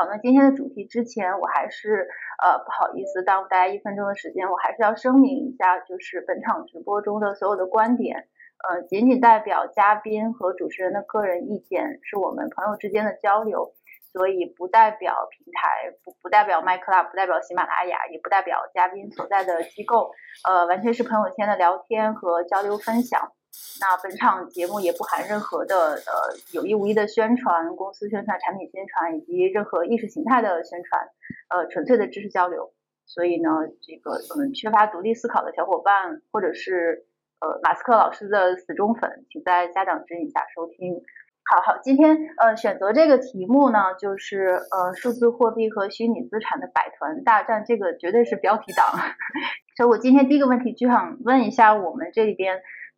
讨论今天的主题之前，我还是呃不好意思耽误大家一分钟的时间，我还是要声明一下，就是本场直播中的所有的观点，呃，仅仅代表嘉宾和主持人的个人意见，是我们朋友之间的交流，所以不代表平台，不不代表麦克拉，不代表喜马拉雅，也不代表嘉宾所在的机构，呃，完全是朋友圈的聊天和交流分享。那本场节目也不含任何的呃有意无意的宣传、公司宣传、产品宣传以及任何意识形态的宣传，呃，纯粹的知识交流。所以呢，这个嗯缺乏独立思考的小伙伴，或者是呃马斯克老师的死忠粉，请在家长指引下收听。好好，今天呃选择这个题目呢，就是呃数字货币和虚拟资产的百团大战，这个绝对是标题党。所以我今天第一个问题就想问一下我们这里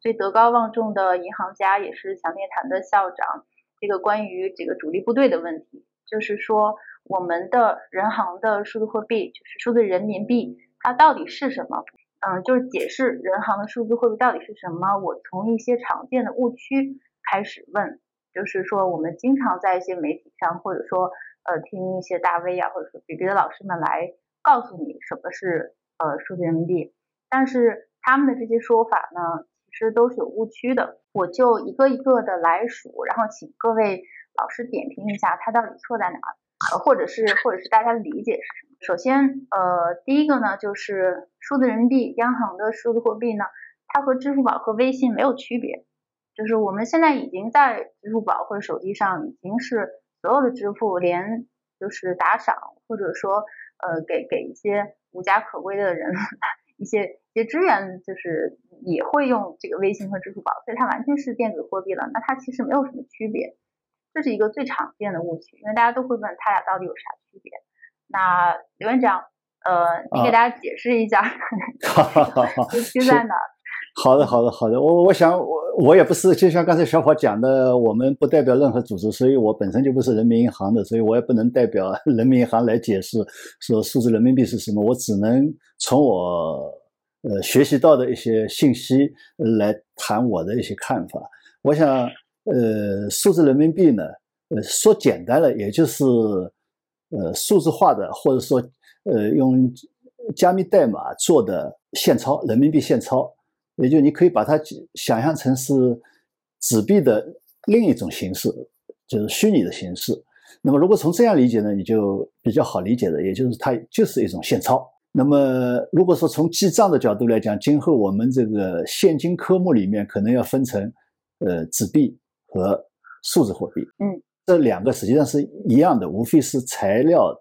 边。最德高望重的银行家，也是强烈谈的校长，这个关于这个主力部队的问题，就是说我们的人行的数字货币，就是数字人民币，它到底是什么？嗯，就是解释人行的数字货币到底是什么。我从一些常见的误区开始问，就是说我们经常在一些媒体上，或者说呃听一些大 V 啊，或者说别的老师们来告诉你什么是呃数字人民币，但是他们的这些说法呢？其实都是有误区的，我就一个一个的来数，然后请各位老师点评一下它到底错在哪，呃，或者是或者是大家的理解是什么。首先，呃，第一个呢就是数字人民币，央行的数字货币呢，它和支付宝和微信没有区别，就是我们现在已经在支付宝或者手机上已经是所有的支付，连就是打赏或者说呃给给一些无家可归的人一些一些资源，就是。也会用这个微信和支付宝，所以它完全是电子货币了。那它其实没有什么区别，这是一个最常见的误区，因为大家都会问它俩到底有啥区别。那刘院长，呃，你给大家解释一下 区别在哪？好的，好的，好的。我我想我我也不是，就像刚才小伙讲的，我们不代表任何组织，所以我本身就不是人民银行的，所以我也不能代表 人民银行来解释说数字人民币是什么。我只能从我。呃，学习到的一些信息来谈我的一些看法。我想，呃，数字人民币呢，呃，说简单了，也就是呃数字化的，或者说呃用加密代码做的现钞，人民币现钞。也就你可以把它想象成是纸币的另一种形式，就是虚拟的形式。那么，如果从这样理解呢，你就比较好理解的，也就是它就是一种现钞。那么，如果说从记账的角度来讲，今后我们这个现金科目里面可能要分成，呃，纸币和数字货币。嗯，这两个实际上是一样的，无非是材料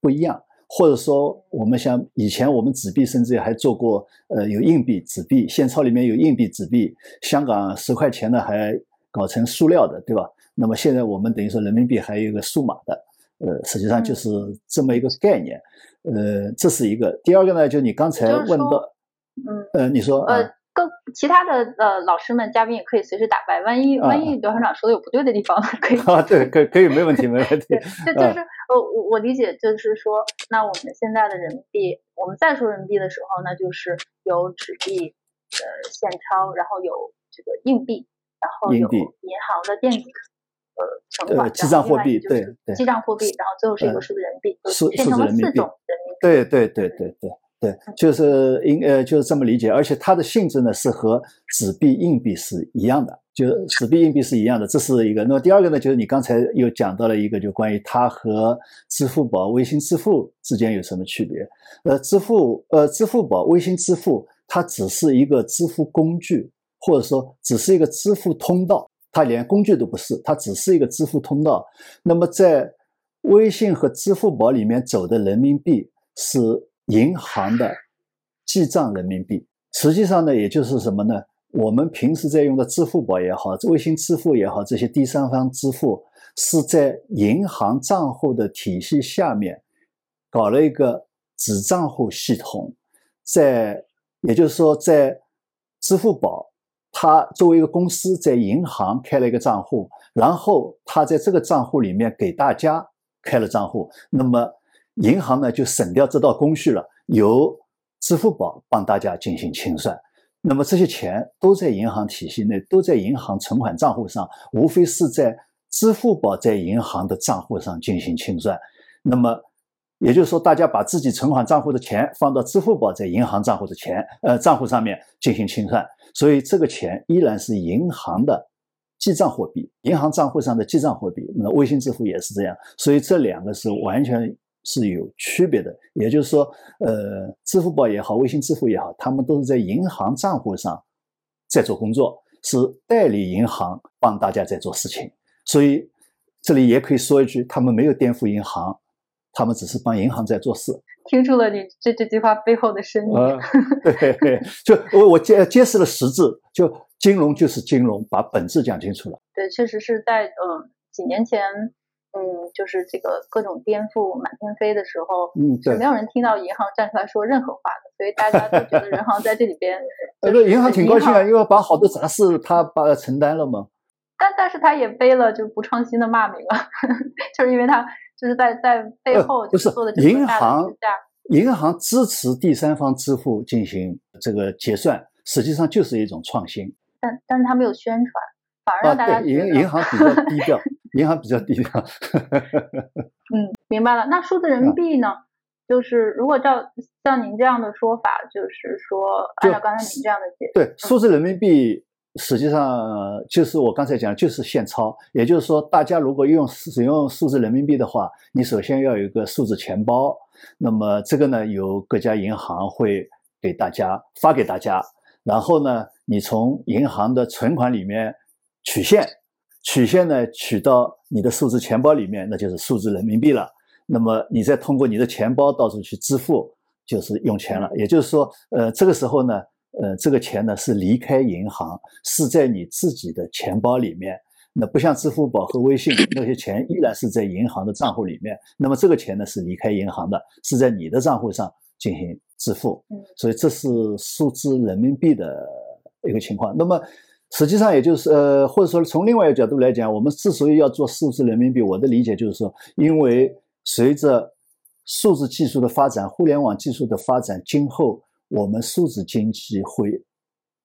不一样，或者说我们像以前我们纸币甚至还做过，呃，有硬币、纸币，现钞里面有硬币、纸币，香港十块钱的还搞成塑料的，对吧？那么现在我们等于说人民币还有一个数码的，呃，实际上就是这么一个概念。呃，这是一个。第二个呢，就你刚才问到，嗯，呃，你说，呃，更其他的呃老师们、嘉宾也可以随时打败，万一万一刘校长说的有不对的地方，可以啊，对，可以可以，没问题，没问题。就就是呃，我我理解就是说，那我们现在的人民币，我们再说人民币的时候，呢就是有纸币、呃现钞，然后有这个硬币，然后有银行的电子。呃，存款记账货币，对对，记账货币，然后最后是一个数字人民币，数变成了四种人民币。对对对对对对，就是应呃就是这么理解，而且它的性质呢是和纸币、硬币是一样的，就纸币、硬币是一样的，这是一个。那么第二个呢，就是你刚才又讲到了一个，就关于它和支付宝、微信支付之间有什么区别？呃，支付呃，支付宝、微信支付，它只是一个支付工具，或者说只是一个支付通道。它连工具都不是，它只是一个支付通道。那么，在微信和支付宝里面走的人民币是银行的记账人民币。实际上呢，也就是什么呢？我们平时在用的支付宝也好，微信支付也好，这些第三方支付是在银行账户的体系下面搞了一个子账户系统，在也就是说，在支付宝。它作为一个公司，在银行开了一个账户，然后它在这个账户里面给大家开了账户，那么银行呢就省掉这道工序了，由支付宝帮大家进行清算。那么这些钱都在银行体系内，都在银行存款账户上，无非是在支付宝在银行的账户上进行清算。那么也就是说，大家把自己存款账户的钱放到支付宝在银行账户的钱呃账户上面进行清算，所以这个钱依然是银行的记账货币，银行账户上的记账货币。那微信支付也是这样，所以这两个是完全是有区别的。也就是说，呃，支付宝也好，微信支付也好，他们都是在银行账户上在做工作，是代理银行帮大家在做事情。所以这里也可以说一句，他们没有颠覆银行。他们只是帮银行在做事，听出了你这这句话背后的深意。对对，就我我揭揭示了实质，就金融就是金融，把本质讲清楚了。对，确实是在嗯几年前，嗯，就是这个各种颠覆满天飞的时候，嗯，对，没有人听到银行站出来说任何话的，所以大家都觉得人行在这里边，呃，银行挺高兴啊，因为把好多杂事他把承担了嘛。但但是他也背了就不创新的骂名了，就是因为他。就是在在背后就是做的银行，银行支持第三方支付进行这个结算，实际上就是一种创新。但但是他没有宣传，反而让大家银银行比较低调，银行比较低调。嗯，明白了。那数字人民币呢？就是如果照像您这样的说法，就是说按照刚才您这样的解释，对数字人民币。实际上就是我刚才讲，就是现钞。也就是说，大家如果用使用数字人民币的话，你首先要有一个数字钱包。那么这个呢，由各家银行会给大家发给大家。然后呢，你从银行的存款里面取现，取现呢取到你的数字钱包里面，那就是数字人民币了。那么你再通过你的钱包到处去支付，就是用钱了。也就是说，呃，这个时候呢。呃，这个钱呢是离开银行，是在你自己的钱包里面。那不像支付宝和微信那些钱依然是在银行的账户里面。那么这个钱呢是离开银行的，是在你的账户上进行支付。嗯，所以这是数字人民币的一个情况。那么实际上也就是呃，或者说从另外一个角度来讲，我们之所以要做数字人民币，我的理解就是说，因为随着数字技术的发展，互联网技术的发展，今后。我们数字经济会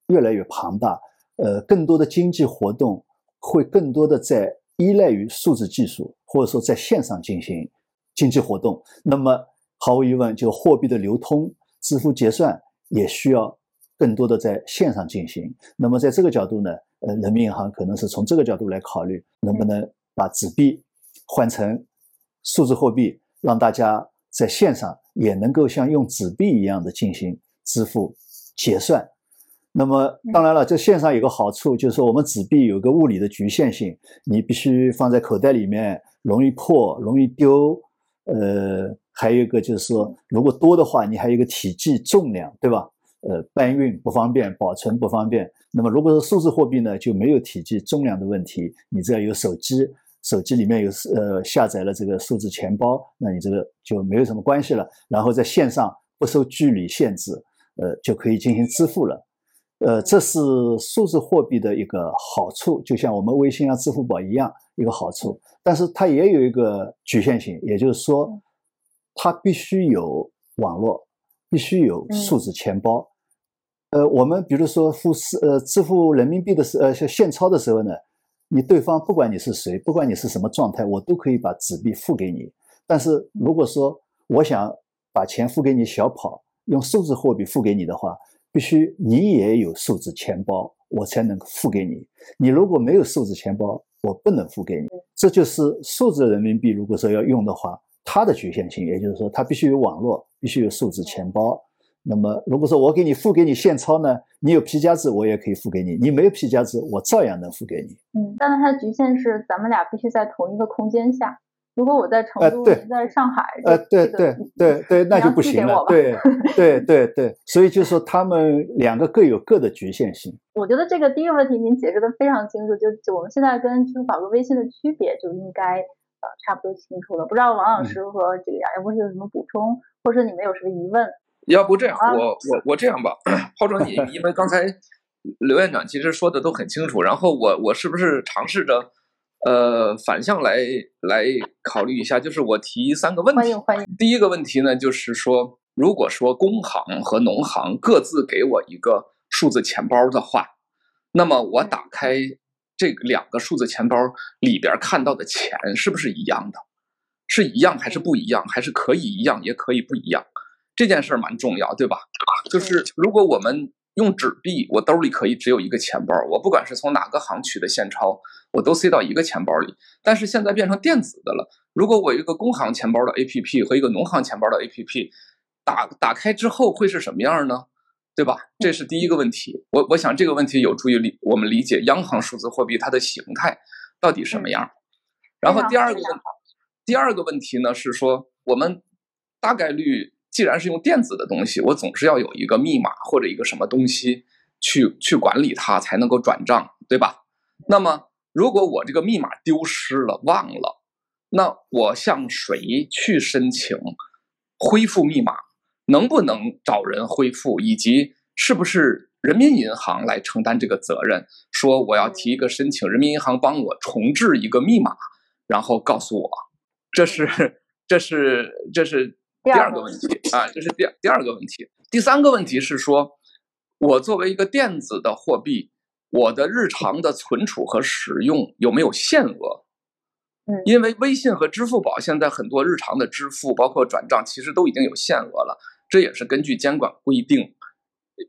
越来越庞大，呃，更多的经济活动会更多的在依赖于数字技术，或者说在线上进行经济活动。那么，毫无疑问，就货币的流通、支付结算也需要更多的在线上进行。那么，在这个角度呢，呃，人民银行可能是从这个角度来考虑，能不能把纸币换成数字货币，让大家在线上也能够像用纸币一样的进行。支付结算，那么当然了，这线上有个好处，就是说我们纸币有个物理的局限性，你必须放在口袋里面，容易破，容易丢。呃，还有一个就是说，如果多的话，你还有一个体积、重量，对吧？呃，搬运不方便，保存不方便。那么如果是数字货币呢，就没有体积、重量的问题。你只要有手机，手机里面有呃下载了这个数字钱包，那你这个就没有什么关系了。然后在线上不受距离限制。呃，就可以进行支付了，呃，这是数字货币的一个好处，就像我们微信啊、支付宝一样一个好处。但是它也有一个局限性，也就是说，它必须有网络，必须有数字钱包。呃，我们比如说付是呃支付人民币的时呃现钞的时候呢，你对方不管你是谁，不管你是什么状态，我都可以把纸币付给你。但是如果说我想把钱付给你小跑。用数字货币付给你的话，必须你也有数字钱包，我才能付给你。你如果没有数字钱包，我不能付给你。这就是数字人民币，如果说要用的话，它的局限性，也就是说，它必须有网络，必须有数字钱包。那么，如果说我给你付给你现钞呢，你有皮夹子，我也可以付给你；你没有皮夹子，我照样能付给你。嗯，但是它的局限是，咱们俩必须在同一个空间下。如果我在成都，你在上海，呃，对对对对，那就不行了。对对对对，所以就说他们两个各有各的局限性。我觉得这个第一个问题您解释的非常清楚，就就我们现在跟支付宝和微信的区别就应该呃差不多清楚了。不知道王老师和这个杨杨博士有什么补充，或者说你们有什么疑问？要不这样，我我我这样吧，抛总你，因为刚才刘院长其实说的都很清楚，然后我我是不是尝试着？呃，反向来来考虑一下，就是我提三个问题。欢迎欢迎。第一个问题呢，就是说，如果说工行和农行各自给我一个数字钱包的话，那么我打开这两个数字钱包里边看到的钱是不是一样的？是一样还是不一样，还是可以一样也可以不一样，这件事儿蛮重要，对吧？就是如果我们用纸币，我兜里可以只有一个钱包，我不管是从哪个行取的现钞，我都塞到一个钱包里。但是现在变成电子的了，如果我一个工行钱包的 APP 和一个农行钱包的 APP 打打开之后会是什么样呢？对吧？这是第一个问题。我我想这个问题有助于理我们理解央行数字货币它的形态到底什么样。然后第二个问第二个问题呢是说，我们大概率既然是用电子的东西，我总是要有一个密码或者一个什么东西去去管理它，才能够转账，对吧？那么如果我这个密码丢失了、忘了，那我向谁去申请恢复密码？能不能找人恢复？以及是不是人民银行来承担这个责任？说我要提一个申请，人民银行帮我重置一个密码，然后告诉我，这是这是这是第二个问题啊，这是第第二个问题。第三个问题是说，我作为一个电子的货币，我的日常的存储和使用有没有限额？因为微信和支付宝现在很多日常的支付，包括转账，其实都已经有限额了。这也是根据监管规定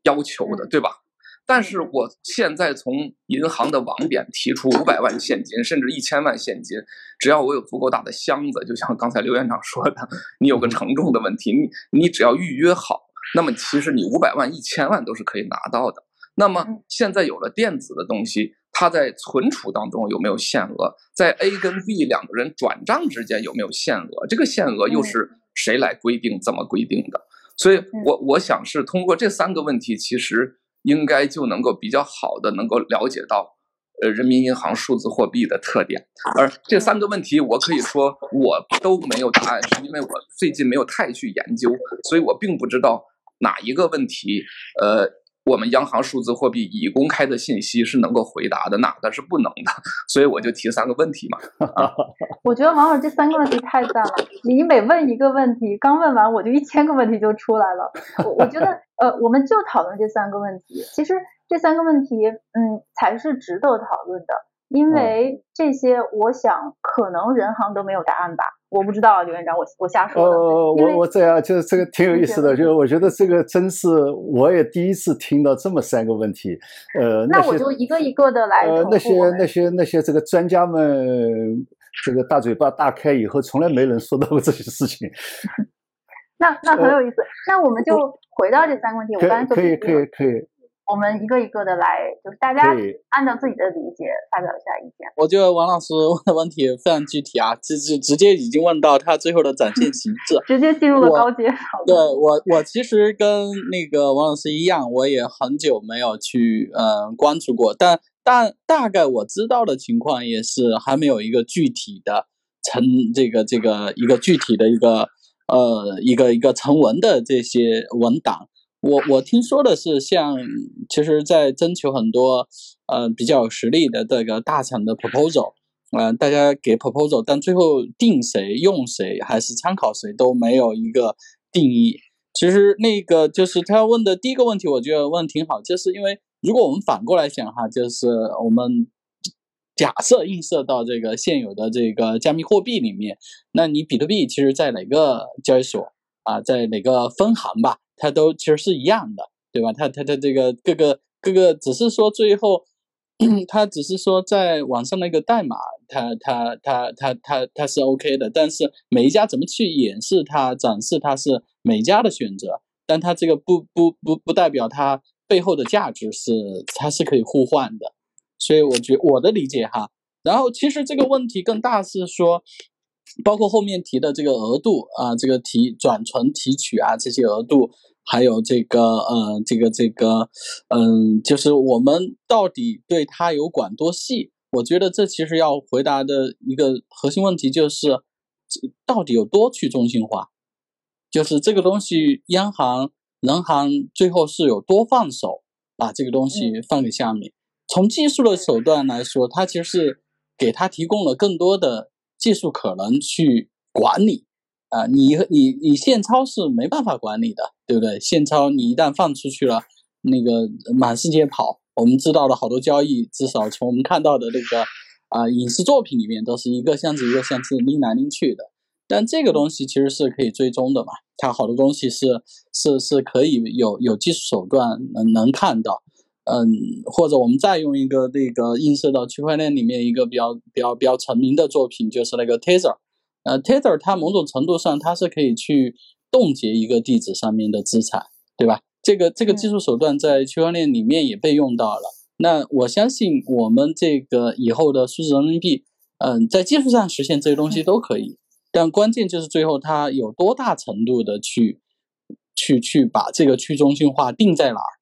要求的，对吧？但是我现在从银行的网点提出五百万现金，甚至一千万现金，只要我有足够大的箱子，就像刚才刘院长说的，你有个承重的问题，你你只要预约好，那么其实你五百万、一千万都是可以拿到的。那么现在有了电子的东西。它在存储当中有没有限额？在 A 跟 B 两个人转账之间有没有限额？这个限额又是谁来规定？怎么规定的？所以，我我想是通过这三个问题，其实应该就能够比较好的能够了解到，呃，人民银行数字货币的特点。而这三个问题，我可以说我都没有答案，是因为我最近没有太去研究，所以我并不知道哪一个问题，呃。我们央行数字货币已公开的信息是能够回答的，哪个是不能的？所以我就提三个问题嘛。我觉得王老师这三个问题太赞了，你每问一个问题，刚问完我就一千个问题就出来了。我我觉得，呃，我们就讨论这三个问题，其实这三个问题，嗯，才是值得讨论的。因为这些，我想可能人行都没有答案吧，我不知道，刘院长，我我瞎说的。呃，我我这样就是这个 挺有意思的，就是我觉得这个真是我也第一次听到这么三个问题。呃，那我就一个一个的来。呃，那些那些那些这个专家们，这个大嘴巴大开以后，从来没人说到过这些事情。那那很有意思，那我们就回到这三个问题，我刚才可以可以可以。我们一个一个的来，就是大家按照自己的理解发表一下意见。我觉得王老师问的问题非常具体啊，直直直接已经问到他最后的展现形式，直接进入了高阶。对我，我其实跟那个王老师一样，我也很久没有去呃关注过，但但大概我知道的情况也是还没有一个具体的成这个这个一个具体的一个呃一个一个成文的这些文档。我我听说的是，像其实，在征求很多呃比较有实力的这个大厂的 proposal，呃，大家给 proposal，但最后定谁用谁还是参考谁都没有一个定义。其实那个就是他问的第一个问题，我觉得问挺好，就是因为如果我们反过来想哈，就是我们假设映射到这个现有的这个加密货币里面，那你比特币其实在哪个交易所啊，在哪个分行吧？它都其实是一样的，对吧？它它它这个各个各个只是说最后，它只是说在网上那个代码，它它它它它它是 OK 的，但是每一家怎么去演示它、展示它是每家的选择，但它这个不不不不代表它背后的价值是它是可以互换的，所以我觉我的理解哈，然后其实这个问题更大是说。包括后面提的这个额度啊，这个提转存提取啊，这些额度，还有这个呃，这个这个，嗯，就是我们到底对它有管多细？我觉得这其实要回答的一个核心问题就是，到底有多去中心化？就是这个东西，央行、人行最后是有多放手，把这个东西放给下面？从技术的手段来说，它其实是给他提供了更多的。技术可能去管理啊，你你你现钞是没办法管理的，对不对？现钞你一旦放出去了，那个满世界跑，我们知道了好多交易，至少从我们看到的那个啊影视作品里面，都是一个箱子一个箱子拎来拎去的。但这个东西其实是可以追踪的嘛，它好多东西是是是可以有有技术手段能能看到。嗯，或者我们再用一个那个映射到区块链里面一个比较比较比较成名的作品，就是那个 Tether。呃，Tether 它某种程度上它是可以去冻结一个地址上面的资产，对吧？这个这个技术手段在区块链里面也被用到了。那我相信我们这个以后的数字人民币，嗯，在技术上实现这些东西都可以，但关键就是最后它有多大程度的去去去把这个去中心化定在哪儿。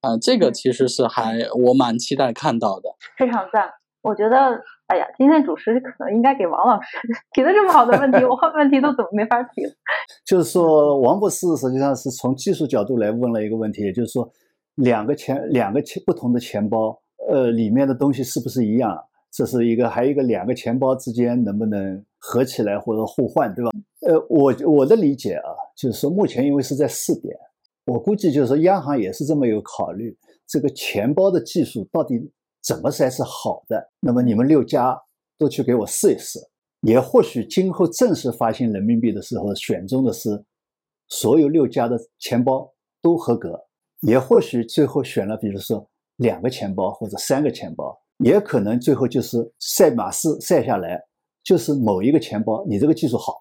啊，这个其实是还我蛮期待看到的，非常赞。我觉得，哎呀，今天主持可能应该给王老师 提的这么好的问题，我问题都怎么没法提了？就是说，王博士实际上是从技术角度来问了一个问题，也就是说，两个钱两个钱不同的钱包，呃，里面的东西是不是一样？这是一个，还有一个两个钱包之间能不能合起来或者互换，对吧？呃，我我的理解啊，就是说目前因为是在试点。我估计就是说，央行也是这么有考虑，这个钱包的技术到底怎么才是好的？那么你们六家都去给我试一试，也或许今后正式发行人民币的时候，选中的是所有六家的钱包都合格，也或许最后选了，比如说两个钱包或者三个钱包，也可能最后就是赛马式赛下来，就是某一个钱包，你这个技术好，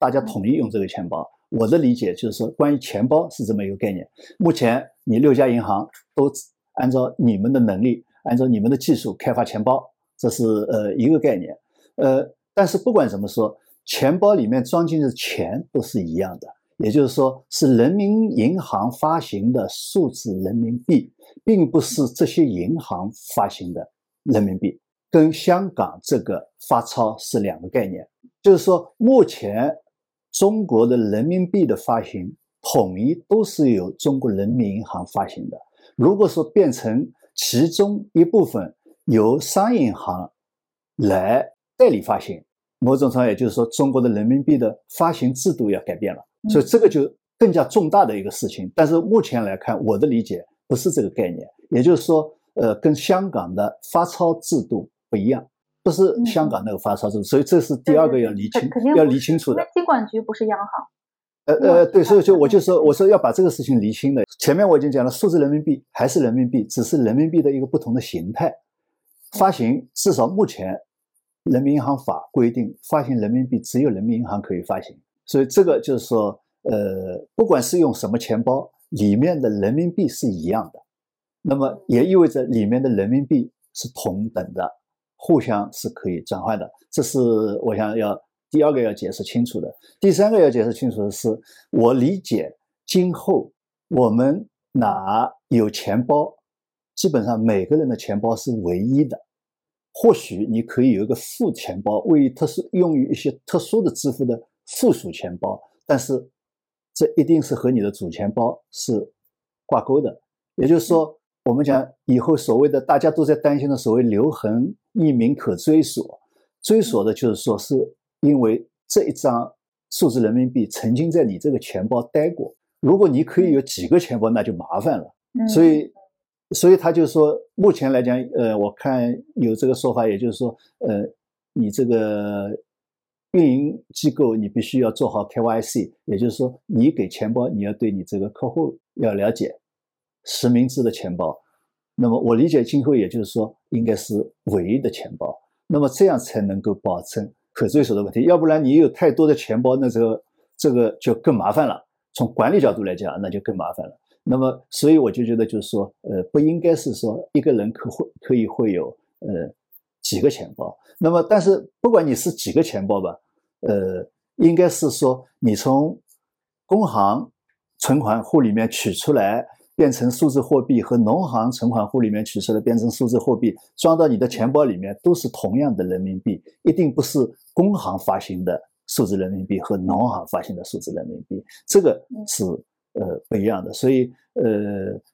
大家统一用这个钱包。我的理解就是说，关于钱包是这么一个概念。目前你六家银行都按照你们的能力，按照你们的技术开发钱包，这是呃一个概念。呃，但是不管怎么说，钱包里面装进的钱都是一样的，也就是说是人民银行发行的数字人民币，并不是这些银行发行的人民币，跟香港这个发钞是两个概念。就是说目前。中国的人民币的发行统一都是由中国人民银行发行的。如果说变成其中一部分由商业银行来代理发行，某种程度也就是说，中国的人民币的发行制度要改变了。所以这个就更加重大的一个事情。但是目前来看，我的理解不是这个概念，也就是说，呃，跟香港的发钞制度不一样。不是香港那个发钞制，所以这是第二个要理清，要理清楚的。监管局不是央行。呃呃，对，所以就我就说，我说要把这个事情理清的。前面我已经讲了，数字人民币还是人民币，只是人民币的一个不同的形态。发行至少目前，人民银行法规定，发行人民币只有人民银行可以发行。所以这个就是说，呃，不管是用什么钱包，里面的人民币是一样的，那么也意味着里面的人民币是同等的。互相是可以转换的，这是我想要第二个要解释清楚的。第三个要解释清楚的是，我理解今后我们哪有钱包，基本上每个人的钱包是唯一的。或许你可以有一个副钱包，为特殊用于一些特殊的支付的附属钱包，但是这一定是和你的主钱包是挂钩的。也就是说，我们讲以后所谓的大家都在担心的所谓留痕。匿名可追索，追索的就是说，是因为这一张数字人民币曾经在你这个钱包待过。如果你可以有几个钱包，那就麻烦了。所以，所以他就说，目前来讲，呃，我看有这个说法，也就是说，呃，你这个运营机构你必须要做好 KYC，也就是说，你给钱包，你要对你这个客户要了解实名制的钱包。那么我理解今后也就是说，应该是唯一的钱包，那么这样才能够保证可追索的问题。要不然你有太多的钱包，那这个这个就更麻烦了。从管理角度来讲，那就更麻烦了。那么所以我就觉得就是说，呃，不应该是说一个人可会可以会有呃几个钱包。那么但是不管你是几个钱包吧，呃，应该是说你从工行存款户里面取出来。变成数字货币和农行存款户里面取出来变成数字货币，装到你的钱包里面都是同样的人民币，一定不是工行发行的数字人民币和农行发行的数字人民币，这个是。呃，不一样的，所以呃，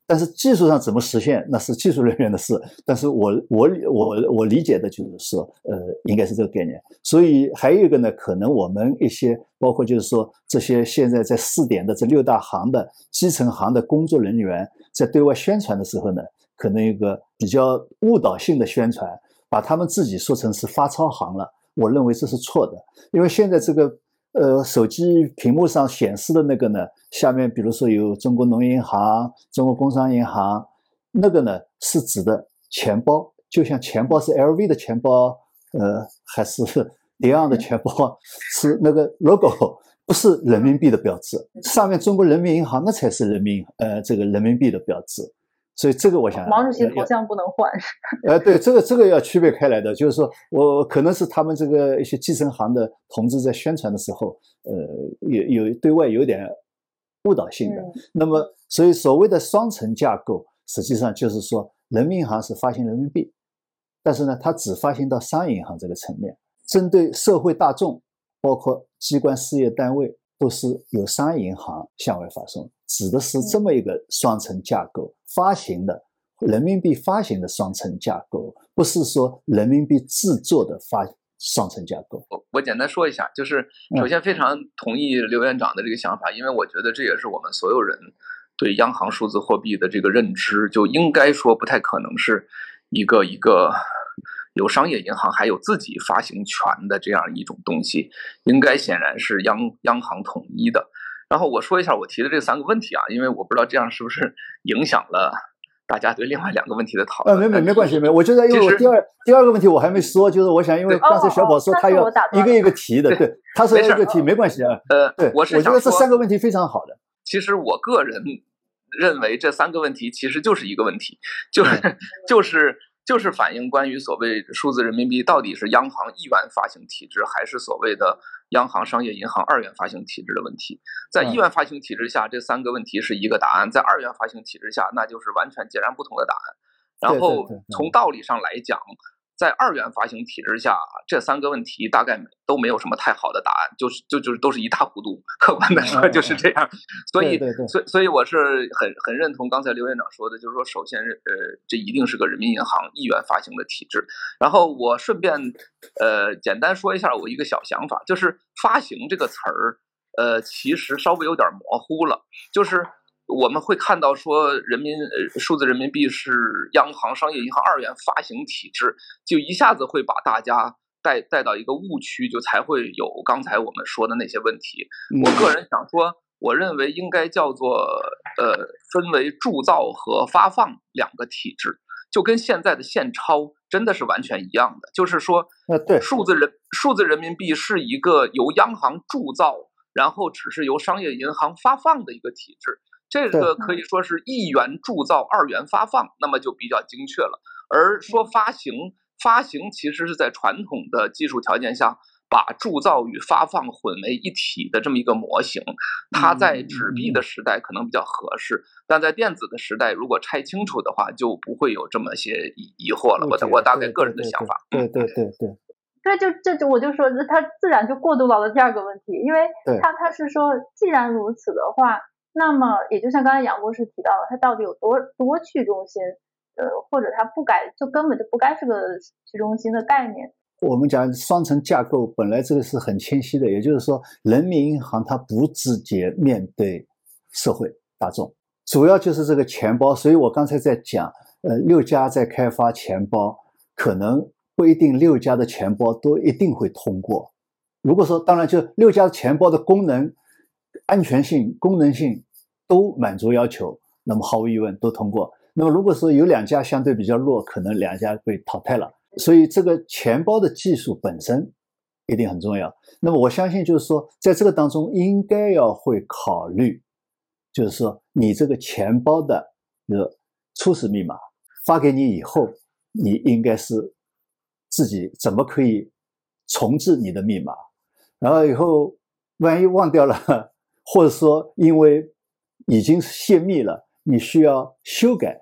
但是技术上怎么实现，那是技术人员的事。但是我我我我理解的就是说，呃，应该是这个概念。所以还有一个呢，可能我们一些包括就是说这些现在在试点的这六大行的基层行的工作人员，在对外宣传的时候呢，可能一个比较误导性的宣传，把他们自己说成是发钞行了。我认为这是错的，因为现在这个呃，手机屏幕上显示的那个呢，下面比如说有中国农业银行、中国工商银行，那个呢是指的钱包，就像钱包是 LV 的钱包，呃，还是 迪奥的钱包，是那个 logo，不是人民币的标志，上面中国人民银行那才是人民呃这个人民币的标志。所以这个我想，毛主席头像不能换。呃，对，这个这个要区别开来的，就是说我可能是他们这个一些基层行的同志在宣传的时候，呃，有有对外有点误导性的。那么，所以所谓的双层架构，实际上就是说，人民银行是发行人民币，但是呢，它只发行到商业银行这个层面，针对社会大众，包括机关事业单位，都是由商业银行向外发送。指的是这么一个双层架构发行的人民币发行的双层架构，不是说人民币制作的发双层架构。我我简单说一下，就是首先非常同意刘院长的这个想法，因为我觉得这也是我们所有人对央行数字货币的这个认知，就应该说不太可能是一个一个有商业银行还有自己发行权的这样一种东西，应该显然是央央行统一的。然后我说一下我提的这三个问题啊，因为我不知道这样是不是影响了大家对另外两个问题的讨论。呃，没没没关系，没。我觉得因为我第二第二个问题我还没说，就是我想，因为刚才小宝说他要一个一个提的，对，他说一个提没关系啊。呃，对，我是觉得这三个问题非常好的。其实我个人认为这三个问题其实就是一个问题，就是就是就是反映关于所谓数字人民币到底是央行一元发行体制还是所谓的。央行、商业银行二元发行体制的问题，在一元发行体制下，这三个问题是一个答案；在二元发行体制下，那就是完全截然不同的答案。然后从道理上来讲。在二元发行体制下，这三个问题大概都没有什么太好的答案，就是就就是都是一塌糊涂。客观的说就是这样，所以所以所以我是很很认同刚才刘院长说的，就是说首先呃这一定是个人民银行一元发行的体制。然后我顺便呃简单说一下我一个小想法，就是发行这个词儿呃其实稍微有点模糊了，就是。我们会看到说，人民呃数字人民币是央行、商业银行二元发行体制，就一下子会把大家带带到一个误区，就才会有刚才我们说的那些问题。我个人想说，我认为应该叫做呃分为铸造和发放两个体制，就跟现在的现钞真的是完全一样的。就是说，呃对，数字人数字人民币是一个由央行铸造，然后只是由商业银行发放的一个体制。这个可以说是一元铸造，二元发放，那么就比较精确了。而说发行，发行其实是在传统的技术条件下，把铸造与发放混为一体的这么一个模型。它在纸币的时代可能比较合适，但在电子的时代，如果拆清楚的话，就不会有这么些疑疑惑了。我我大概个人的想法。对对对对。对，就这就我就说，它自然就过渡到了第二个问题，因为它它是说，既然如此的话。那么也就像刚才杨博士提到了，它到底有多多去中心？呃，或者它不该就根本就不该是个去中心的概念。我们讲双层架构，本来这个是很清晰的，也就是说，人民银行它不直接面对社会大众，主要就是这个钱包。所以我刚才在讲，呃，六家在开发钱包，可能不一定六家的钱包都一定会通过。如果说，当然就六家钱包的功能、安全性、功能性。都满足要求，那么毫无疑问都通过。那么如果说有两家相对比较弱，可能两家被淘汰了。所以这个钱包的技术本身一定很重要。那么我相信就是说，在这个当中应该要会考虑，就是说你这个钱包的个初始密码发给你以后，你应该是自己怎么可以重置你的密码，然后以后万一忘掉了，或者说因为已经泄密了，你需要修改，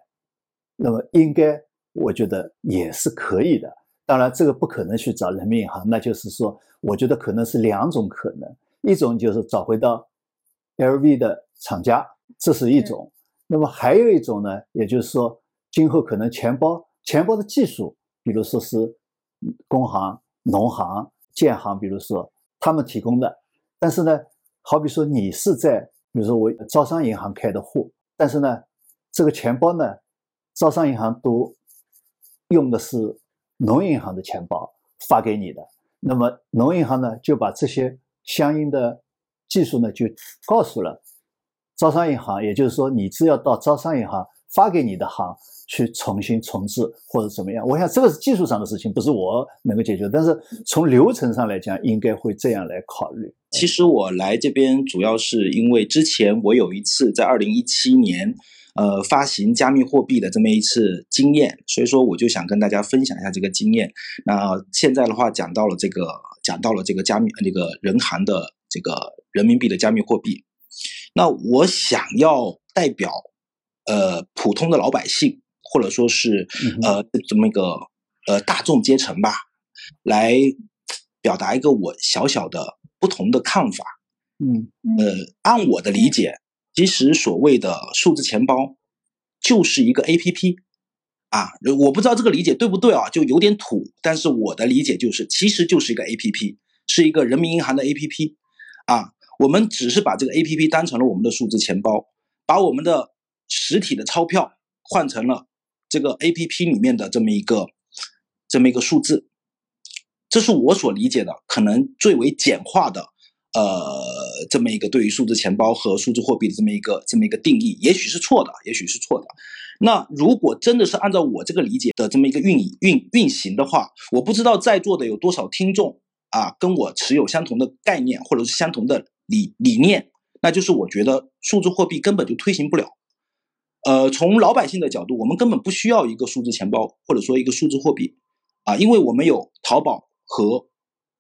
那么应该我觉得也是可以的。当然，这个不可能去找人民银行，那就是说，我觉得可能是两种可能：一种就是找回到 LV 的厂家，这是一种；那么还有一种呢，也就是说，今后可能钱包钱包的技术，比如说是工行、农行、建行，比如说他们提供的，但是呢，好比说你是在。比如说我招商银行开的户，但是呢，这个钱包呢，招商银行都用的是农业银行的钱包发给你的，那么农业银行呢就把这些相应的技术呢，就告诉了招商银行，也就是说，你只要到招商银行发给你的行去重新重置或者怎么样。我想这个是技术上的事情，不是我能够解决，但是从流程上来讲，应该会这样来考虑。其实我来这边主要是因为之前我有一次在二零一七年。呃，发行加密货币的这么一次经验，所以说我就想跟大家分享一下这个经验。那现在的话，讲到了这个，讲到了这个加密那个人行的这个人民币的加密货币。那我想要代表呃普通的老百姓，或者说是呃这么一个呃大众阶层吧，来表达一个我小小的不同的看法。嗯，呃，按我的理解。其实所谓的数字钱包就是一个 A P P 啊，我不知道这个理解对不对啊，就有点土。但是我的理解就是，其实就是一个 A P P，是一个人民银行的 A P P 啊。我们只是把这个 A P P 当成了我们的数字钱包，把我们的实体的钞票换成了这个 A P P 里面的这么一个这么一个数字。这是我所理解的，可能最为简化的。呃，这么一个对于数字钱包和数字货币的这么一个这么一个定义，也许是错的，也许是错的。那如果真的是按照我这个理解的这么一个运运运行的话，我不知道在座的有多少听众啊，跟我持有相同的概念或者是相同的理理念，那就是我觉得数字货币根本就推行不了。呃，从老百姓的角度，我们根本不需要一个数字钱包或者说一个数字货币啊，因为我们有淘宝和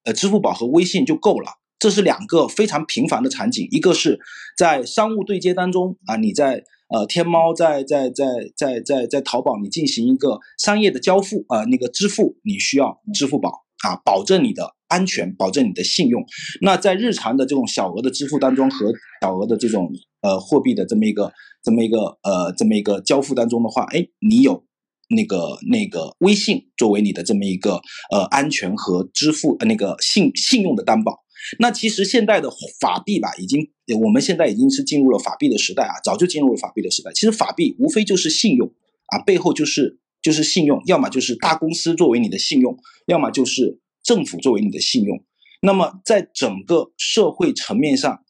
呃支付宝和微信就够了。这是两个非常频繁的场景，一个是在商务对接当中啊，你在呃天猫，在在在在在在淘宝，你进行一个商业的交付啊，那个支付你需要支付宝啊，保证你的安全，保证你的信用。那在日常的这种小额的支付当中和小额的这种呃货币的这么一个这么一个呃这么一个交付当中的话，哎，你有那个那个微信作为你的这么一个呃安全和支付呃那个信信用的担保。那其实现代的法币吧，已经我们现在已经是进入了法币的时代啊，早就进入了法币的时代。其实法币无非就是信用啊，背后就是就是信用，要么就是大公司作为你的信用，要么就是政府作为你的信用。那么在整个社会层面上，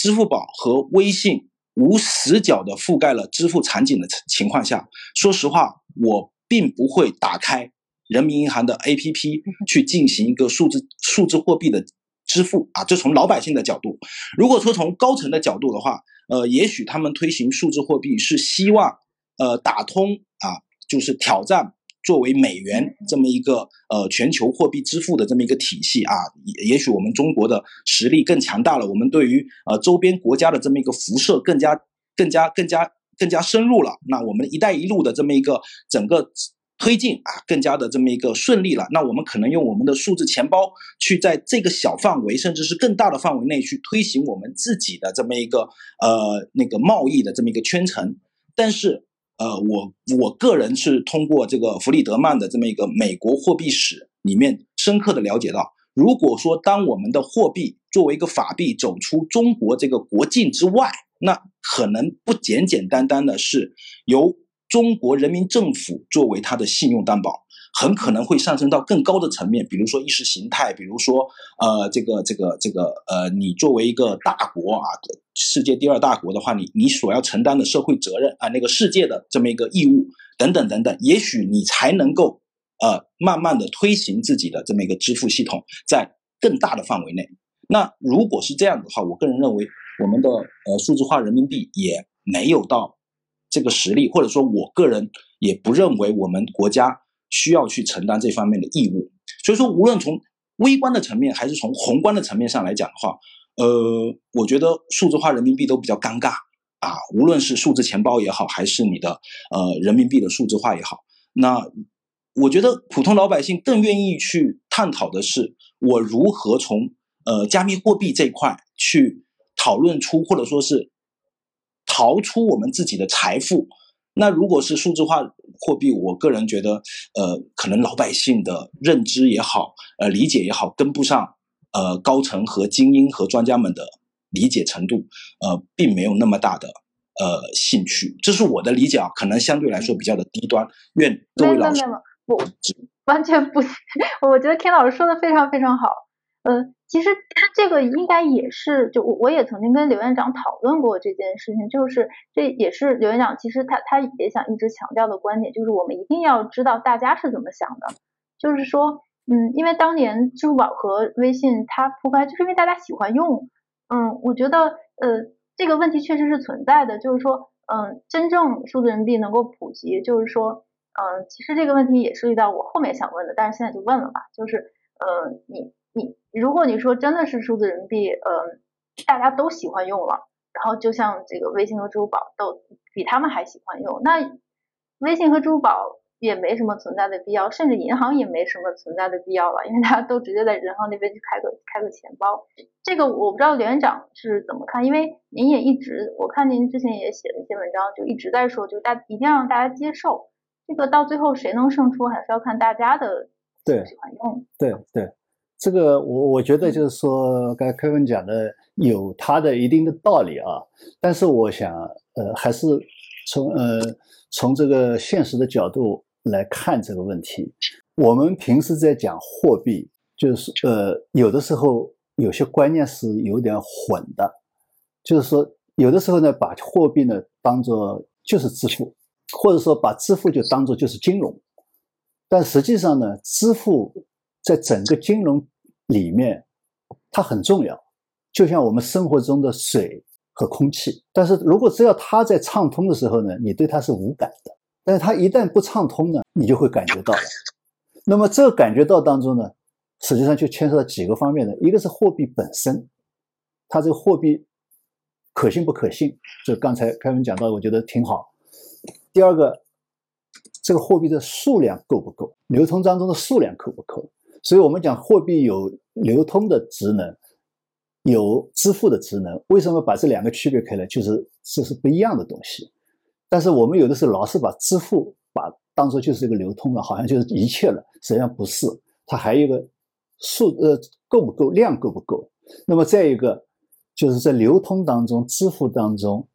支付宝和微信无死角的覆盖了支付场景的情况下，说实话，我并不会打开人民银行的 APP 去进行一个数字数字货币的。支付啊，这从老百姓的角度。如果说从高层的角度的话，呃，也许他们推行数字货币是希望，呃，打通啊，就是挑战作为美元这么一个呃全球货币支付的这么一个体系啊。也也许我们中国的实力更强大了，我们对于呃周边国家的这么一个辐射更加更加更加更加深入了。那我们“一带一路”的这么一个整个。推进啊，更加的这么一个顺利了。那我们可能用我们的数字钱包去在这个小范围，甚至是更大的范围内去推行我们自己的这么一个呃那个贸易的这么一个圈层。但是呃，我我个人是通过这个弗里德曼的这么一个美国货币史里面深刻的了解到，如果说当我们的货币作为一个法币走出中国这个国境之外，那可能不简简单单的是由。中国人民政府作为它的信用担保，很可能会上升到更高的层面，比如说意识形态，比如说呃，这个这个这个呃，你作为一个大国啊，世界第二大国的话，你你所要承担的社会责任啊，那个世界的这么一个义务等等等等，也许你才能够呃，慢慢的推行自己的这么一个支付系统，在更大的范围内。那如果是这样的话，我个人认为，我们的呃数字化人民币也没有到。这个实力，或者说我个人也不认为我们国家需要去承担这方面的义务。所以说，无论从微观的层面还是从宏观的层面上来讲的话，呃，我觉得数字化人民币都比较尴尬啊。无论是数字钱包也好，还是你的呃人民币的数字化也好，那我觉得普通老百姓更愿意去探讨的是，我如何从呃加密货币这块去讨论出，或者说是。逃出我们自己的财富，那如果是数字化货币，我个人觉得，呃，可能老百姓的认知也好，呃，理解也好，跟不上，呃，高层和精英和专家们的理解程度，呃，并没有那么大的呃兴趣，这是我的理解啊，可能相对来说比较的低端。愿各位老师，我完全不，我觉得天老师说的非常非常好。嗯，其实这个应该也是，就我我也曾经跟刘院长讨论过这件事情，就是这也是刘院长其实他他也想一直强调的观点，就是我们一定要知道大家是怎么想的，就是说，嗯，因为当年支付宝和微信它铺开，就是因为大家喜欢用，嗯，我觉得呃这个问题确实是存在的，就是说，嗯，真正数字人民币能够普及，就是说，嗯，其实这个问题也涉及到我后面想问的，但是现在就问了吧，就是，呃，你。你如果你说真的是数字人民币，呃，大家都喜欢用了，然后就像这个微信和支付宝都比他们还喜欢用，那微信和支付宝也没什么存在的必要，甚至银行也没什么存在的必要了，因为大家都直接在银行那边去开个开个钱包。这个我不知道刘院长是怎么看，因为您也一直，我看您之前也写了一些文章，就一直在说，就大一定要让大家接受，这个到最后谁能胜出，还是要看大家的喜欢用。对对。这个我我觉得就是说，刚才柯文讲的有他的一定的道理啊，但是我想，呃，还是从呃从这个现实的角度来看这个问题。我们平时在讲货币，就是呃有的时候有些观念是有点混的，就是说有的时候呢把货币呢当做就是支付，或者说把支付就当做就是金融，但实际上呢支付。在整个金融里面，它很重要，就像我们生活中的水和空气。但是如果只要它在畅通的时候呢，你对它是无感的；但是它一旦不畅通呢，你就会感觉到了。那么这个感觉到当中呢，实际上就牵涉到几个方面的：一个是货币本身，它这个货币可信不可信？就刚才开文讲到，我觉得挺好。第二个，这个货币的数量够不够？流通当中的数量够不够？所以我们讲货币有流通的职能，有支付的职能。为什么把这两个区别开来？就是这是不一样的东西。但是我们有的时候老是把支付把当做就是一个流通了，好像就是一切了。实际上不是，它还有一个数呃够不够量够不够。那么再一个就是在流通当中、支付当中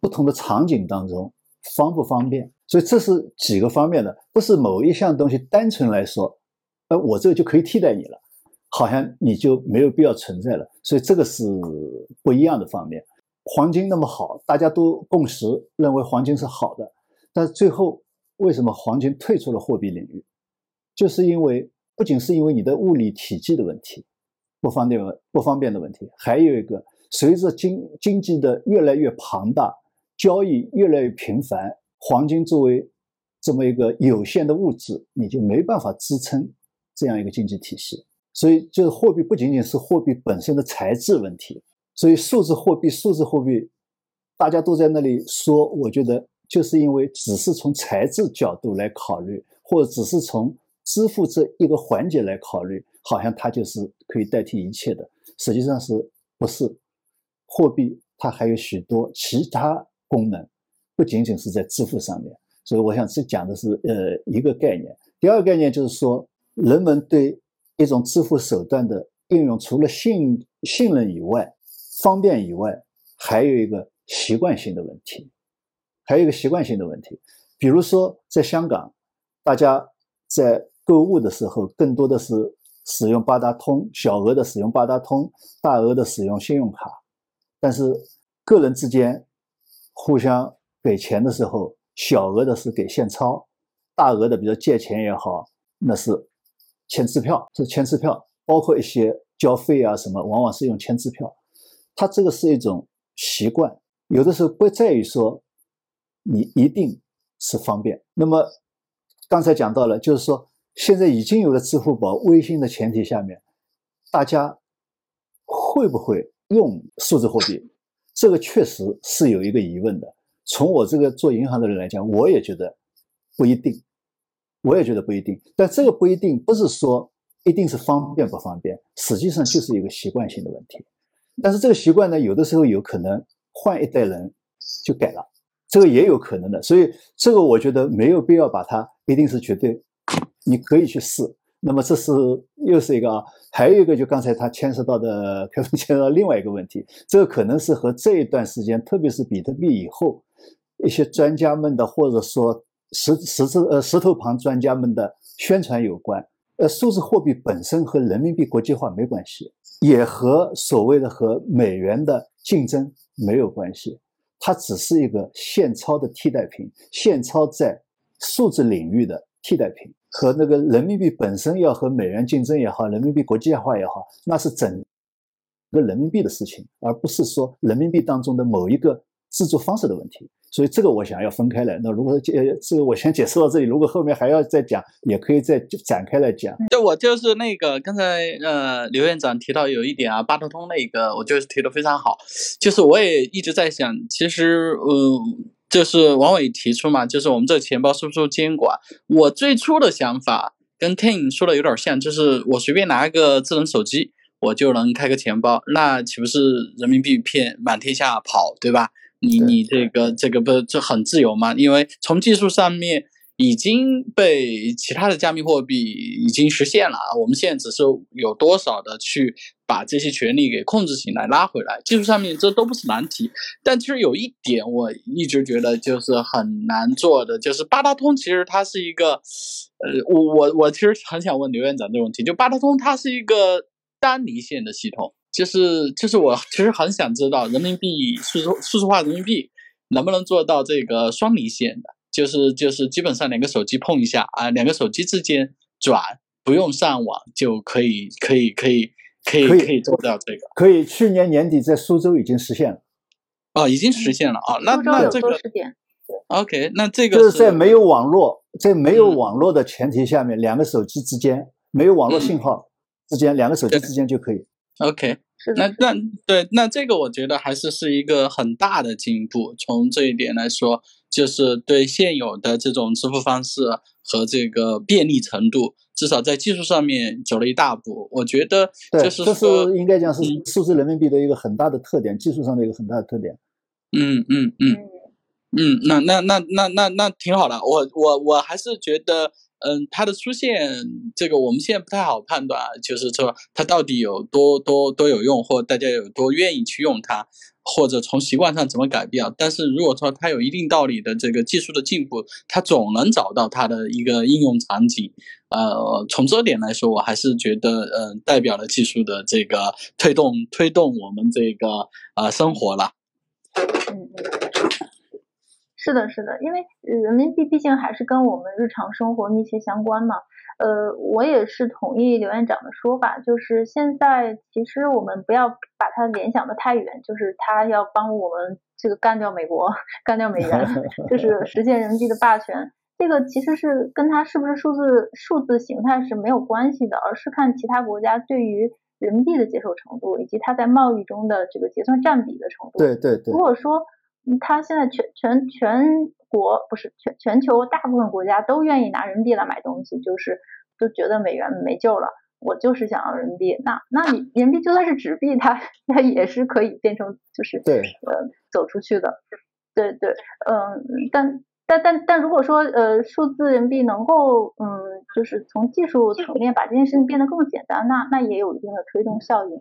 不同的场景当中方不方便。所以这是几个方面的，不是某一项东西单纯来说。呃，我这个就可以替代你了，好像你就没有必要存在了，所以这个是不一样的方面。黄金那么好，大家都共识认为黄金是好的，但最后为什么黄金退出了货币领域？就是因为不仅是因为你的物理体积的问题，不方便不方便的问题，还有一个随着经经济的越来越庞大，交易越来越频繁，黄金作为这么一个有限的物质，你就没办法支撑。这样一个经济体系，所以就是货币不仅仅是货币本身的材质问题，所以数字货币、数字货币，大家都在那里说，我觉得就是因为只是从材质角度来考虑，或者只是从支付这一个环节来考虑，好像它就是可以代替一切的，实际上是不是？货币它还有许多其他功能，不仅仅是在支付上面，所以我想这讲的是呃一个概念，第二个概念就是说。人们对一种支付手段的应用，除了信信任以外、方便以外，还有一个习惯性的问题，还有一个习惯性的问题。比如说，在香港，大家在购物的时候，更多的是使用八达通，小额的使用八达通，大额的使用信用卡。但是，个人之间互相给钱的时候，小额的是给现钞，大额的，比如借钱也好，那是。签支票是签支票，包括一些交费啊什么，往往是用签支票。它这个是一种习惯，有的时候不在于说你一定是方便。那么刚才讲到了，就是说现在已经有了支付宝、微信的前提下面，大家会不会用数字货币？这个确实是有一个疑问的。从我这个做银行的人来讲，我也觉得不一定。我也觉得不一定，但这个不一定不是说一定是方便不方便，实际上就是一个习惯性的问题。但是这个习惯呢，有的时候有可能换一代人就改了，这个也有可能的。所以这个我觉得没有必要把它一定是绝对，你可以去试。那么这是又是一个啊，还有一个就刚才他牵涉到的，可能牵涉到另外一个问题，这个可能是和这一段时间，特别是比特币以后一些专家们的或者说。石石字呃石头旁专家们的宣传有关，呃，数字货币本身和人民币国际化没关系，也和所谓的和美元的竞争没有关系，它只是一个现钞的替代品，现钞在数字领域的替代品，和那个人民币本身要和美元竞争也好，人民币国际化也好，那是整个人民币的事情，而不是说人民币当中的某一个制作方式的问题。所以这个我想要分开来。那如果呃这个我先解释到这里，如果后面还要再讲，也可以再展开来讲。就我就是那个刚才呃刘院长提到有一点啊，八达通那个，我就是提的非常好。就是我也一直在想，其实呃，就是王伟提出嘛，就是我们这个钱包是不是监管？我最初的想法跟 Ken 说的有点像，就是我随便拿个智能手机，我就能开个钱包，那岂不是人民币骗满天下跑，对吧？你你这个这个不这很自由吗？因为从技术上面已经被其他的加密货币已经实现了啊，我们现在只是有多少的去把这些权利给控制起来拉回来，技术上面这都不是难题。但其实有一点我一直觉得就是很难做的，就是八达通其实它是一个，呃，我我我其实很想问刘院长这个问题，就八达通它是一个单离线的系统。就是就是我其实很想知道人民币数字数字化人民币能不能做到这个双离线的，就是就是基本上两个手机碰一下啊，两个手机之间转不用上网就可以可以可以可以可以做到这个。可以，去年年底在苏州已经实现了。哦，已经实现了啊，那那这个 OK，那这个就是在没有网络在没有网络的前提下面，两个手机之间没有网络信号之间，两个手机之间就可以。OK。那那对那这个我觉得还是是一个很大的进步。从这一点来说，就是对现有的这种支付方式和这个便利程度，至少在技术上面走了一大步。我觉得就是这是应该讲是数字人民币的一个很大的特点，技术上的一个很大的特点。嗯嗯嗯嗯，那那那那那那挺好的。我我我还是觉得。嗯，它的出现，这个我们现在不太好判断，就是说它到底有多多多有用，或大家有多愿意去用它，或者从习惯上怎么改变。但是如果说它有一定道理的这个技术的进步，它总能找到它的一个应用场景。呃，从这点来说，我还是觉得，呃，代表了技术的这个推动推动我们这个呃生活了。嗯嗯。是的，是的，因为人民币毕竟还是跟我们日常生活密切相关嘛。呃，我也是同意刘院长的说法，就是现在其实我们不要把它联想的太远，就是它要帮我们这个干掉美国、干掉美元，就是 实现人民币的霸权。这个其实是跟它是不是数字数字形态是没有关系的，而是看其他国家对于人民币的接受程度，以及它在贸易中的这个结算占比的程度。对对对。如果说。他现在全全全国不是全全球大部分国家都愿意拿人民币来买东西，就是都觉得美元没救了，我就是想要人民币。那那你人民币就算是纸币，它它也是可以变成就是对呃走出去的，对对嗯，但但但但如果说呃数字人民币能够嗯就是从技术层面把这件事情变得更简单，那那也有一定的推动效应，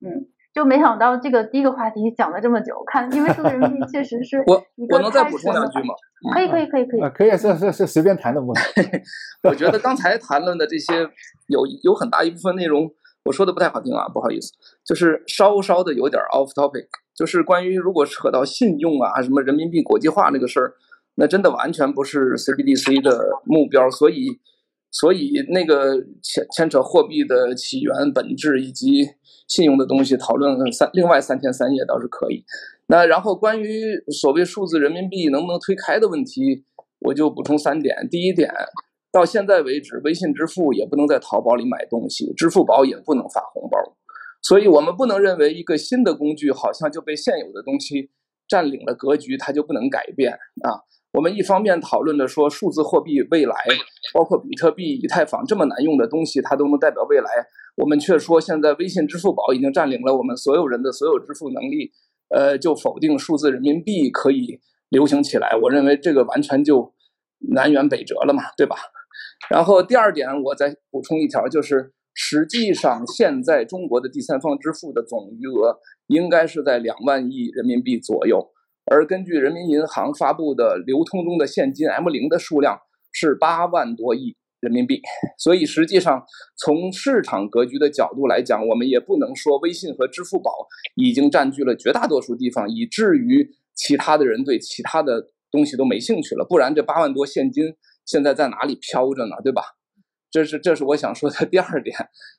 嗯。就没想到这个第一个话题讲了这么久，看因为数字人民币确实是 我我能再补充两句吗？可以可以可以可以啊，可以是是是随便谈的不？我觉得刚才谈论的这些有有很大一部分内容，我说的不太好听啊，不好意思，就是稍稍的有点 off topic，就是关于如果扯到信用啊什么人民币国际化那个事儿，那真的完全不是 CBDC 的目标，所以所以那个牵牵扯货币的起源本质以及。信用的东西讨论三另外三天三夜倒是可以，那然后关于所谓数字人民币能不能推开的问题，我就补充三点。第一点，到现在为止，微信支付也不能在淘宝里买东西，支付宝也不能发红包，所以我们不能认为一个新的工具好像就被现有的东西占领了格局，它就不能改变啊。我们一方面讨论的说数字货币未来，包括比特币、以太坊这么难用的东西，它都能代表未来。我们却说现在微信、支付宝已经占领了我们所有人的所有支付能力，呃，就否定数字人民币可以流行起来。我认为这个完全就南辕北辙了嘛，对吧？然后第二点，我再补充一条，就是实际上现在中国的第三方支付的总余额应该是在两万亿人民币左右，而根据人民银行发布的流通中的现金 M 零的数量是八万多亿。人民币。所以实际上从市场格局的角度来讲，我们也不能说微信和支付宝已经占据了绝大多数地方，以至于其他的人对其他的东西都没兴趣了。不然这八万多现金现在在哪里飘着呢？对吧？这是这是我想说的第二点，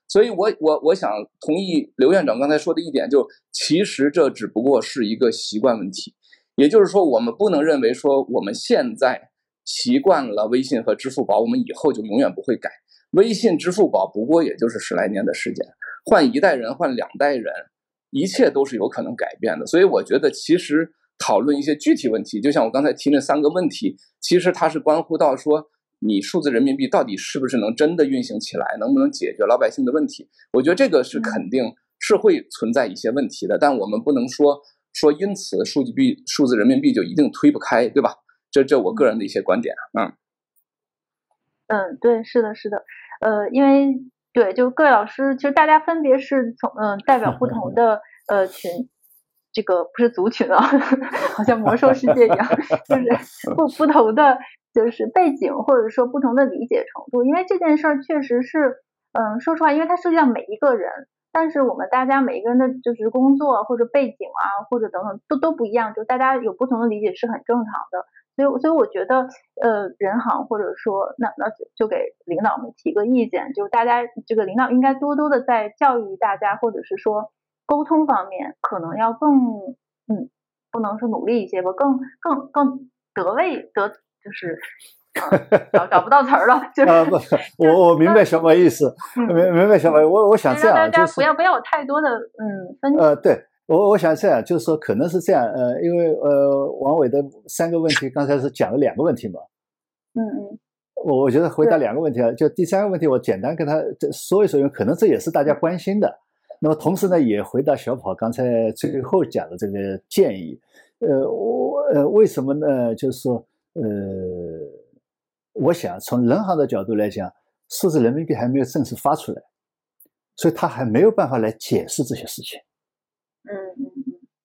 所以我我我想同意刘院长刚才说的一点，就其实这只不过是一个习惯问题，也就是说，我们不能认为说我们现在习惯了微信和支付宝，我们以后就永远不会改。微信、支付宝不过也就是十来年的时间，换一代人，换两代人，一切都是有可能改变的。所以我觉得，其实讨论一些具体问题，就像我刚才提那三个问题，其实它是关乎到说。你数字人民币到底是不是能真的运行起来？能不能解决老百姓的问题？我觉得这个是肯定是会存在一些问题的，但我们不能说说因此数据币、数字人民币就一定推不开，对吧？这这我个人的一些观点啊。嗯，对，是的，是的，呃，因为对，就各位老师，其实大家分别是从嗯代表不同的呃群，这个不是族群啊，好像魔兽世界一样，就是不不同的。就是背景或者说不同的理解程度，因为这件事儿确实是，嗯，说实话，因为它涉及到每一个人，但是我们大家每一个人的就是工作或者背景啊，或者等等都都不一样，就大家有不同的理解是很正常的。所以，所以我觉得，呃，人行或者说那那就就给领导们提个意见，就是大家这个领导应该多多的在教育大家，或者是说沟通方面可能要更，嗯，不能说努力一些吧，更更更得位得。就是找找不到词儿了，就是啊不，我我明白什么意思，明明白什么，我我想这样，大家不要不要有太多的嗯分呃，对我我想这样，就是说可能是这样，呃，因为呃王伟的三个问题刚才是讲了两个问题嘛，嗯嗯，我我觉得回答两个问题啊，就第三个问题我简单跟他说一说，因为可能这也是大家关心的，那么同时呢也回答小跑刚才最后讲的这个建议，呃我呃为什么呢？就是说。呃，我想从人行的角度来讲，数字人民币还没有正式发出来，所以他还没有办法来解释这些事情。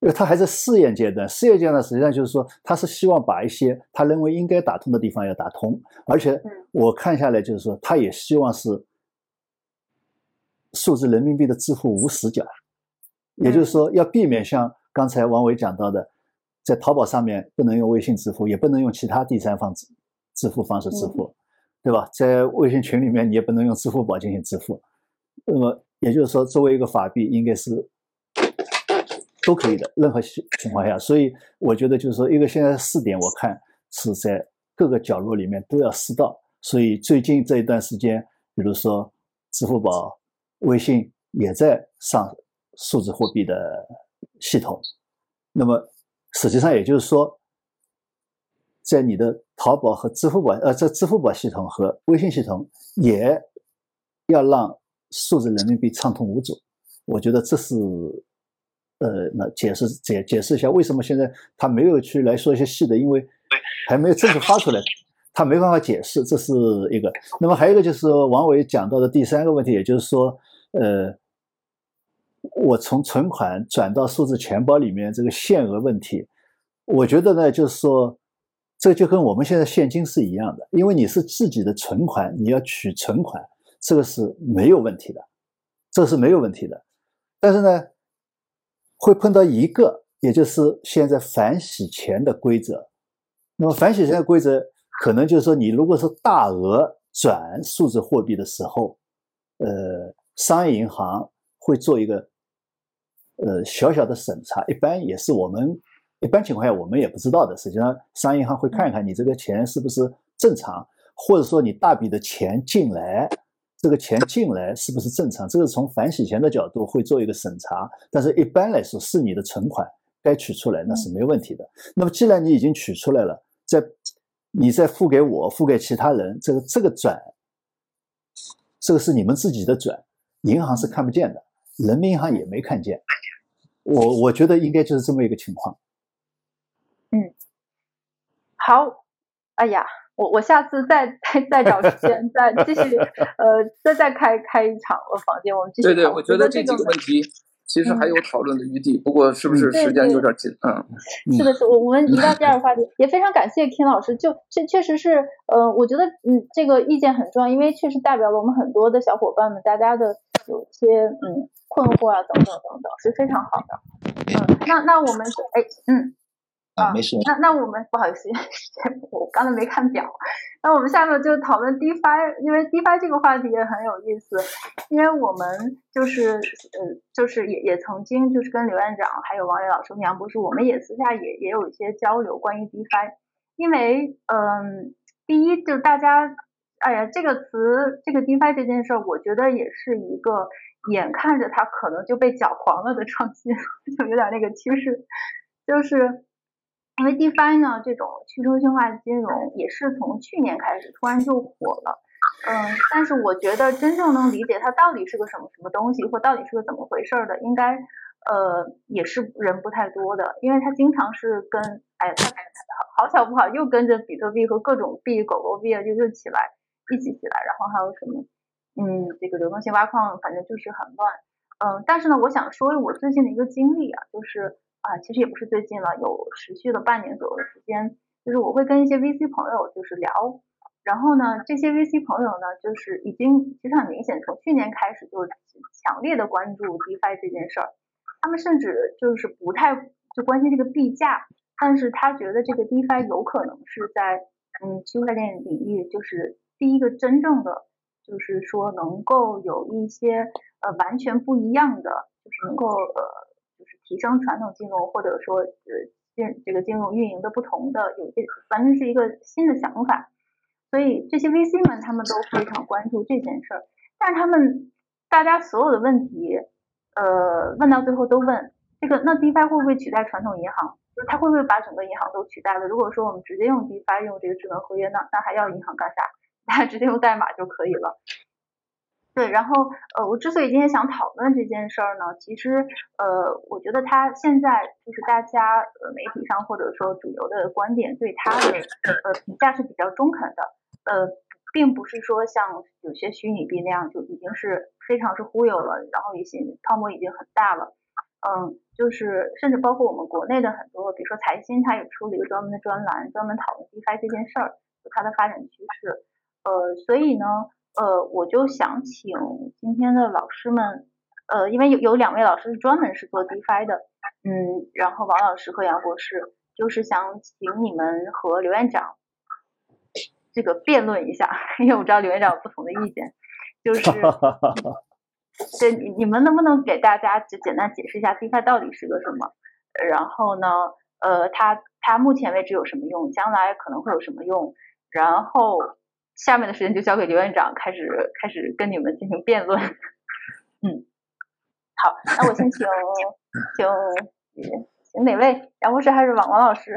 因为他还在试验阶段，试验阶段实际上就是说，他是希望把一些他认为应该打通的地方要打通，而且我看下来就是说，他也希望是数字人民币的支付无死角，也就是说要避免像刚才王伟讲到的。在淘宝上面不能用微信支付，也不能用其他第三方支支付方式支付，对吧？在微信群里面你也不能用支付宝进行支付。那么也就是说，作为一个法币，应该是都可以的，任何情情况下。所以我觉得就是说，一个现在试点，我看是在各个角落里面都要试到。所以最近这一段时间，比如说支付宝、微信也在上数字货币的系统，那么。实际上也就是说，在你的淘宝和支付宝，呃，这支付宝系统和微信系统也要让数字人民币畅通无阻。我觉得这是，呃，那解释解解释一下为什么现在他没有去来说一些细的，因为还没有正式发出来，他没办法解释，这是一个。那么还有一个就是王伟讲到的第三个问题，也就是说，呃。我从存款转到数字钱包里面这个限额问题，我觉得呢，就是说，这就跟我们现在现金是一样的，因为你是自己的存款，你要取存款，这个是没有问题的，这是没有问题的。但是呢，会碰到一个，也就是现在反洗钱的规则。那么反洗钱的规则，可能就是说，你如果是大额转数字货币的时候，呃，商业银行会做一个。呃，小小的审查，一般也是我们一般情况下我们也不知道的。实际上，商业银行会看一看你这个钱是不是正常，或者说你大笔的钱进来，这个钱进来是不是正常？这个从反洗钱的角度会做一个审查。但是一般来说，是你的存款该取出来那是没问题的。那么既然你已经取出来了，在你再付给我，付给其他人，这个这个转，这个是你们自己的转，银行是看不见的，人民银行也没看见。我我觉得应该就是这么一个情况。嗯，好，哎呀，我我下次再再再找时间再 继续，呃，再再开开一场房间，我们继续。对对，我觉得这几个问题其实还有讨论的余地，不过是不是时间有点紧？嗯，是的，是，我我们移到第二个话题，也非常感谢 Ken 老师，就确确实是，呃，我觉得嗯这个意见很重要，因为确实代表了我们很多的小伙伴们，大家的有些嗯困惑啊等等等等，是非常好的。嗯，那那我们是哎嗯。啊，没事。那那我们不好意思，我刚才没看表。那我们下面就讨论 DeFi，因为 DeFi 这个话题也很有意思。因为我们就是呃，就是也也曾经就是跟刘院长还有王磊老师、杨博士，我们也私下也也有一些交流关于 DeFi。因为嗯，第一就是大家，哎呀，这个词这个 DeFi 这件事儿，我觉得也是一个眼看着它可能就被搅黄了的创新，就有点那个趋势，就是。因为 DeFi 呢，这种去中心化金融也是从去年开始突然就火了，嗯，但是我觉得真正能理解它到底是个什么什么东西，或到底是个怎么回事的，应该呃也是人不太多的，因为它经常是跟，哎呀，好巧不好又跟着比特币和各种币、狗狗币啊就就起来，一起起来，然后还有什么，嗯，这个流动性挖矿，反正就是很乱，嗯，但是呢，我想说我最近的一个经历啊，就是。啊，其实也不是最近了，有持续了半年左右的时间。就是我会跟一些 VC 朋友就是聊，然后呢，这些 VC 朋友呢，就是已经其实很明显，从去年开始就强烈的关注 DeFi 这件事儿。他们甚至就是不太就关心这个币价，但是他觉得这个 DeFi 有可能是在嗯区块链领域，就是第一个真正的，就是说能够有一些呃完全不一样的，就是能够呃。提升传统金融，或者说呃金这个金融运营的不同的有这反正是一个新的想法，所以这些 VC 们他们都非常关注这件事儿，但是他们大家所有的问题，呃问到最后都问这个那 DeFi 会不会取代传统银行？就是它会不会把整个银行都取代了？如果说我们直接用 DeFi 用这个智能合约，那那还要银行干啥？大家直接用代码就可以了。对，然后呃，我之所以今天想讨论这件事儿呢，其实呃，我觉得他现在就是大家呃媒体上或者说主流的观点对他的呃评价是比较中肯的，呃，并不是说像有些虚拟币那样就已经是非常是忽悠了，然后一些泡沫已经很大了，嗯，就是甚至包括我们国内的很多，比如说财新，他也出了一个专门的专栏，专门讨论 DeFi 这件事儿它的发展趋势，呃，所以呢。呃，我就想请今天的老师们，呃，因为有有两位老师是专门是做 DeFi 的，嗯，然后王老师和杨博士，就是想请你们和刘院长这个辩论一下，因为我知道刘院长有不同的意见，就是，对，你你们能不能给大家就简单解释一下 DeFi 到底是个什么？然后呢，呃，它它目前为止有什么用？将来可能会有什么用？然后。下面的时间就交给刘院长开始开始跟你们进行辩论。嗯，好，那我先请 请请哪位？杨博士还是王王老师？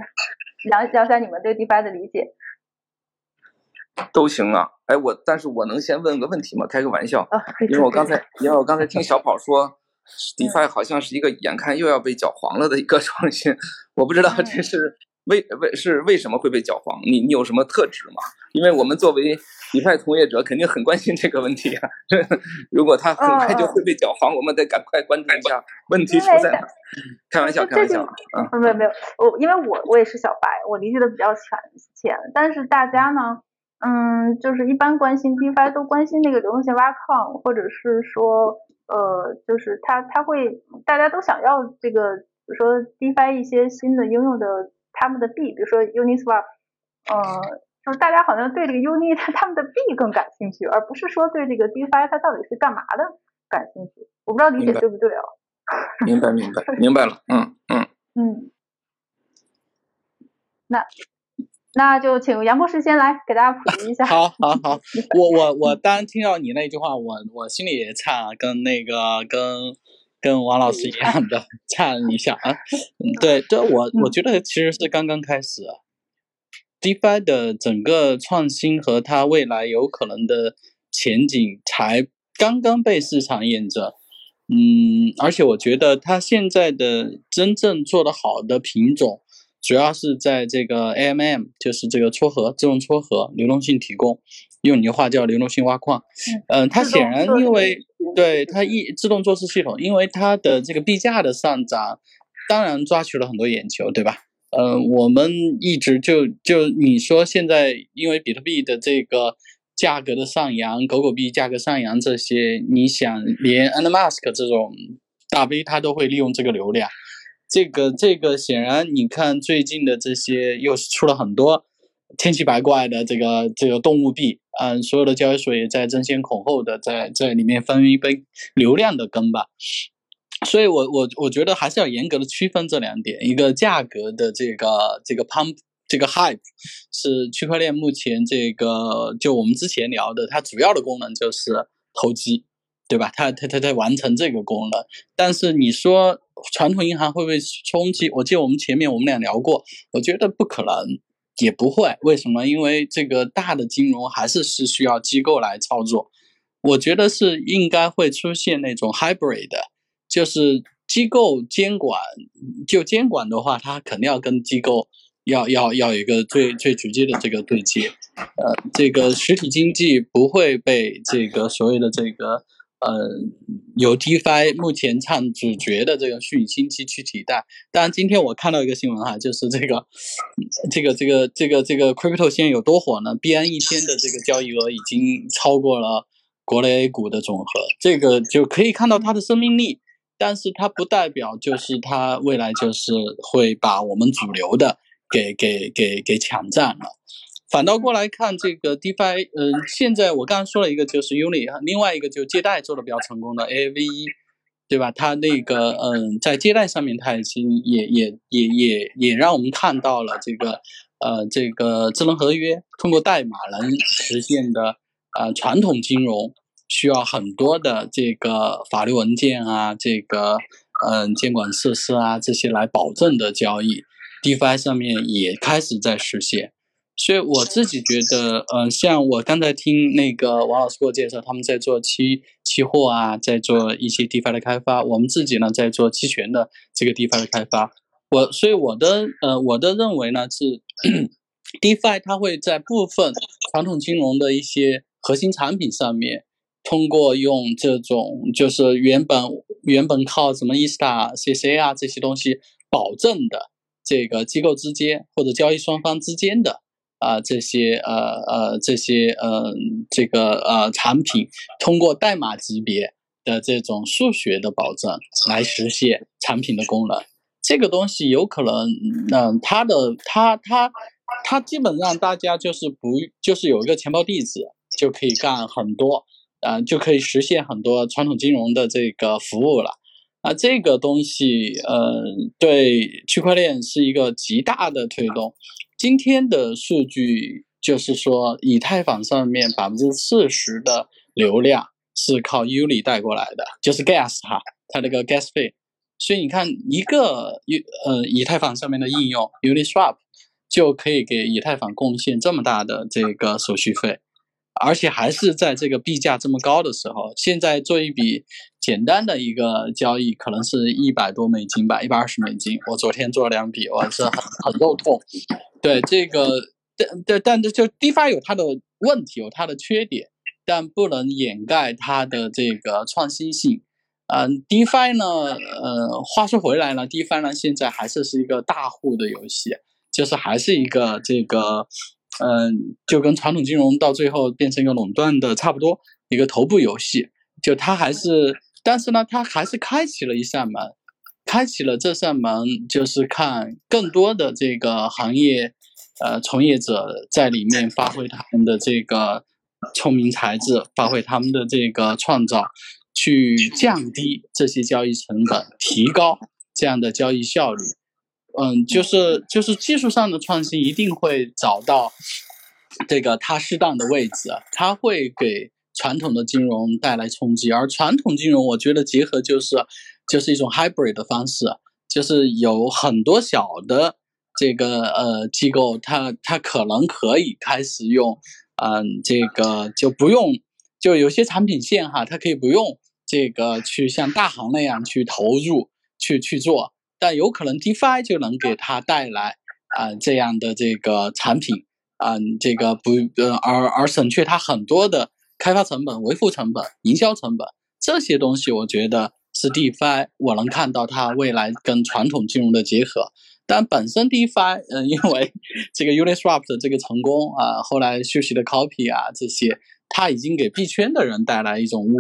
聊聊一下你们对 DeFi 的理解。都行啊，哎，我但是我能先问个问题吗？开个玩笑，因为我刚才因为我刚才听小跑说，DeFi 好像是一个眼看又要被搅黄了的一个 创新，我不知道这是。为为是为什么会被搅黄？你你有什么特质吗？因为我们作为一派从业者，肯定很关心这个问题啊。如果他很快就会被搅黄，我们得赶快关注一下问题出在哪。开玩笑，开玩笑。嗯，没有没有，我因为我我也是小白，我理解的比较浅浅。但是大家呢，嗯，就是一般关心 DeFi 都关心那个流动性挖矿，或者是说，呃，就是他他会大家都想要这个，比如说 DeFi 一些新的应用的。他们的币，比如说 Uniswap，呃，就是大家好像对这个 Uni 他们的币更感兴趣，而不是说对这个 DeFi 它到底是干嘛的感兴趣。我不知道理解对不对哦。明白明白明白了，嗯嗯嗯。那那就请杨博士先来给大家普及一下。好，好，好。我我我当听到你那句话，我我心里也差，跟那个跟。跟王老师一样的 颤一下啊，嗯，对，这我我觉得其实是刚刚开始，DeFi 的整个创新和它未来有可能的前景才刚刚被市场验证，嗯，而且我觉得它现在的真正做得好的品种，主要是在这个 AMM，就是这个撮合自动撮合流动性提供，用你的话叫流动性挖矿。嗯，它显然因为对它一自动做事系统，因为它的这个币价的上涨，当然抓取了很多眼球，对吧？嗯，我们一直就就你说现在因为比特币的这个价格的上扬，狗狗币价格上扬这些，你想连 Elon Musk 这种大 V 他都会利用这个流量，这个这个显然你看最近的这些又是出了很多千奇百怪的这个这个动物币，嗯，所有的交易所也在争先恐后的在在里面分一杯流量的羹吧。所以，我我我觉得还是要严格的区分这两点，一个价格的这个这个 pump 这个 hype 是区块链目前这个就我们之前聊的，它主要的功能就是投机，对吧？它它它在完成这个功能。但是你说传统银行会不会冲击？我记得我们前面我们俩聊过，我觉得不可能，也不会。为什么？因为这个大的金融还是是需要机构来操作。我觉得是应该会出现那种 hybrid 的。就是机构监管，就监管的话，它肯定要跟机构要要要一个最最直接的这个对接。呃，这个实体经济不会被这个所谓的这个呃由 DeFi 目前唱主角的这个虚拟经济去替代。当然，今天我看到一个新闻哈，就是这个这个这个这个这个 Crypto 现在有多火呢？？B N 一天的这个交易额已经超过了国内 A 股的总和，这个就可以看到它的生命力。但是它不代表就是它未来就是会把我们主流的给给给给抢占了，反倒过来看这个 DeFi，嗯，现在我刚刚说了一个就是 Uni，另外一个就借贷做的比较成功的 AAVE，对吧？它那个嗯，在借贷上面它已经也也也也也让我们看到了这个呃这个智能合约通过代码能实现的呃传统金融。需要很多的这个法律文件啊，这个嗯监管设施啊这些来保证的交易，DeFi 上面也开始在实现。所以我自己觉得，嗯，像我刚才听那个王老师给我介绍，他们在做期期货啊，在做一些 DeFi 的开发，我们自己呢在做期权的这个 DeFi 的开发。我所以我的呃我的认为呢是，DeFi 它会在部分传统金融的一些核心产品上面。通过用这种就是原本原本靠什么 e s t a CC 啊这些东西保证的这个机构之间或者交易双方之间的啊这些呃呃这些呃这个呃产品，通过代码级别的这种数学的保证来实现产品的功能，这个东西有可能嗯它的它它它基本上大家就是不就是有一个钱包地址就可以干很多。啊，就可以实现很多传统金融的这个服务了。啊，这个东西，呃，对区块链是一个极大的推动。今天的数据就是说，以太坊上面百分之四十的流量是靠 Uli 带过来的，就是 Gas 哈，它那个 Gas 费。所以你看，一个以呃以太坊上面的应用 Uniswap 就可以给以太坊贡献这么大的这个手续费。而且还是在这个币价这么高的时候，现在做一笔简单的一个交易，可能是一百多美金吧，一百二十美金。我昨天做了两笔，我是很很肉痛。对这个，但但但这就 DeFi 有它的问题，有它的缺点，但不能掩盖它的这个创新性。嗯，DeFi 呢，呃，话说回来呢，DeFi 呢现在还是是一个大户的游戏，就是还是一个这个。嗯，就跟传统金融到最后变成一个垄断的差不多，一个头部游戏，就它还是，但是呢，它还是开启了一扇门，开启了这扇门，就是看更多的这个行业，呃，从业者在里面发挥他们的这个聪明才智，发挥他们的这个创造，去降低这些交易成本，提高这样的交易效率。嗯，就是就是技术上的创新一定会找到这个它适当的位置，它会给传统的金融带来冲击。而传统金融，我觉得结合就是就是一种 hybrid 的方式，就是有很多小的这个呃机构，它它可能可以开始用，嗯，这个就不用就有些产品线哈，它可以不用这个去像大行那样去投入去去做。但有可能 DeFi 就能给它带来啊这样的这个产品嗯、这个不呃而而省去它很多的开发成本、维护成本、营销成本这些东西，我觉得是 DeFi 我能看到它未来跟传统金融的结合。但本身 DeFi，嗯、因为这个 Uniswap 的这个成功啊、后来休息的 Copy 啊这些，它已经给币圈的人带来一种误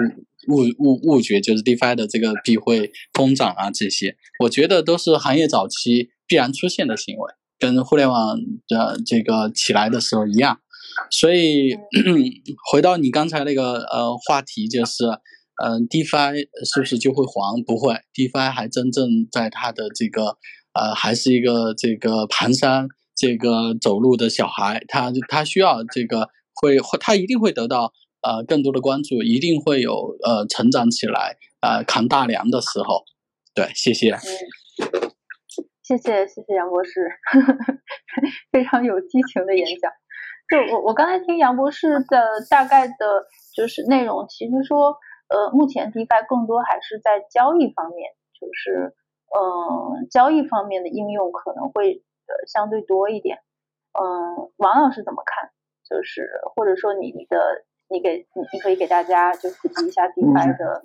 误误误觉，就是 DeFi 的这个币会疯涨啊这些，我觉得都是行业早期必然出现的行为，跟互联网的这个起来的时候一样。所以 回到你刚才那个呃话题，就是嗯、呃、，DeFi 是不是就会黄？不会，DeFi 还真正在它的这个呃还是一个这个蹒跚这个走路的小孩，他他需要这个会会他一定会得到呃更多的关注，一定会有呃成长起来呃扛大梁的时候。对，谢谢。嗯，谢谢谢谢杨博士，非常有激情的演讲。就我我刚才听杨博士的大概的就是内容，其实说呃目前 DeFi 更多还是在交易方面，就是嗯交易方面的应用可能会呃相对多一点。嗯，王老师怎么看？就是或者说你你的你给你你可以给大家就普及一下 DeFi 的、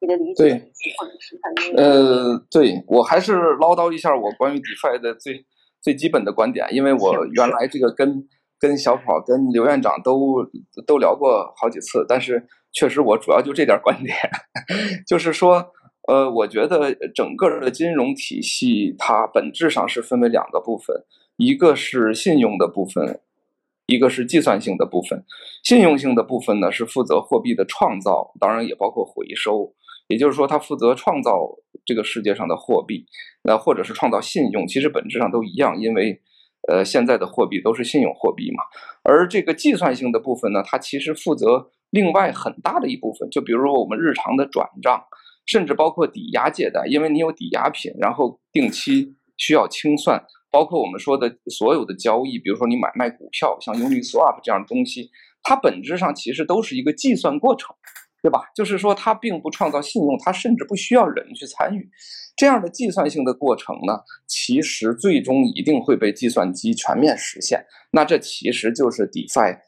你的理解，对或者是它的。呃，对我还是唠叨一下我关于 DeFi 的最最基本的观点，因为我原来这个跟跟小跑、跟刘院长都都聊过好几次，但是确实我主要就这点观点，就是说，呃，我觉得整个的金融体系它本质上是分为两个部分，一个是信用的部分，一个是计算性的部分。信用性的部分呢是负责货币的创造，当然也包括回收。也就是说，它负责创造这个世界上的货币，那或者是创造信用，其实本质上都一样，因为呃现在的货币都是信用货币嘛。而这个计算性的部分呢，它其实负责另外很大的一部分，就比如说我们日常的转账，甚至包括抵押借贷，因为你有抵押品，然后定期需要清算，包括我们说的所有的交易，比如说你买卖股票，像 Uniswap 这样的东西，它本质上其实都是一个计算过程。对吧？就是说，它并不创造信用，它甚至不需要人去参与。这样的计算性的过程呢，其实最终一定会被计算机全面实现。那这其实就是 DeFi，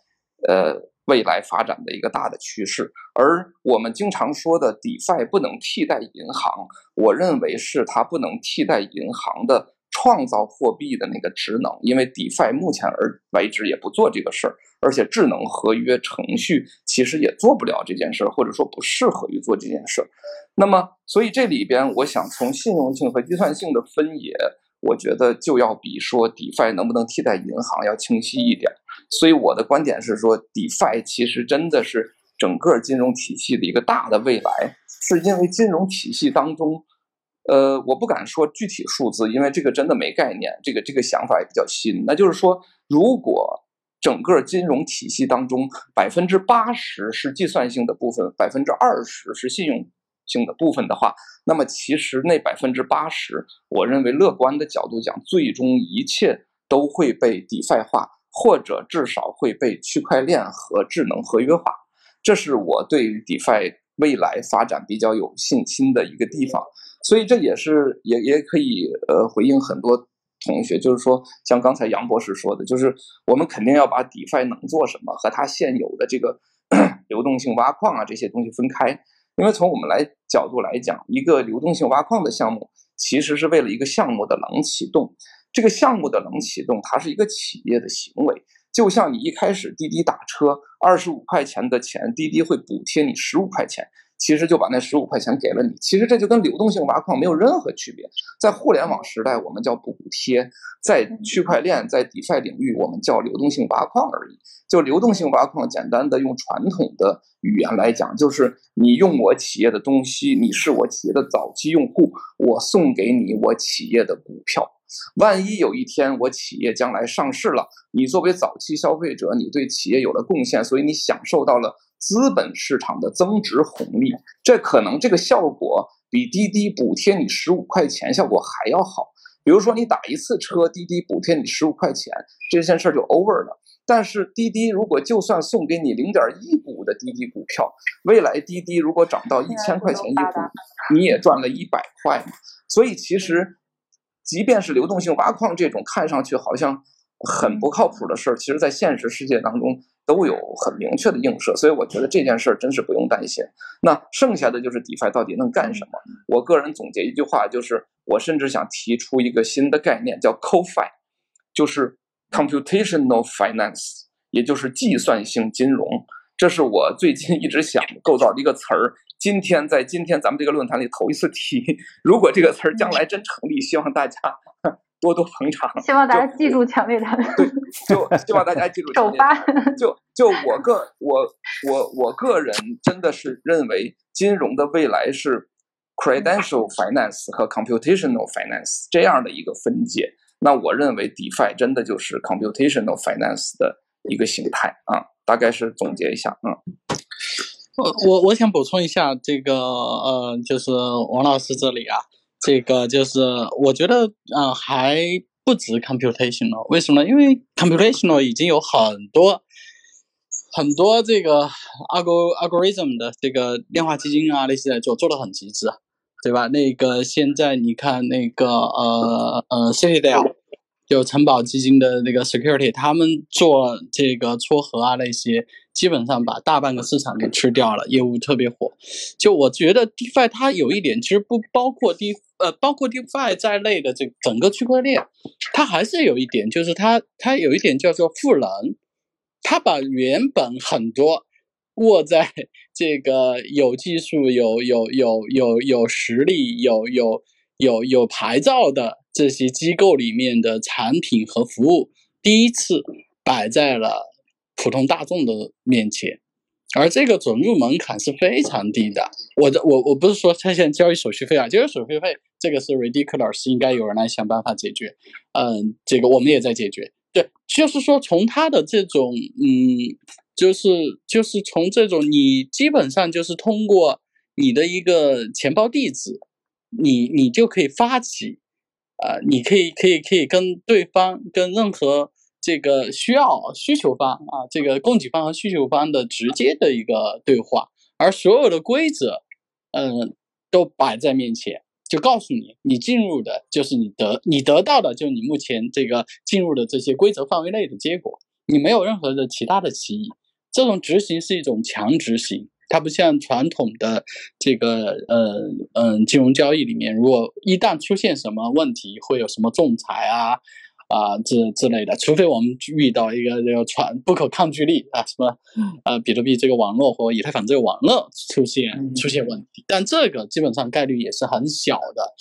呃，未来发展的一个大的趋势。而我们经常说的 DeFi 不能替代银行，我认为是它不能替代银行的创造货币的那个职能，因为 DeFi 目前而为止也不做这个事儿，而且智能合约程序其实也做不了这件事儿，或者说不适合于做这件事儿。那么，所以这里边我想从信用性和计算性的分野，我觉得就要比说 DeFi 能不能替代银行要清晰一点。所以我的观点是说，DeFi 其实真的是整个金融体系的一个大的未来，是因为金融体系当中。呃，我不敢说具体数字，因为这个真的没概念，这个这个想法也比较新。那就是说，如果整个金融体系当中百分之八十是计算性的部分，百分之二十是信用性的部分的话，那么其实那百分之八十，我认为乐观的角度讲，最终一切都会被 DeFi 化，或者至少会被区块链和智能合约化。这是我对于 DeFi 未来发展比较有信心的一个地方。所以这也是也也可以呃回应很多同学，就是说像刚才杨博士说的，就是我们肯定要把 DeFi 能做什么和它现有的这个 流动性挖矿啊这些东西分开，因为从我们来角度来讲，一个流动性挖矿的项目其实是为了一个项目的冷启动，这个项目的冷启动它是一个企业的行为，就像你一开始滴滴打车二十五块钱的钱，滴滴会补贴你十五块钱。其实就把那十五块钱给了你，其实这就跟流动性挖矿没有任何区别。在互联网时代，我们叫补贴；在区块链、在 DeFi 领域，我们叫流动性挖矿而已。就流动性挖矿，简单的用传统的语言来讲，就是你用我企业的东西，你是我企业的早期用户，我送给你我企业的股票。万一有一天我企业将来上市了，你作为早期消费者，你对企业有了贡献，所以你享受到了。资本市场的增值红利，这可能这个效果比滴滴补贴你十五块钱效果还要好。比如说你打一次车，滴滴补贴你十五块钱，这件事儿就 over 了。但是滴滴如果就算送给你零点一股的滴滴股票，未来滴滴如果涨到一千块钱一股，你也赚了一百块嘛。所以其实，即便是流动性挖矿这种看上去好像。很不靠谱的事儿，其实在现实世界当中都有很明确的映射，所以我觉得这件事儿真是不用担心。那剩下的就是 DeFi 到底能干什么？我个人总结一句话，就是我甚至想提出一个新的概念，叫 CoFi，就是 Computational Finance，也就是计算性金融。这是我最近一直想构造的一个词儿。今天在今天咱们这个论坛里头一次提，如果这个词儿将来真成立，希望大家。多多捧场，希望大家记住 强烈的。对，就希望大家记住。首发。就就我个我我我个人真的是认为，金融的未来是 credential finance 和 computational finance 这样的一个分界。那我认为 DeFi 真的就是 computational finance 的一个形态啊。大概是总结一下，嗯。我我我想补充一下这个呃，就是王老师这里啊。这个就是我觉得，呃，还不止 computational，为什么？因为 computational 已经有很多很多这个 alg algorithm 的这个量化基金啊那些在做的很极致，对吧？那个现在你看那个呃呃谢谢大家就城堡基金的那个 security，他们做这个撮合啊那些。基本上把大半个市场给吃掉了，业务特别火。就我觉得 DeFi 它有一点，其实不包括 D 呃包括 DeFi 在内的这整个区块链，它还是有一点，就是它它有一点叫做赋能，它把原本很多握在这个有技术、有有有有有实力、有有有有牌照的这些机构里面的产品和服务，第一次摆在了。普通大众的面前，而这个准入门槛是非常低的。我的我我不是说他现在交易手续费啊，交易手续费这个是 ridiculous，应该有人来想办法解决。嗯，这个我们也在解决。对，就是说从他的这种嗯，就是就是从这种你基本上就是通过你的一个钱包地址，你你就可以发起，呃，你可以可以可以跟对方跟任何。这个需要需求方啊，这个供给方和需求方的直接的一个对话，而所有的规则，嗯，都摆在面前，就告诉你，你进入的就是你得你得到的，就是你目前这个进入的这些规则范围内的结果，你没有任何的其他的歧义。这种执行是一种强执行，它不像传统的这个呃嗯金融交易里面，如果一旦出现什么问题，会有什么仲裁啊。啊，之之类的，除非我们遇到一个这个传不可抗拒力啊，什么呃，比特币这个网络或以太坊这个网络出现出现问题，但这个基本上概率也是很小的。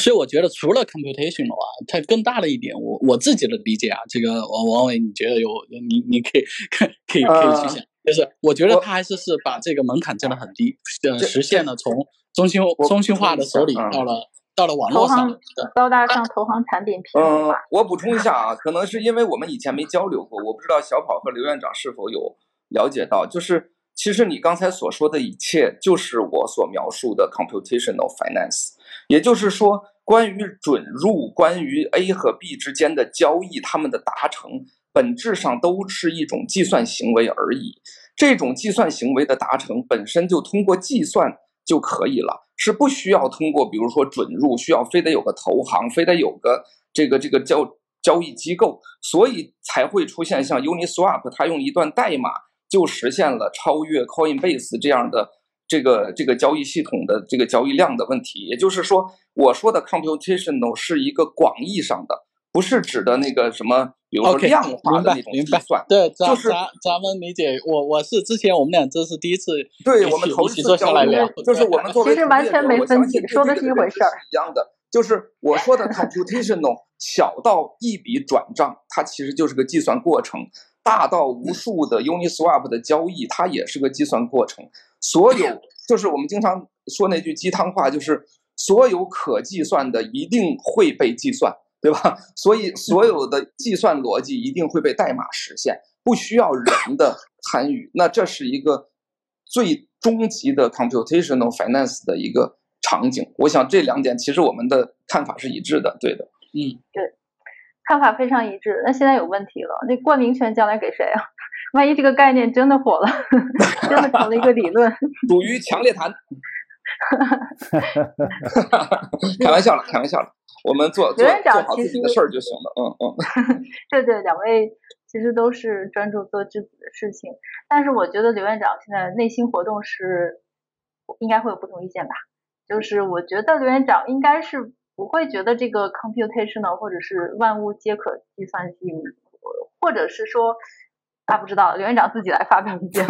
所以我觉得，除了 computation 的话，它更大的一点，我我自己的理解啊，这个王王伟，你觉得有你你可以可以可以去想，就是我觉得他还是是把这个门槛降得很低，呃，实现了从中心中心化的手里到了。到了网络上，高大上投行产品平嗯，我补充一下啊，可能是因为我们以前没交流过，我不知道小跑和刘院长是否有了解到，就是其实你刚才所说的一切，就是我所描述的 computational finance，也就是说，关于准入，关于 A 和 B 之间的交易，他们的达成，本质上都是一种计算行为而已。这种计算行为的达成，本身就通过计算就可以了。是不需要通过，比如说准入，需要非得有个投行，非得有个这个这个交交易机构，所以才会出现像 Uniswap，它用一段代码就实现了超越 Coinbase 这样的这个这个交易系统的这个交易量的问题。也就是说，我说的 computational 是一个广义上的。不是指的那个什么，比如说量化的那种计算，对，就是咱咱们理解，我我是之前我们俩这是第一次，对我们头一次下来聊，就是我们作为其实完全没分歧，说的是一回事儿，一样的，就是我说的 computational 小到一笔转账，它其实就是个计算过程；大到无数的 Uniswap 的交易，它也是个计算过程。所有就是我们经常说那句鸡汤话，就是所有可计算的一定会被计算。对吧？所以所有的计算逻辑一定会被代码实现，不需要人的参与。那这是一个最终极的 computational finance 的一个场景。我想这两点其实我们的看法是一致的，对的。嗯，对，看法非常一致。那现在有问题了，那冠名权将来给谁啊？万一这个概念真的火了，真的成了一个理论，属于强烈谈。开玩笑了，开玩笑了。我们做做做好自己的事儿就行了。嗯嗯，对对，两位其实都是专注做自己的事情，但是我觉得刘院长现在内心活动是应该会有不同意见吧？就是我觉得刘院长应该是不会觉得这个 computational 或者是万物皆可计算性，或者是说。他不知道，刘院长自己来发表意见。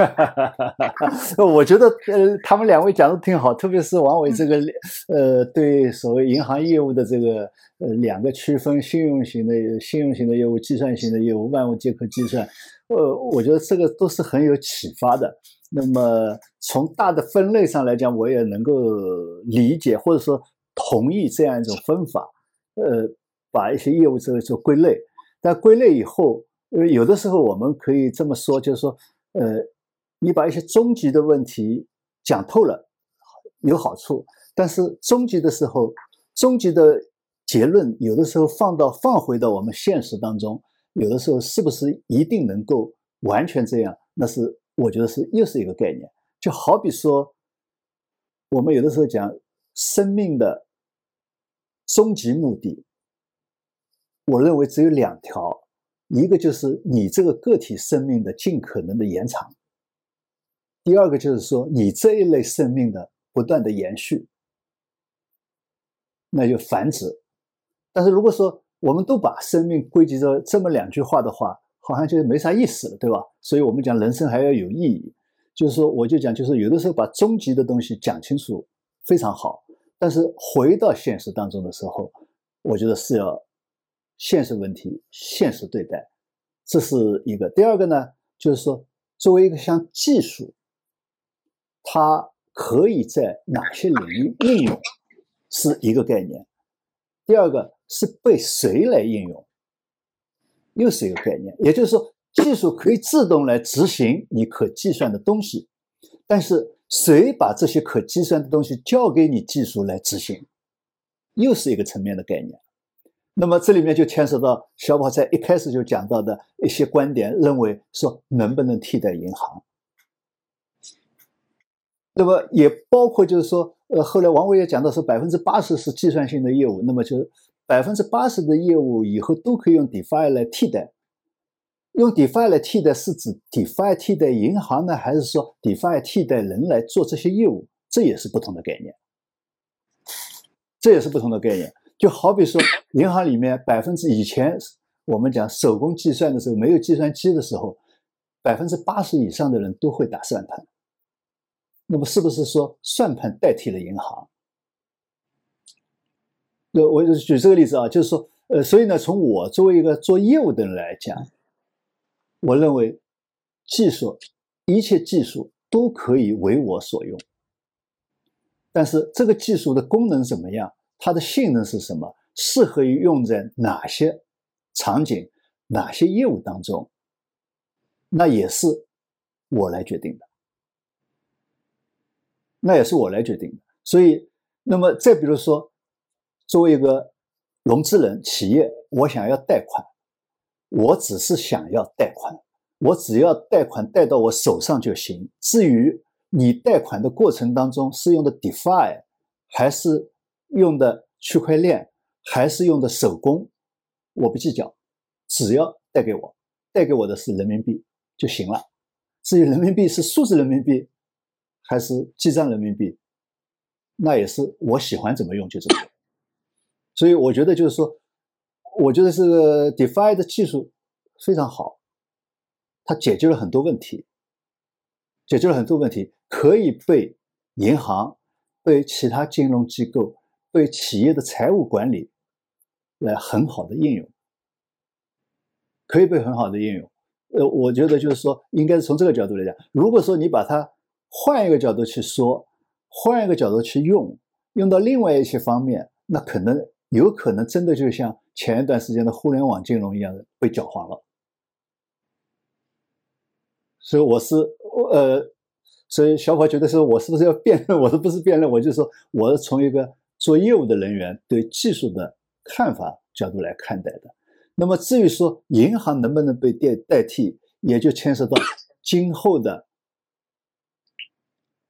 我觉得，呃，他们两位讲的挺好，特别是王伟这个，呃，对所谓银行业务的这个，呃，两个区分，信用型的、信用型的业务、计算型的业务，万物皆可计算。呃，我觉得这个都是很有启发的。那么从大的分类上来讲，我也能够理解或者说同意这样一种分法。呃，把一些业务这个做归类，但归类以后。因为有的时候我们可以这么说，就是说，呃，你把一些终极的问题讲透了，有好处。但是终极的时候，终极的结论有的时候放到放回到我们现实当中，有的时候是不是一定能够完全这样？那是我觉得是又是一个概念。就好比说，我们有的时候讲生命的终极目的，我认为只有两条。一个就是你这个个体生命的尽可能的延长，第二个就是说你这一类生命的不断的延续，那就繁殖。但是如果说我们都把生命归结着这么两句话的话，好像就没啥意思了，对吧？所以我们讲人生还要有意义，就是说我就讲，就是有的时候把终极的东西讲清楚非常好，但是回到现实当中的时候，我觉得是要。现实问题，现实对待，这是一个。第二个呢，就是说，作为一个像技术，它可以在哪些领域应用，是一个概念。第二个是被谁来应用，又是一个概念。也就是说，技术可以自动来执行你可计算的东西，但是谁把这些可计算的东西交给你技术来执行，又是一个层面的概念。那么这里面就牵涉到小宝在一开始就讲到的一些观点，认为说能不能替代银行？那么也包括就是说，呃，后来王伟也讲到说百分之八十是计算性的业务，那么就百分之八十的业务以后都可以用 DeFi 来替代。用 DeFi 来替代是指 DeFi 替代银行呢，还是说 DeFi 替代人来做这些业务？这也是不同的概念，这也是不同的概念。就好比说，银行里面百分之以前我们讲手工计算的时候，没有计算机的时候，百分之八十以上的人都会打算盘。那么是不是说算盘代替了银行？那我就举这个例子啊，就是说，呃，所以呢，从我作为一个做业务的人来讲，我认为技术一切技术都可以为我所用，但是这个技术的功能怎么样？它的性能是什么？适合于用在哪些场景、哪些业务当中？那也是我来决定的。那也是我来决定的。所以，那么再比如说，作为一个融资人、企业，我想要贷款，我只是想要贷款，我只要贷款贷到我手上就行。至于你贷款的过程当中是用的 DeFi 还是？用的区块链还是用的手工，我不计较，只要带给我，带给我的是人民币就行了。至于人民币是数字人民币还是记账人民币，那也是我喜欢怎么用就怎么用。所以我觉得就是说，我觉得这个 DeFi 的技术非常好，它解决了很多问题，解决了很多问题，可以被银行、被其他金融机构。对企业的财务管理来很好的应用，可以被很好的应用。呃，我觉得就是说，应该是从这个角度来讲。如果说你把它换一个角度去说，换一个角度去用，用到另外一些方面，那可能有可能真的就像前一段时间的互联网金融一样的被搅黄了。所以我是呃，所以小宝觉得说，我是不是要辩论？我都不是辩论，我就说我是从一个。做业务的人员对技术的看法角度来看待的，那么至于说银行能不能被代代替，也就牵涉到今后的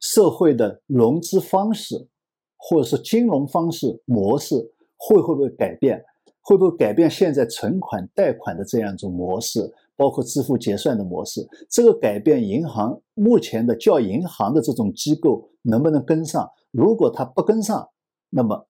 社会的融资方式，或者是金融方式模式，会会不会改变？会不会改变现在存款贷款的这样一种模式，包括支付结算的模式？这个改变，银行目前的叫银行的这种机构能不能跟上？如果它不跟上，那么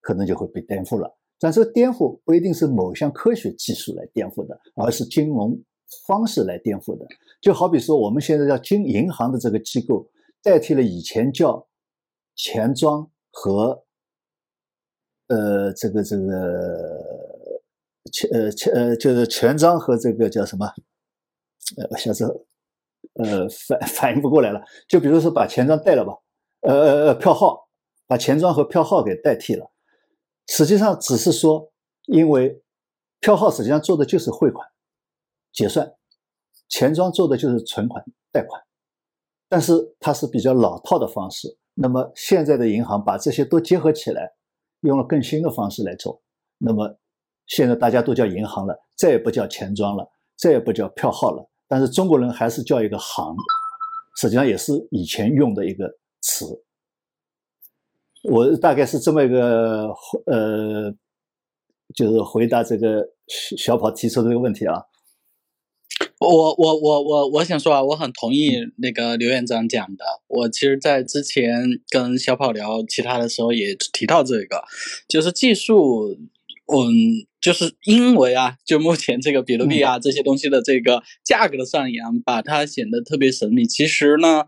可能就会被颠覆了。但这个颠覆不一定是某项科学技术来颠覆的，而是金融方式来颠覆的。就好比说，我们现在叫金银行的这个机构，代替了以前叫钱庄和呃这个这个钱呃钱呃就是钱庄和这个叫什么呃，小时候呃反反应不过来了。就比如说把钱庄代了吧，呃呃票号，把钱庄和票号给代替了。实际上只是说，因为票号实际上做的就是汇款结算，钱庄做的就是存款贷款，但是它是比较老套的方式。那么现在的银行把这些都结合起来，用了更新的方式来做。那么现在大家都叫银行了，再也不叫钱庄了，再也不叫票号了。但是中国人还是叫一个行，实际上也是以前用的一个词。我大概是这么一个呃，就是回答这个小跑提出的这个问题啊。我我我我我想说啊，我很同意那个刘院长讲的。我其实，在之前跟小跑聊其他的时候也提到这个，就是技术，嗯，就是因为啊，就目前这个比特币啊这些东西的这个价格的上扬，把它显得特别神秘。其实呢。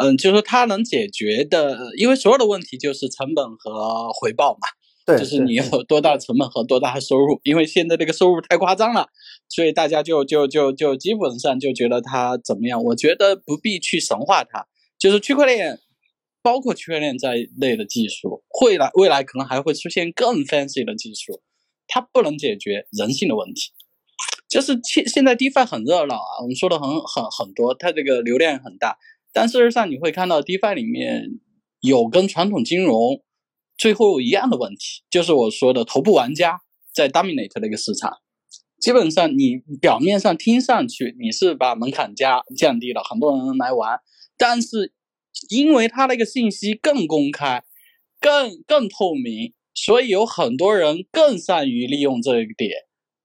嗯，就是它能解决的，因为所有的问题就是成本和回报嘛。对，就是你有多大成本和多大的收入。因为现在这个收入太夸张了，所以大家就就就就基本上就觉得它怎么样？我觉得不必去神化它。就是区块链，包括区块链在内的技术，未来未来可能还会出现更 fancy 的技术，它不能解决人性的问题。就是现现在 DeFi 很热闹啊，我们说的很很很多，它这个流量很大。但事实上，你会看到 DeFi 里面有跟传统金融最后一样的问题，就是我说的头部玩家在 dominate 那个市场。基本上，你表面上听上去你是把门槛加降低了，很多人来玩，但是因为它那个信息更公开、更更透明，所以有很多人更善于利用这一点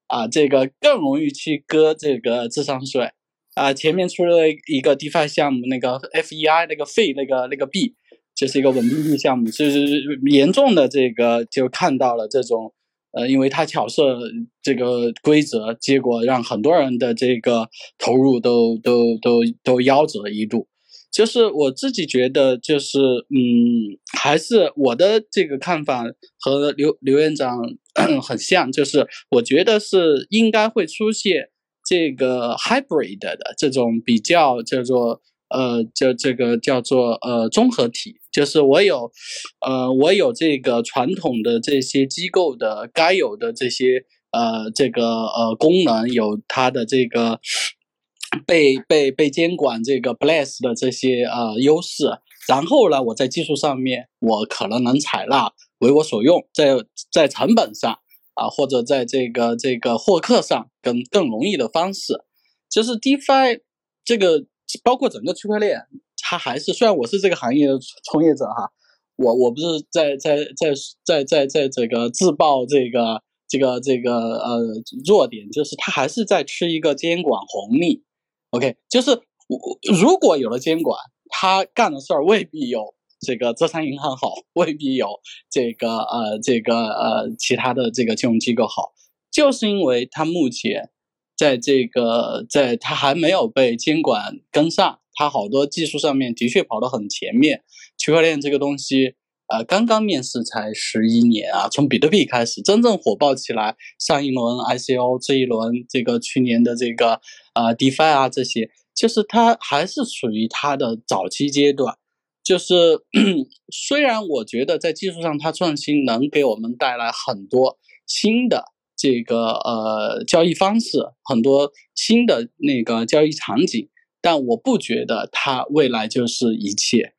啊，这个更容易去割这个智商税。啊，前面出了一个 DeFi 项目，那个 FEI 那个费那个那个币，就是一个稳定币项目，就是严重的这个就看到了这种，呃，因为它巧设这个规则，结果让很多人的这个投入都都都都夭折一度。就是我自己觉得，就是嗯，还是我的这个看法和刘刘院长 很像，就是我觉得是应该会出现。这个 hybrid 的这种比较叫做呃，叫这个叫做呃综合体，就是我有呃我有这个传统的这些机构的该有的这些呃这个呃功能，有它的这个被被被监管这个 bless 的这些呃优势，然后呢，我在技术上面我可能能采纳为我所用，在在成本上。啊，或者在这个这个获客上更更容易的方式，就是 DeFi 这个包括整个区块链，它还是虽然我是这个行业的从业者哈，我我不是在在在在在在这个自曝这个这个这个呃弱点，就是它还是在吃一个监管红利。OK，就是我如果有了监管，他干的事儿未必有。这个浙商银行好，未必有这个呃这个呃其他的这个金融机构好，就是因为它目前在这个在它还没有被监管跟上，它好多技术上面的确跑得很前面。区块链这个东西，呃，刚刚面世才十一年啊，从比特币开始真正火爆起来，上一轮 ICO，这一轮这个去年的这个呃 DeFi 啊这些，就是它还是处于它的早期阶段。就是 虽然我觉得在技术上它创新能给我们带来很多新的这个呃交易方式，很多新的那个交易场景，但我不觉得它未来就是一切。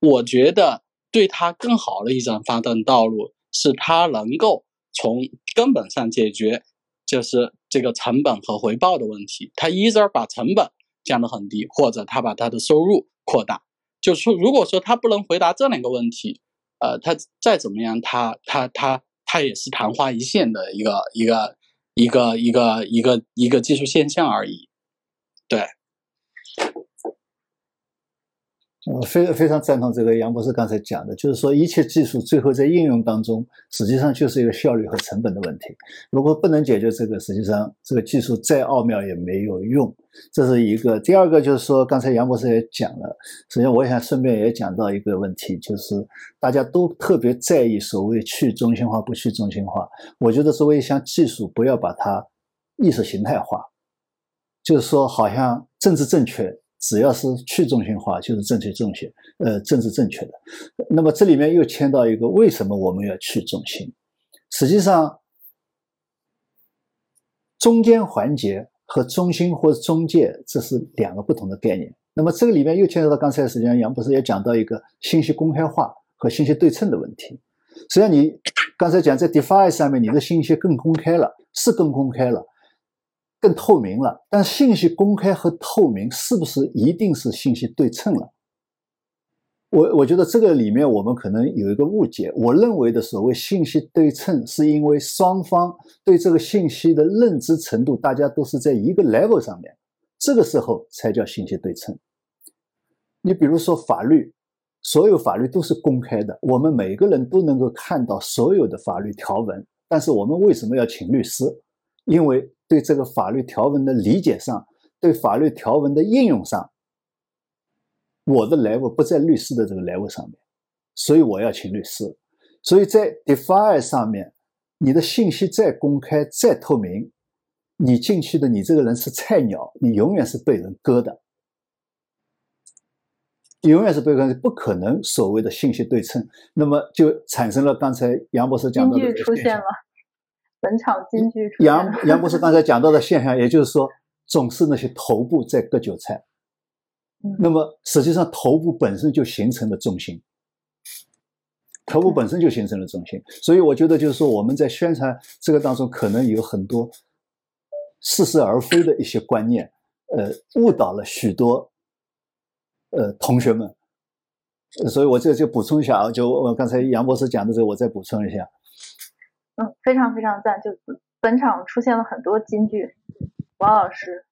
我觉得对它更好的一种发展道路是它能够从根本上解决，就是这个成本和回报的问题。它一直把成本降得很低，或者它把它的收入扩大。就是说，如果说他不能回答这两个问题，呃，他再怎么样，他他他他也是昙花一现的一个一个一个一个一个一个技术现象而已。对。我非非常赞同这个杨博士刚才讲的，就是说一切技术最后在应用当中，实际上就是一个效率和成本的问题。如果不能解决这个，实际上这个技术再奥妙也没有用。这是一个。第二个就是说，刚才杨博士也讲了，首先我想顺便也讲到一个问题，就是大家都特别在意所谓去中心化不去中心化。我觉得作为一项技术，不要把它意识形态化，就是说好像政治正确。只要是去中心化，就是正确正确，呃，政治正确的。那么这里面又牵到一个，为什么我们要去中心？实际上，中间环节和中心或者中介，这是两个不同的概念。那么这个里面又牵扯到刚才实际上杨博士也讲到一个信息公开化和信息对称的问题。实际上你刚才讲在 DeFi 上面，你的信息更公开了，是更公开了。更透明了，但信息公开和透明是不是一定是信息对称了？我我觉得这个里面我们可能有一个误解。我认为的所谓信息对称，是因为双方对这个信息的认知程度，大家都是在一个 level 上面，这个时候才叫信息对称。你比如说法律，所有法律都是公开的，我们每个人都能够看到所有的法律条文，但是我们为什么要请律师？因为对这个法律条文的理解上，对法律条文的应用上，我的 level 不在律师的这个 level 上面，所以我要请律师。所以在 DeFi 上面，你的信息再公开、再透明，你进去的你这个人是菜鸟，你永远是被人割的，永远是被割，不可能所谓的信息对称。那么就产生了刚才杨博士讲到的出现了。本场金句，杨杨博士刚才讲到的现象，也就是说，总是那些头部在割韭菜。那么实际上，头部本身就形成了重心，头部本身就形成了重心。所以我觉得，就是说，我们在宣传这个当中，可能有很多似是而非的一些观念，呃，误导了许多呃同学们。所以我这就补充一下啊，就我刚才杨博士讲的这个，我再补充一下。嗯，非常非常赞！就本场出现了很多金句，王老师，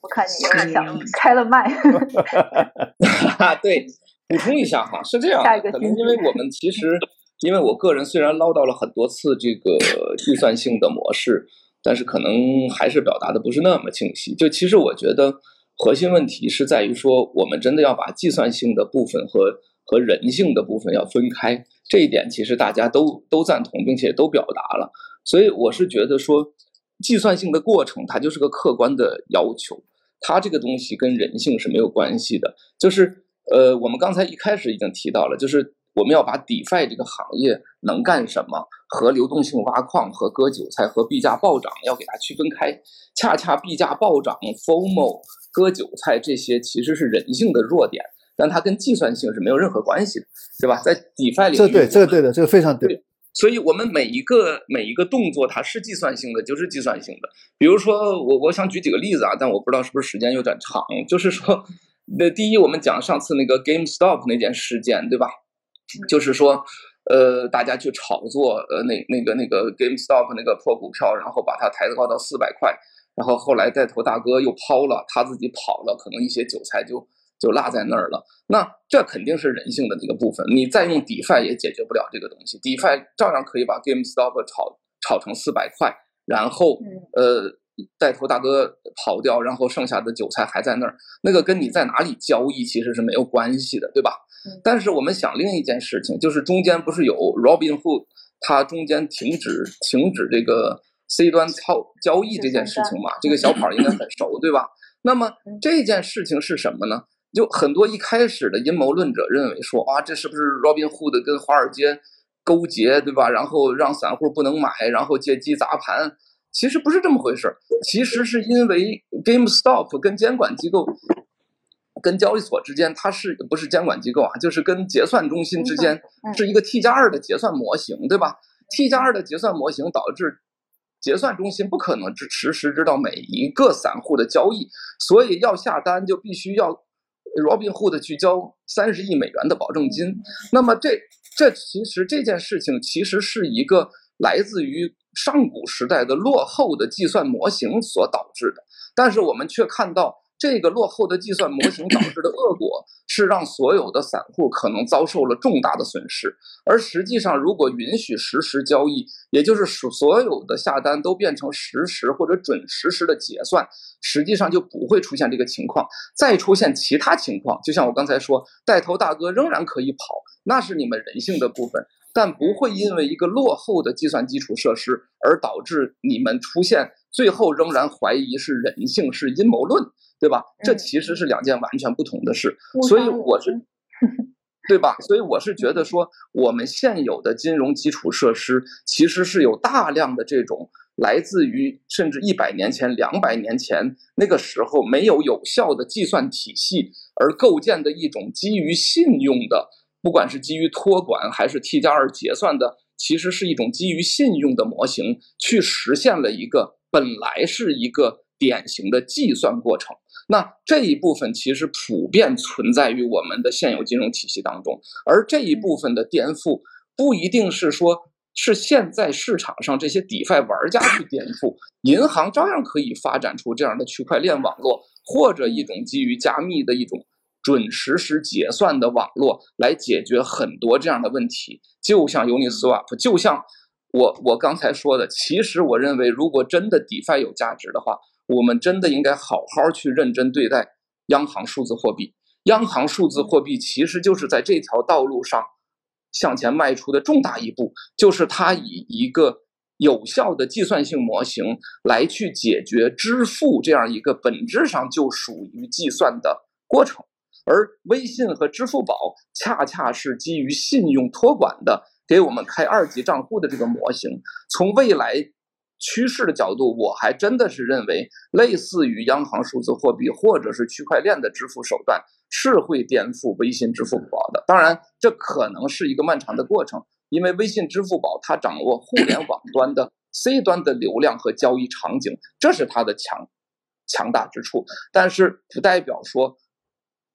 我看你又想开了麦。对，补充一下哈，是这样，可能因为我们其实，因为我个人虽然唠叨了很多次这个计算性的模式，但是可能还是表达的不是那么清晰。就其实我觉得核心问题是在于说，我们真的要把计算性的部分和和人性的部分要分开。这一点其实大家都都赞同，并且都表达了，所以我是觉得说，计算性的过程它就是个客观的要求，它这个东西跟人性是没有关系的。就是呃，我们刚才一开始已经提到了，就是我们要把 DeFi 这个行业能干什么和流动性挖矿和割韭菜和币价暴涨要给它区分开。恰恰币价暴涨、FOMO、割韭菜这些其实是人性的弱点。但它跟计算性是没有任何关系的，对吧？在 DeFi 里，这对，这个对的，这个非常对。所以，我们每一个每一个动作，它是计算性的，就是计算性的。比如说，我我想举几个例子啊，但我不知道是不是时间有点长。就是说，那第一，我们讲上次那个 GameStop 那件事件，对吧？就是说，呃，大家去炒作，呃，那那个那个 GameStop 那个破股票，然后把它抬高到四百块，然后后来带头大哥又抛了，他自己跑了，可能一些韭菜就。就落在那儿了，那这肯定是人性的这个部分。你再用 DeFi 也解决不了这个东西，DeFi 照样可以把 GameStop 炒炒成四百块，然后呃带头大哥跑掉，然后剩下的韭菜还在那儿。那个跟你在哪里交易其实是没有关系的，对吧？但是我们想另一件事情，就是中间不是有 Robinhood，它中间停止停止这个 C 端操交易这件事情嘛？这个小跑应该很熟，对吧？那么这件事情是什么呢？就很多一开始的阴谋论者认为说啊，这是不是 Robinhood 跟华尔街勾结，对吧？然后让散户不能买，然后借机砸盘。其实不是这么回事其实是因为 GameStop 跟监管机构、跟交易所之间，它是不是监管机构啊？就是跟结算中心之间是一个 T 加二的结算模型，对吧？T 加二的结算模型导致结算中心不可能实实时知道每一个散户的交易，所以要下单就必须要。Robinhood 去交三十亿美元的保证金，那么这这其实这件事情其实是一个来自于上古时代的落后的计算模型所导致的，但是我们却看到。这个落后的计算模型导致的恶果是让所有的散户可能遭受了重大的损失，而实际上，如果允许实时交易，也就是所所有的下单都变成实时或者准实时的结算，实际上就不会出现这个情况。再出现其他情况，就像我刚才说，带头大哥仍然可以跑，那是你们人性的部分，但不会因为一个落后的计算基础设施而导致你们出现最后仍然怀疑是人性是阴谋论。对吧？这其实是两件完全不同的事，所以我是，对吧？所以我是觉得说，我们现有的金融基础设施其实是有大量的这种来自于甚至一百年前、两百年前那个时候没有有效的计算体系而构建的一种基于信用的，不管是基于托管还是 T 加二结算的，其实是一种基于信用的模型，去实现了一个本来是一个典型的计算过程。那这一部分其实普遍存在于我们的现有金融体系当中，而这一部分的颠覆不一定是说是现在市场上这些 DeFi 玩家去颠覆，银行照样可以发展出这样的区块链网络，或者一种基于加密的一种准实时结算的网络来解决很多这样的问题。就像 Uniswap，就像我我刚才说的，其实我认为，如果真的 DeFi 有价值的话。我们真的应该好好去认真对待央行数字货币。央行数字货币其实就是在这条道路上向前迈出的重大一步，就是它以一个有效的计算性模型来去解决支付这样一个本质上就属于计算的过程。而微信和支付宝恰恰是基于信用托管的，给我们开二级账户的这个模型。从未来。趋势的角度，我还真的是认为，类似于央行数字货币或者是区块链的支付手段，是会颠覆微信、支付宝的。当然，这可能是一个漫长的过程，因为微信、支付宝它掌握互联网端的 C 端的流量和交易场景，这是它的强强大之处。但是，不代表说。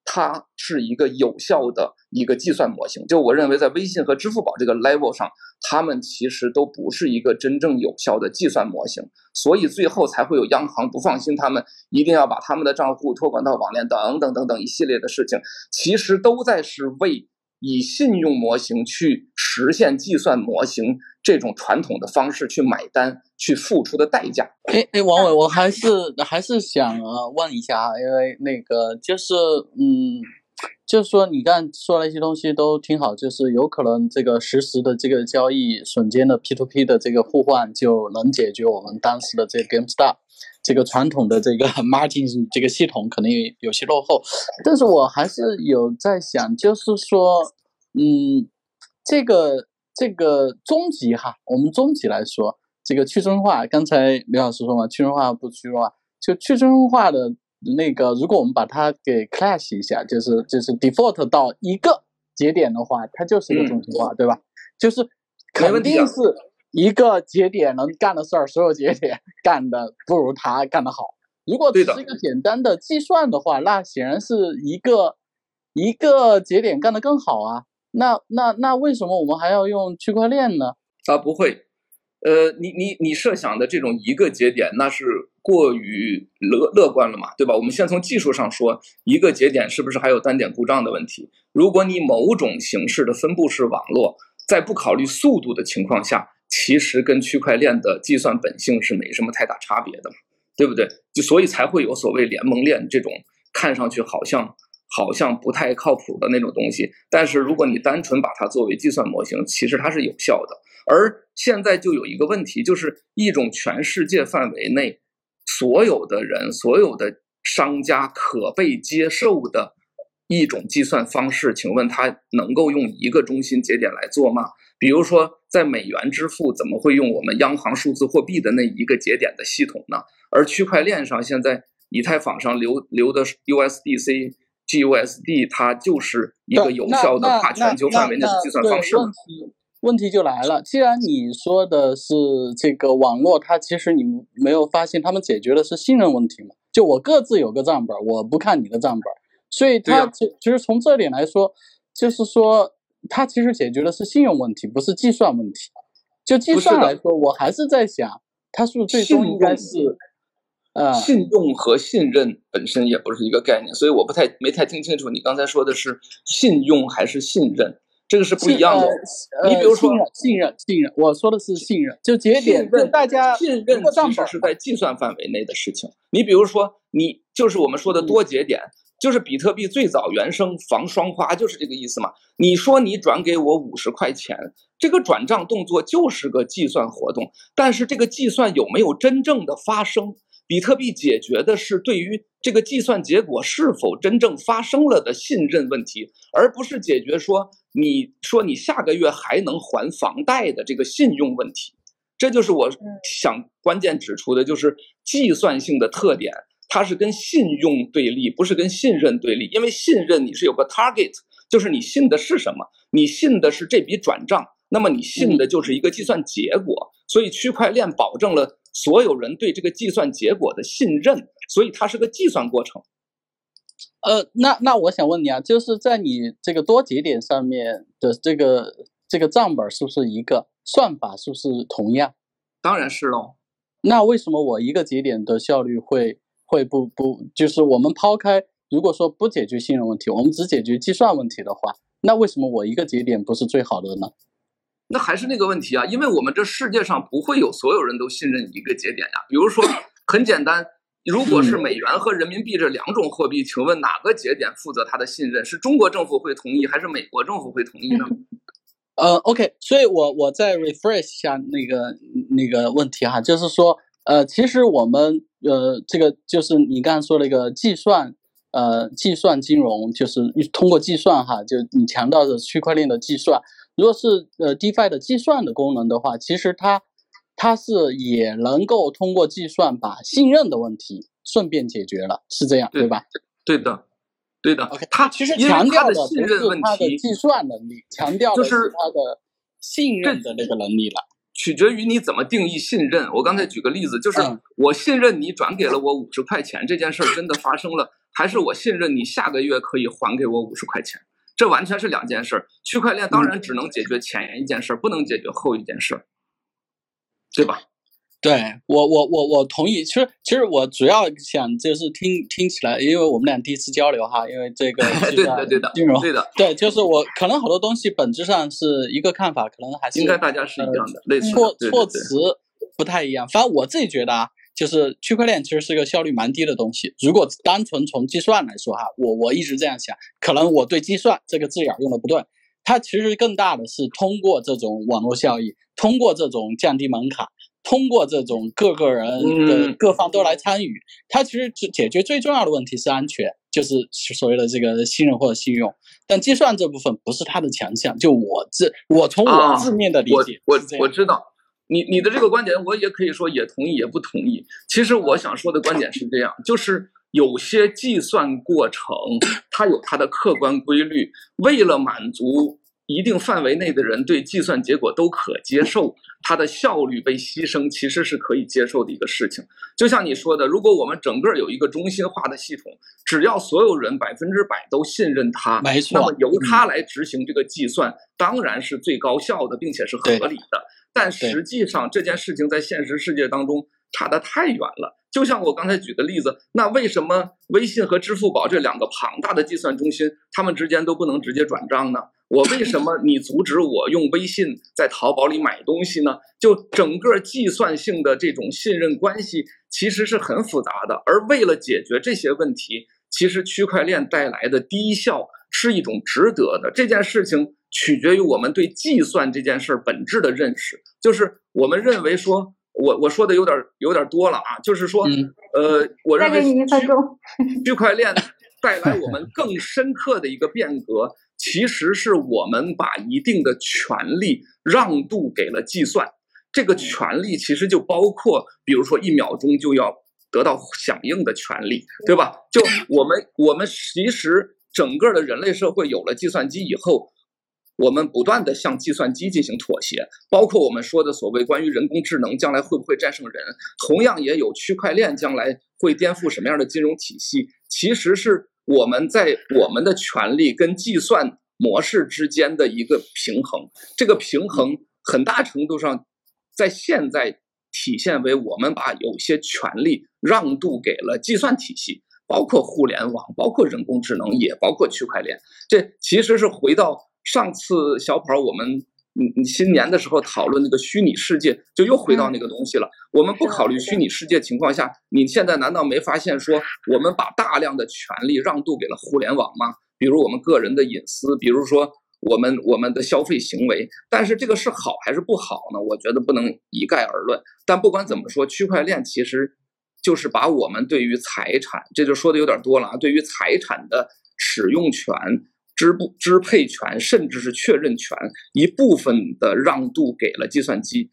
它是一个有效的一个计算模型，就我认为，在微信和支付宝这个 level 上，他们其实都不是一个真正有效的计算模型，所以最后才会有央行不放心，他们一定要把他们的账户托管到网联等等等等一系列的事情，其实都在是为。以信用模型去实现计算模型这种传统的方式去买单，去付出的代价。哎哎，王伟，我还是还是想问一下啊，因为那个就是嗯，就是说你刚说了一些东西都挺好，就是有可能这个实时的这个交易，瞬间的 P to P 的这个互换就能解决我们当时的这个 GameStar。这个传统的这个 margin 这个系统可能有有些落后，但是我还是有在想，就是说，嗯，这个这个终极哈，我们终极来说，这个去中心化，刚才刘老师说嘛，去中心化不去中心化，就去中心化的那个，如果我们把它给 clash 一下，就是就是 default 到一个节点的话，它就是一个中心化，对吧？就是肯定是。一个节点能干的事儿，所有节点 干的不如他干得好。如果只是一个简单的计算的话，那显然是一个一个节点干得更好啊。那那那为什么我们还要用区块链呢？啊，不会。呃，你你你设想的这种一个节点，那是过于乐乐观了嘛，对吧？我们先从技术上说，一个节点是不是还有单点故障的问题？如果你某种形式的分布式网络，在不考虑速度的情况下，其实跟区块链的计算本性是没什么太大差别的，对不对？就所以才会有所谓联盟链这种看上去好像好像不太靠谱的那种东西。但是如果你单纯把它作为计算模型，其实它是有效的。而现在就有一个问题，就是一种全世界范围内所有的人、所有的商家可被接受的一种计算方式，请问它能够用一个中心节点来做吗？比如说。在美元支付怎么会用我们央行数字货币的那一个节点的系统呢？而区块链上现在以太坊上流流的 USDC、GUSD，它就是一个有效的跨全球范围内的计算方式。问题就来了，既然你说的是这个网络，它其实你没有发现他们解决的是信任问题吗？就我各自有个账本，我不看你的账本，所以它其其实从这点来说，就是说。它其实解决的是信用问题，不是计算问题。就计算来说，我还是在想，它是不是最终应该是，呃，信用和信任本身也不是一个概念，所以我不太没太听清楚你刚才说的是信用还是信任，这个是不一样的。呃你比如说信任，信任，我说的是信任，就节点，就信任大家信任其实是在计算范围内的事情。你比如说，你就是我们说的多节点，就是比特币最早原生防双花，就是这个意思嘛。你说你转给我五十块钱，这个转账动作就是个计算活动，但是这个计算有没有真正的发生？比特币解决的是对于这个计算结果是否真正发生了的信任问题，而不是解决说你说你下个月还能还房贷的这个信用问题。这就是我想关键指出的，就是计算性的特点，它是跟信用对立，不是跟信任对立。因为信任你是有个 target，就是你信的是什么，你信的是这笔转账，那么你信的就是一个计算结果。所以区块链保证了所有人对这个计算结果的信任，所以它是个计算过程。呃，那那我想问你啊，就是在你这个多节点上面的这个这个账本是不是一个算法是不是同样？当然是喽。那为什么我一个节点的效率会会不不就是我们抛开如果说不解决信任问题，我们只解决计算问题的话，那为什么我一个节点不是最好的呢？那还是那个问题啊，因为我们这世界上不会有所有人都信任一个节点呀。比如说，很简单，如果是美元和人民币这两种货币，请问哪个节点负责它的信任？是中国政府会同意，还是美国政府会同意呢？呃，OK，所以我我再 refresh 一下那个那个问题哈，就是说，呃，其实我们呃这个就是你刚才说那个计算，呃，计算金融就是通过计算哈，就你强调的区块链的计算，如果是呃 DeFi 的计算的功能的话，其实它它是也能够通过计算把信任的问题顺便解决了，是这样对对吧？对的，对的。OK，它其实强调的的不是信任问题它的计算能力，强调的是它的信任的那个能力了。取决于你怎么定义信任。我刚才举个例子，就是嗯我信任你转给了我五十块钱这件事儿真的发生了，还是我信任你下个月可以还给我五十块钱？这完全是两件事。区块链当然只能解决前一件事儿，不能解决后一件事儿，对吧？对我，我我我同意。其实，其实我主要想就是听听起来，因为我们俩第一次交流哈，因为这个 计对的，对的，金融，对的，对，就是我可能好多东西本质上是一个看法，可能还是应该大家是一样的，类似的措措辞不太一样。反正我自己觉得啊，就是区块链其实是个效率蛮低的东西。如果单纯从计算来说哈，我我一直这样想，可能我对计算这个字眼儿用的不对。它其实更大的是通过这种网络效益，通过这种降低门槛，通过这种各个人各方都来参与，它其实解解决最重要的问题是安全，就是所谓的这个信任或者信用。但计算这部分不是它的强项，就我字我从我啊字面的理我解我我知道，你你的这个观点，我也可以说也同意，也不同意。其实我想说的观点是这样，就是有些计算过程它有它的客观规律，为了满足一定范围内的人对计算结果都可接受，它的效率被牺牲，其实是可以接受的一个事情。就像你说的，如果我们整个有一个中心化的系统，只要所有人百分之百都信任它，没错那么由它来执行这个计算，当然是最高效的，并且是合理的。但实际上这件事情在现实世界当中差得太远了。就像我刚才举的例子，那为什么微信和支付宝这两个庞大的计算中心，他们之间都不能直接转账呢？我为什么你阻止我用微信在淘宝里买东西呢？就整个计算性的这种信任关系其实是很复杂的，而为了解决这些问题，其实区块链带来的低效是一种值得的。这件事情取决于我们对计算这件事儿本质的认识，就是我们认为说，我我说的有点有点多了啊，就是说，嗯呃，我认为再给你一分钟。区块链带来我们更深刻的一个变革，其实是我们把一定的权利让渡给了计算。这个权利其实就包括，比如说一秒钟就要得到响应的权利，对吧？就我们我们其实整个的人类社会有了计算机以后，我们不断的向计算机进行妥协，包括我们说的所谓关于人工智能将来会不会战胜人，同样也有区块链将来会颠覆什么样的金融体系，其实是我们在我们的权利跟计算模式之间的一个平衡，这个平衡很大程度上在现在体现为我们把有些权利让渡给了计算体系，包括互联网，包括人工智能，也包括区块链。这其实是回到上次小跑我们。你你新年的时候讨论那个虚拟世界，就又回到那个东西了。我们不考虑虚拟世界情况下，你现在难道没发现说我们把大量的权利让渡给了互联网吗？比如我们个人的隐私，比如说我们我们的消费行为。但是这个是好还是不好呢？我觉得不能一概而论。但不管怎么说，区块链其实就是把我们对于财产，这就说的有点多了啊，对于财产的使用权。支不支配权，甚至是确认权一部分的让渡给了计算机，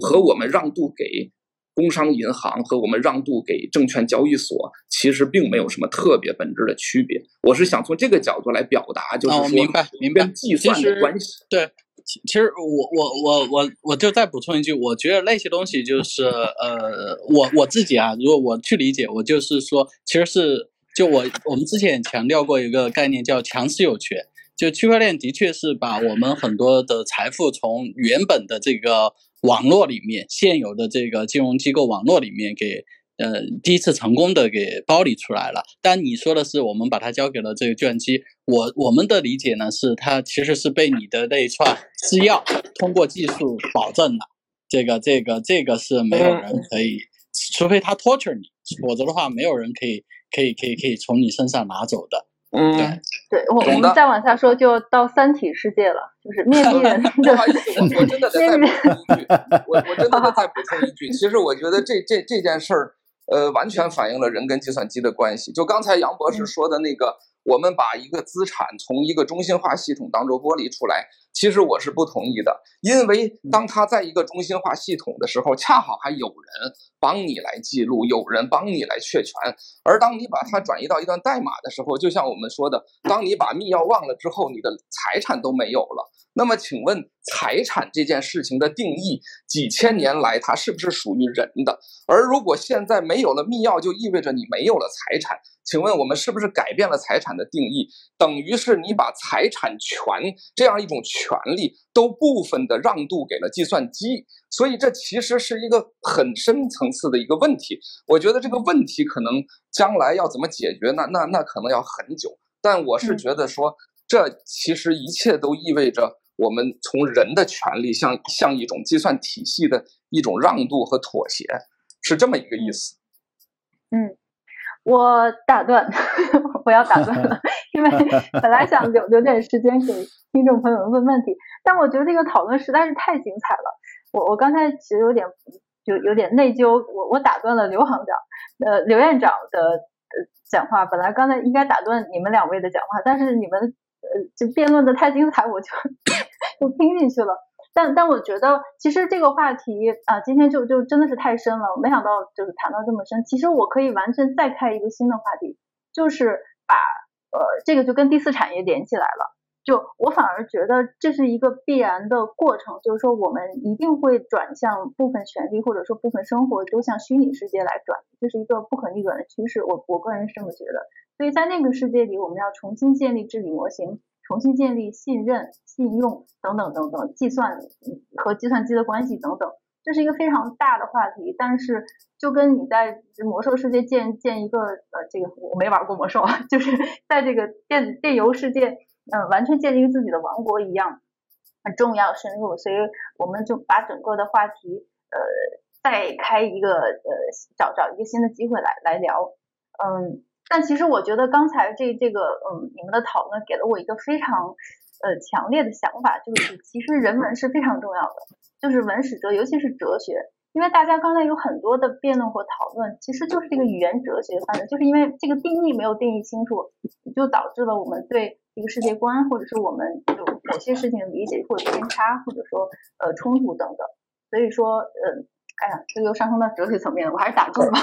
和我们让渡给工商银行和我们让渡给证券交易所，其实并没有什么特别本质的区别。我是想从这个角度来表达，就是说，明白，明白计算的关系。对，其其实我我我我我就再补充一句，我觉得那些东西就是呃，我我自己啊，如果我去理解，我就是说，其实是。就我我们之前强调过一个概念叫强势有权，就区块链的确是把我们很多的财富从原本的这个网络里面现有的这个金融机构网络里面给呃第一次成功的给剥离出来了。但你说的是我们把它交给了这个计算机，我我们的理解呢是它其实是被你的那一串私钥通过技术保证了，这个这个这个是没有人可以，除非他 torture 你，否则的话没有人可以。可以可以可以从你身上拿走的，嗯，对，我我们再往下说就到三体世界了，就是面壁 人的。不好意思，我真的得再补充一句，我我真的得 再补充一句，其实我觉得这这这件事儿，呃，完全反映了人跟计算机的关系。就刚才杨博士说的那个，我们把一个资产从一个中心化系统当中剥离出来。其实我是不同意的，因为当他在一个中心化系统的时候，恰好还有人帮你来记录，有人帮你来确权。而当你把它转移到一段代码的时候，就像我们说的，当你把密钥忘了之后，你的财产都没有了。那么，请问财产这件事情的定义，几千年来它是不是属于人的？而如果现在没有了密钥，就意味着你没有了财产。请问我们是不是改变了财产的定义？等于是你把财产权这样一种权利都部分的让渡给了计算机，所以这其实是一个很深层次的一个问题。我觉得这个问题可能将来要怎么解决，那那那可能要很久。但我是觉得说，这其实一切都意味着。我们从人的权利向向一种计算体系的一种让渡和妥协，是这么一个意思。嗯，我打断，我要打断了，因为本来想留留点时间给听众朋友们问问题，但我觉得这个讨论实在是太精彩了。我我刚才其实有点有有点内疚，我我打断了刘行长，呃，刘院长的呃讲话，本来刚才应该打断你们两位的讲话，但是你们。呃，就辩论的太精彩，我就就听进去了。但但我觉得，其实这个话题啊，今天就就真的是太深了。没想到就是谈到这么深。其实我可以完全再开一个新的话题，就是把呃这个就跟第四产业连起来了。就我反而觉得这是一个必然的过程，就是说我们一定会转向部分权利或者说部分生活都向虚拟世界来转，这是一个不可逆转的趋势。我我个人是这么觉得。所以在那个世界里，我们要重新建立治理模型，重新建立信任、信用等等等等，计算和计算机的关系等等，这是一个非常大的话题。但是，就跟你在魔兽世界建建一个呃，这个我没玩过魔兽啊，就是在这个电电游世界，嗯，完全建立自己的王国一样，很重要深入。所以我们就把整个的话题呃，再开一个呃，找找一个新的机会来来聊，嗯。但其实我觉得刚才这这个嗯，你们的讨论给了我一个非常呃强烈的想法，就是其实人文是非常重要的，就是文史哲，尤其是哲学，因为大家刚才有很多的辩论和讨论，其实就是这个语言哲学，反正就是因为这个定义没有定义清楚，就导致了我们对这个世界观或者是我们就某些事情的理解会有偏差，或者说呃冲突等等，所以说呃。哎呀，这又上升到哲学层面了，我还是打住吧。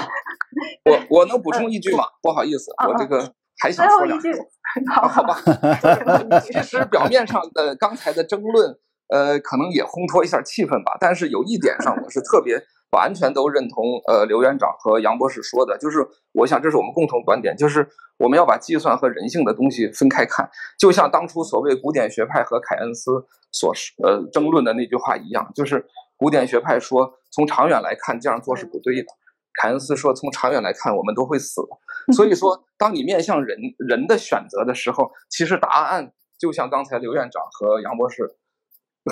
我我能补充一句吗？不好意思，我这个还想说两句。好，好吧。其实表面上的刚才的争论，呃，可能也烘托一下气氛吧。但是有一点上，我是特别完全都认同，呃，刘院长和杨博士说的，就是我想这是我们共同观点，就是我们要把计算和人性的东西分开看。就像当初所谓古典学派和凯恩斯所呃争论的那句话一样，就是。古典学派说从长远来看这样做是不对的，凯恩斯说从长远来看我们都会死。所以说，当你面向人人的选择的时候，其实答案就像刚才刘院长和杨博士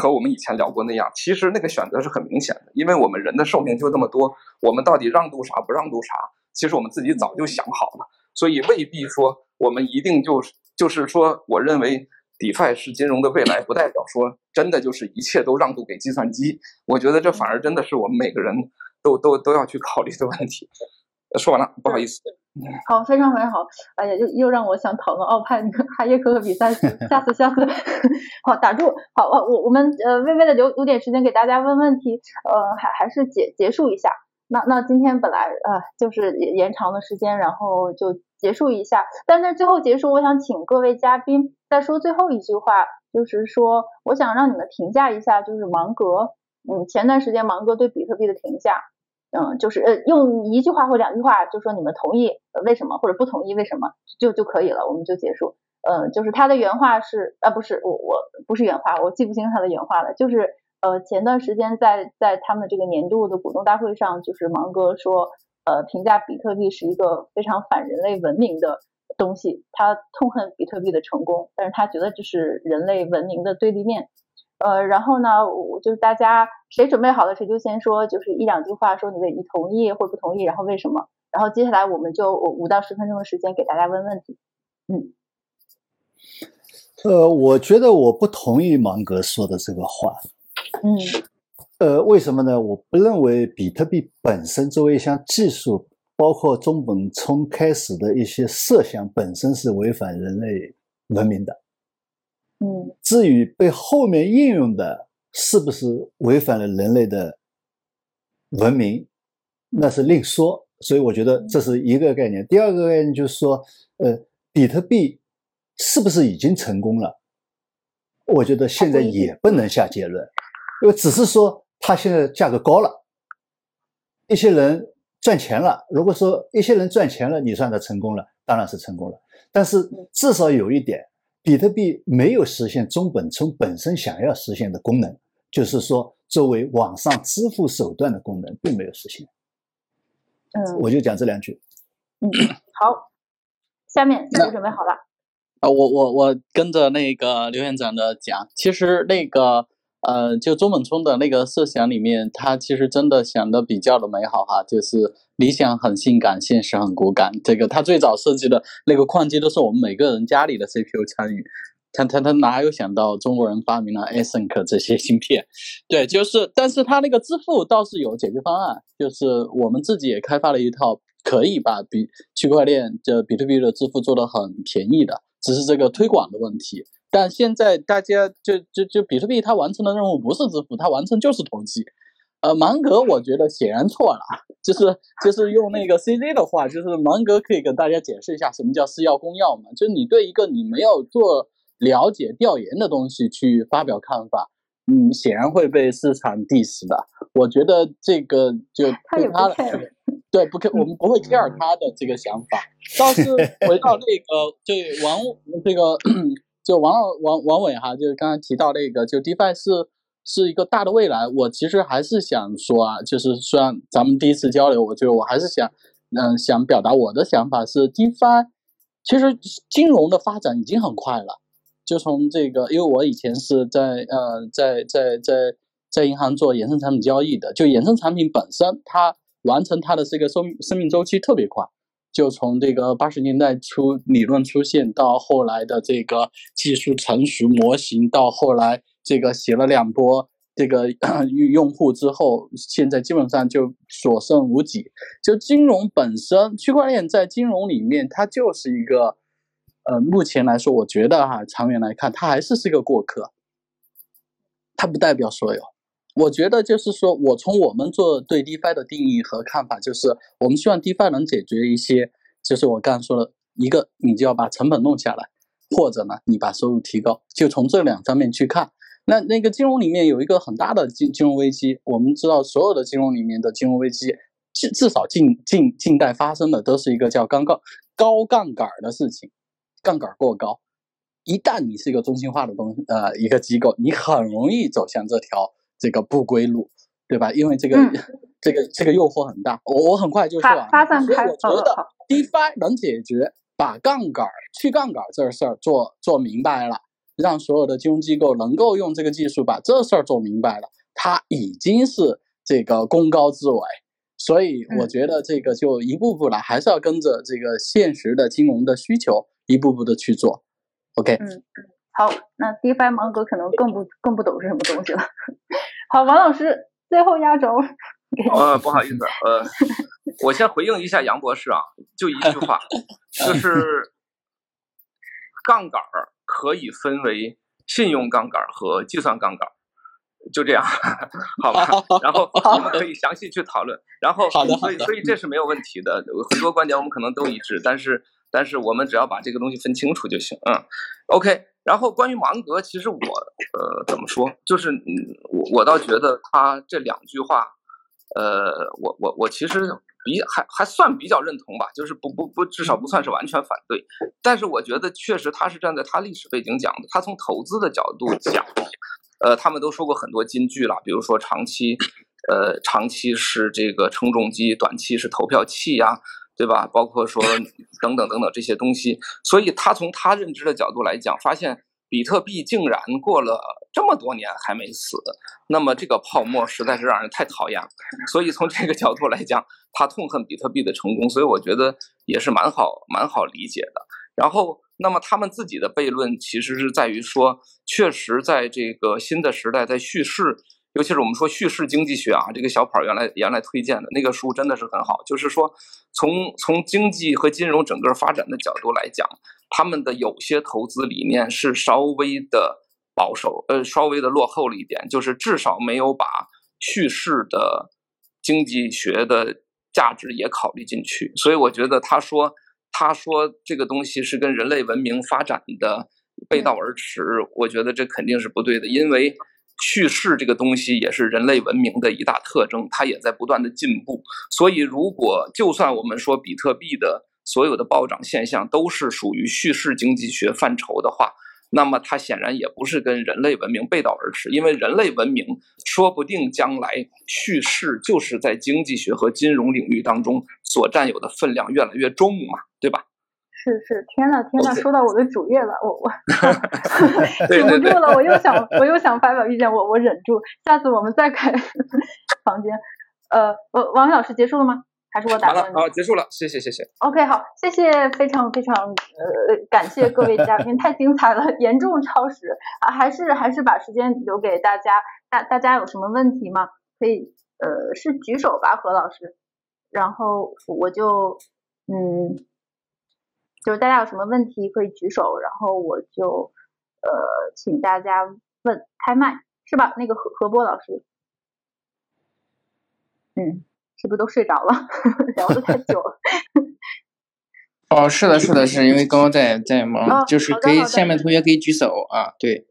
和我们以前聊过那样，其实那个选择是很明显的，因为我们人的寿命就这么多，我们到底让渡啥不让渡啥，其实我们自己早就想好了，所以未必说我们一定就是就是说，我认为 DeFi 是金融的未来，不代表说真的就是一切都让渡给计算机。我觉得这反而真的是我们每个人都都都要去考虑的问题。说完了，不好意思。好，非常非常好。哎呀，又又让我想讨论奥派那个 哈耶克的比赛，下次下次。好，打住。好，我我我们呃微微的留留点时间给大家问问题，呃，还还是结结束一下。那那今天本来呃就是延长的时间，然后就结束一下。但在最后结束，我想请各位嘉宾再说最后一句话，就是说我想让你们评价一下，就是芒格，嗯，前段时间芒格对比特币的评价。嗯，就是呃，用一句话或两句话就说你们同意为什么或者不同意为什么就就可以了，我们就结束。呃，就是他的原话是啊，不是我我不是原话，我记不清他的原话了。就是呃，前段时间在在他们这个年度的股东大会上，就是芒哥说，呃，评价比特币是一个非常反人类文明的东西，他痛恨比特币的成功，但是他觉得这是人类文明的对立面。呃，然后呢，我就是大家谁准备好了，谁就先说，就是一两句话，说你的你同意或不同意，然后为什么？然后接下来我们就五到十分钟的时间给大家问问题。嗯，呃，我觉得我不同意芒格说的这个话。嗯，呃，为什么呢？我不认为比特币本身作为一项技术，包括中本聪开始的一些设想本身是违反人类文明的。嗯，至于被后面应用的是不是违反了人类的文明，那是另说。所以我觉得这是一个概念。第二个概念就是说，呃，比特币是不是已经成功了？我觉得现在也不能下结论，因为只是说它现在价格高了，一些人赚钱了。如果说一些人赚钱了，你算它成功了，当然是成功了。但是至少有一点。比特币没有实现中本聪本身想要实现的功能，就是说作为网上支付手段的功能，并没有实现。嗯，我就讲这两句。嗯，好，下面你准备好了？啊，我我我跟着那个刘院长的讲，其实那个。呃，就中本聪的那个设想里面，他其实真的想的比较的美好哈，就是理想很性感，现实很骨感。这个他最早设计的那个矿机都是我们每个人家里的 CPU 参与，他他他哪有想到中国人发明了 ASIC 这些芯片？对，就是，但是他那个支付倒是有解决方案，就是我们自己也开发了一套可以把比区块链就比特币的支付做得很便宜的，只是这个推广的问题。但现在大家就就就比特币，它完成的任务不是支付，它完成就是投机。呃，芒格我觉得显然错了，就是就是用那个 CZ 的话，就是芒格可以跟大家解释一下什么叫私钥公钥嘛？就是你对一个你没有做了解调研的东西去发表看法，嗯，显然会被市场 diss 的。我觉得这个就对他对不 care，我们不会 care 他的这个想法。倒是回到那个对王这个。就王老王王伟哈，就是刚才提到那个，就 DeFi 是是一个大的未来。我其实还是想说啊，就是虽然咱们第一次交流，我就我还是想，嗯，想表达我的想法是，DeFi 其实金融的发展已经很快了。就从这个，因为我以前是在呃在在在在银行做衍生产品交易的，就衍生产品本身它完成它的这个生生命周期特别快。就从这个八十年代初理论出现，到后来的这个技术成熟模型，到后来这个写了两波这个 用户之后，现在基本上就所剩无几。就金融本身，区块链在金融里面，它就是一个，呃，目前来说，我觉得哈，长远来看，它还是是一个过客，它不代表所有。我觉得就是说，我从我们做对 DeFi 的定义和看法，就是我们希望 DeFi 能解决一些，就是我刚刚说的一个，你就要把成本弄下来，或者呢，你把收入提高，就从这两方面去看。那那个金融里面有一个很大的金金融危机，我们知道所有的金融里面的金融危机，至至少近近近代发生的都是一个叫杠杠高杠杆的事情，杠杆过高，一旦你是一个中心化的东呃一个机构，你很容易走向这条。这个不归路，对吧？因为这个、嗯 这个这个诱惑很大。我我很快就说散开所以我觉得哦好 DeFi 能解决把杠杆儿去杠杆儿这事儿做做明白了，让所有的金融机构能够用这个技术把这事儿做明白了，它已经是这个功高自伟。所以我嗯觉得这个就一步步来，还是要跟着这个现实的金融的需求一步步的去做。OK，嗯嗯，好，那 DeFi 芒格可能更不更不懂是什么东西了。好，王老师最后压轴，呃，不好意思，呃，我先回应一下杨博士啊，就一句话，就 是杠杆儿可以分为信用杠杆儿和计算杠杆儿，就这样，好吧？然后我们可以详细去讨论。然后，好的所以所以这是没有问题的，很多观点我们可能都一致，但是但是我们只要把这个东西分清楚就行。嗯，OK。然后关于芒格，其实我呃怎么说，就是嗯，我我倒觉得他这两句话，呃，我我我其实比还还算比较认同吧，就是不不不，至少不算是完全反对。但是我觉得确实他是站在他历史背景讲的，他从投资的角度讲，呃，他们都说过很多金句了，比如说长期，呃，长期是这个称重机，短期是投票器呀、对吧？包括说等等等等这些东西，所以他从他认知的角度来讲，发现比特币竟然过了这么多年还没死，那么这个泡沫实在是让人太讨厌了。所以从这个角度来讲，他痛恨比特币的成功，所以我觉得也是蛮好蛮好理解的。然后，那么他们自己的悖论其实是在于说，确实在这个新的时代，在叙事，尤其是我们说叙事经济学啊，这个小跑原来原来推荐的那个书真的是很好，就是说从从经济和金融整个发展的角度来讲，他们的有些投资理念是稍微的保守，呃，稍微的落后了一点，就是至少没有把叙事的经济学的价值也考虑进去。所以我觉得他说他说这个东西是跟人类文明发展的背道而驰，我觉得这肯定是不对的，因为。叙事这个东西也是人类文明的一大特征，它也在不断的进步。所以，如果就算我们说比特币的所有的暴涨现象都是属于叙事经济学范畴的话，那么它显然也不是跟人类文明背道而驰，因为人类文明说不定将来叙事就是在经济学和金融领域当中所占有的分量越来越重嘛，对吧？是是，天呐天呐说到我的主页了，我我 对对对忍不住了，我又想我又想发表意见，我我忍住，下次我们再开 房间。呃，呃，王宇老师结束了吗？还是我打断，你好，结束了，谢谢谢谢。？OK，好，谢谢，非常非常呃，感谢各位嘉宾，太精彩了，严重超时啊，还是还是把时间留给大家，大大家有什么问题吗？可以呃是举手吧，何老师，然后我就嗯。就是大家有什么问题可以举手，然后我就呃请大家问开麦，是吧？那个何何波老师，嗯，是不是都睡着了？聊得太久了。哦，是的，是的，是因为刚刚在在忙，哦就是可以下面同学可以举手啊，对，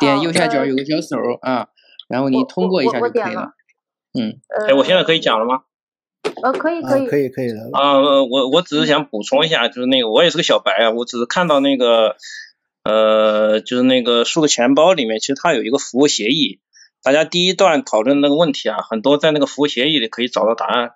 点右下角有个小手啊，然后你通过一下就可以了我点了。嗯，呃，哎，我现在可以讲了吗？呃，可以啊，可以，可以可以的。啊、呃我我只是想补充一下，就是那个我也是个小白啊，我只是看到那个呃，就是那个数字钱包里面，其实它有一个服务协议，大家第一段讨论那个问题啊，很多在那个服务协议里可以找到答案。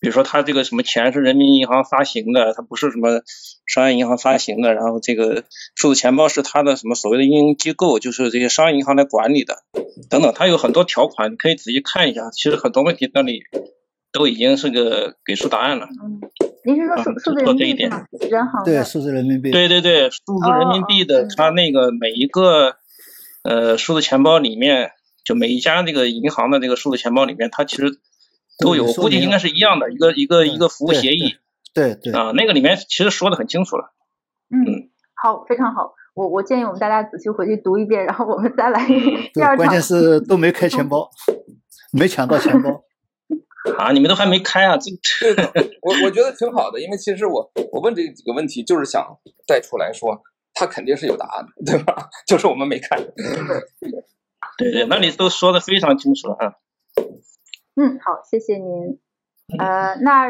比如说，它这个什么钱是人民银行发行的，它不是什么商业银行发行的，然后这个数字钱包是它的什么所谓的运营机构，就是这些商业银行来管理的，等等，它有很多条款，你可以仔细看一下。其实很多问题那里都已经是个给出答案了。嗯，您是说啊数数字人就做这一点民币吗？人行对，的，数字人民币。对对对，数字人民币的它那个每一个呃数字钱包里面，就每一家那个银行的这个数字钱包里面，它其实都有，都有说明估计应该是一样的，一个一个一个服务协议对对，啊，那个里面其实说的很清楚了。嗯，好，非常好。我我建议我们大家仔细回去读一遍，然后我们再来第对，二场关键。是都没开钱包，没抢到钱包。啊，你们都还没开啊，这对的，我我觉得挺好的，因为其实我我问这几个问题，就是想带出来说，他肯定是有答案的，对吧？就是我们没看。对对，那你都说的非常清楚了啊。嗯，好，谢谢您。呃，那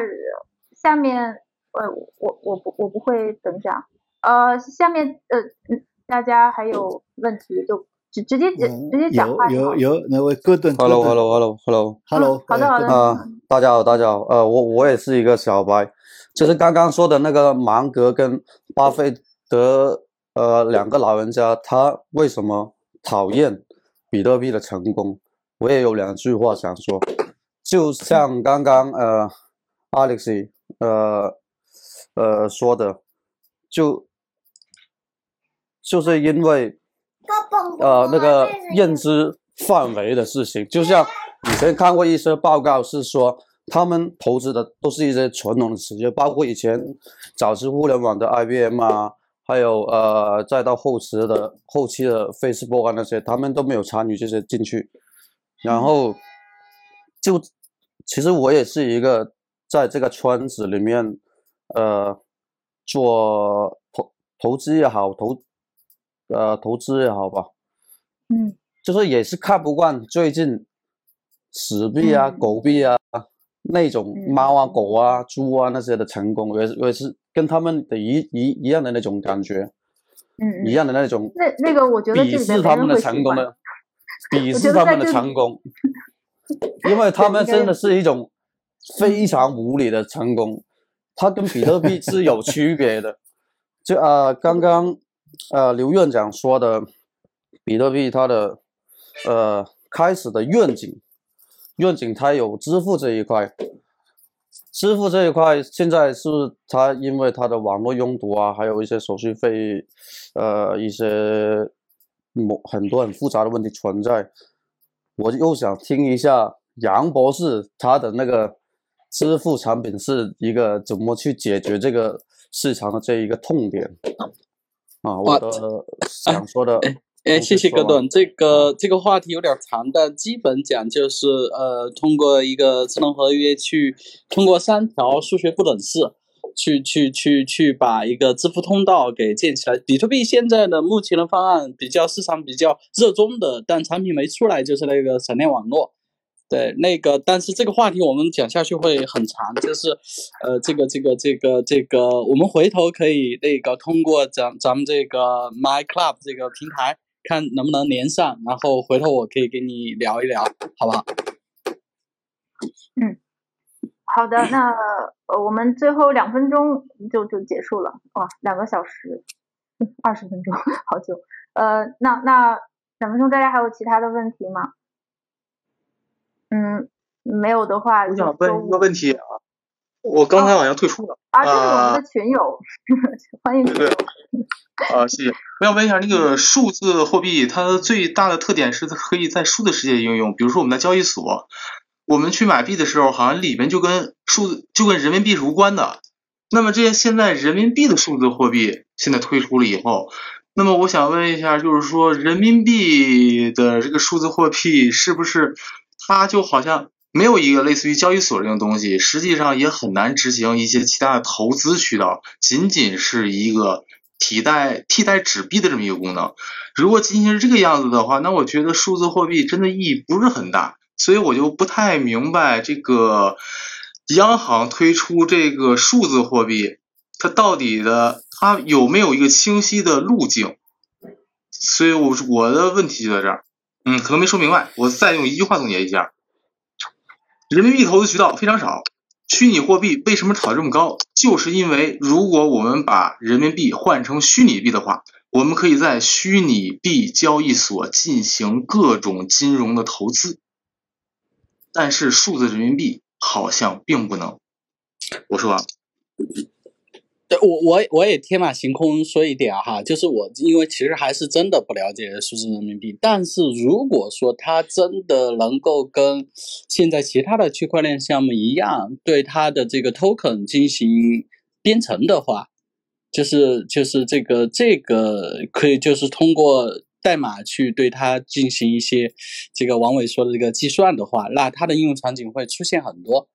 下面呃，我我不我不会等一下，呃，下面呃，嗯大家还有问题就直直接直直接讲话好有有有那位戈顿 Hello Hello Hello Hello，Hello，好的好的。啊、大家好，大家好，呃，我我也是一个小白，就是刚刚说的那个芒格跟巴菲特，呃，两个老人家，他为什么讨厌比特币的成功？我也有两句话想说，就像刚刚呃，Alex 呃呃说的，就就是因为呃那个认知范围的事情，就像以前看过一些报告是说，他们投资的都是一些传统的企业，包括以前早期互联网的 IBM 啊，还有呃再到后期的后期的 Facebook 啊那些，他们都没有参与这些进去，然后就其实我也是一个在这个圈子里面呃做投投资也好，投呃投资也好吧，嗯。就是也是看不惯最近死币啊、嗯。狗币啊那种嗯猫啊、狗啊、猪啊那些的成功，也是也是跟他们的一一一样的那种感觉，嗯嗯，一样的那种。那那个我觉得鄙视他们的 成功呢，鄙视他们的成功，因为他们真的是一种非常无理的成功，它跟比特币是有区别的。就啊、呃刚刚呃刘院长说的，比特币它的呃开始的愿景，愿景它有支付这一块，支付这一块现在是它因为它的网络拥堵啊，还有一些手续费，呃一些某很多很复杂的问题存在。我又想听一下杨博士他的那个支付产品是一个怎么去解决这个市场的这一个痛点啊？我的想说的，哎，都谢谢戈顿，这个这个话题有点长，但基本讲就是呃，通过一个智能合约去通过三条数学不等式，去去去去把一个支付通道给建起来。比特币现在的目前的方案比较市场比较热衷的，但产品没出来，就是那个闪电网络。对，那个，但是这个话题我们讲下去会很长，就是，呃，这个这个这个这个，我们回头可以那个通过咱咱们这个 My Club 这个平台，看能不能连上，然后回头我可以跟你聊一聊，好不好？嗯好的，那，我们最后两分钟就就结束了，哇，两个小时，二十分钟，好久。呃，那那两分钟，大家还有其他的问题吗？嗯，没有的话我想问一个问题啊，我刚才好像退出了啊，这是我们啊的群友，欢迎。啊，谢谢。我想问一下，那个数字货币它最大的特点是它可以在数字世界应用，比如说我们在交易所，我们去买币的时候，好像里面就跟数字就跟人民币是无关的。那么这些现在人民币的数字货币现在推出了以后，那么我想问一下，就是说人民币的这个数字货币是不是它就好像没有一个类似于交易所这种东西，实际上也很难执行一些其他的投资渠道，仅仅是一个替代替代纸币的这么一个功能。如果仅仅是这个样子的话，那我觉得数字货币真的意义不是很大，所以我就不太明白这个央行推出这个数字货币，它到底的它有没有一个清晰的路径？所以我我的问题就在这儿，嗯，可能没说明白，我再用一句话总结一下：人民币投资渠道非常少，虚拟货币为什么炒这么高？就是因为如果我们把人民币换成虚拟币的话，我们可以在虚拟币交易所进行各种金融的投资，但是数字人民币好像并不能。我说完了。我我我也天马行空说一点哈，就是我因为其实还是真的不了解数字人民币，但是如果说它真的能够跟现在其他的区块链项目一样，对它的这个 token 进行编程的话，就是就是这个这个可以就是通过代码去对它进行一些这个王伟说的这个计算的话，那它的应用场景会出现很多。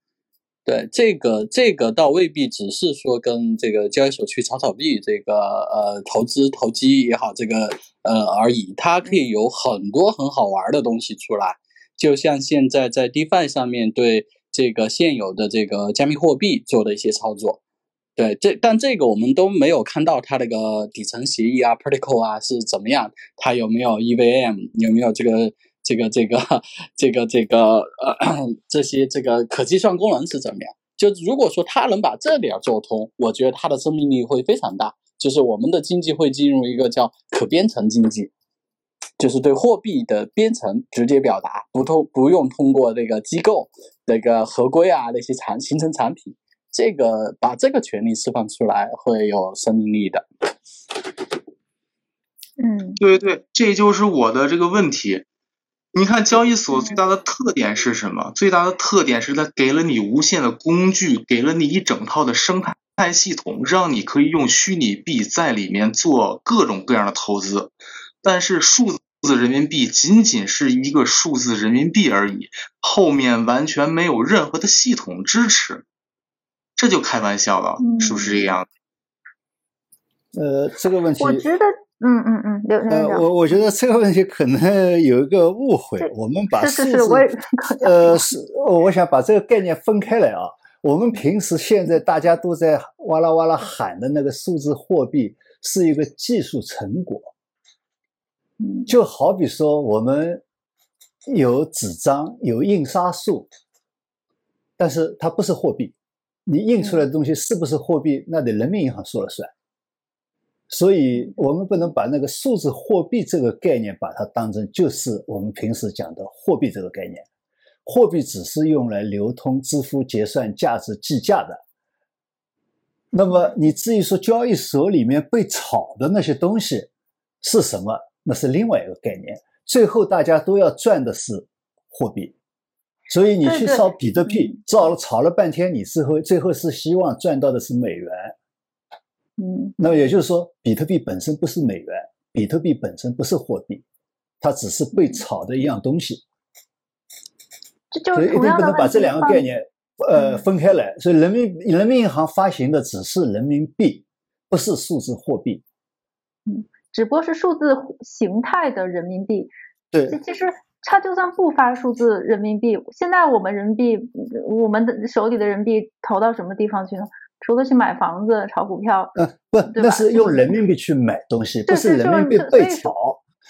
对这个这个倒未必只是说跟这个交易所去炒炒币这个呃投资投机也好，这个呃而已，它可以有很多很好玩的东西出来。就像现在在 DeFi 上面对这个现有的这个加密货币做的一些操作，对，这但这个我们都没有看到它那个底层协议啊，protocol 啊是怎么样，它有没有 EVM，有没有这个这个这个这个这个呃这些这个可计算功能是怎么样？就如果说它能把这点做通，我觉得它的生命力会非常大，就是我们的经济会进入一个叫可编程经济。就是对货币的编程直接表达，不通不用通过这个机构那个合规啊那些产形成产品，这个把这个权利释放出来会有生命力的。嗯，对对，这就是我的这个问题。你看交易所最大的特点是什么？最大的特点是它给了你无限的工具，给了你一整套的生态系统，让你可以用虚拟币在里面做各种各样的投资。但是数字。人民币仅仅是一个数字人民币而已，后面完全没有任何的系统支持，这就开玩笑了，是不是这个样子？呃，这个问题，我觉得，嗯嗯嗯，刘呃，我我觉得这个问题可能 有一个误会，我们把数字，呃，是，我想把这个概念分开来啊。我们平时现在大家都在哇啦哇啦喊的那个数字货币，是一个技术成果。就好比说，我们有纸张，有印刷术，但是它不是货币。你印出来的东西是不是货币，那得人民银行说了算。所以，我们不能把那个数字货币这个概念，把它当成就是我们平时讲的货币这个概念。货币只是用来流通、支付、结算、价值、计价的。那么，你至于说交易所里面被炒的那些东西是什么？那是另外一个概念，最后大家都要赚的是货币，所以你去烧比特币，炒了炒了半天，你最后最后是希望赚到的是美元。嗯，那么也就是说，比特币本身不是美元，比特币本身不是货币，它只是被炒的一样东西。所以一定不能把这两个概念呃分开来。所以人民人民银行发行的只是人民币，不是数字货币。嗯。只不过是数字形态的人民币，对，其实它就算不发数字人民币，现在我们人民币，我们的手里的人民币投到什么地方去呢？除了去买房子、炒股票，嗯，不，那是用人民币去买东西，不是人民币被炒。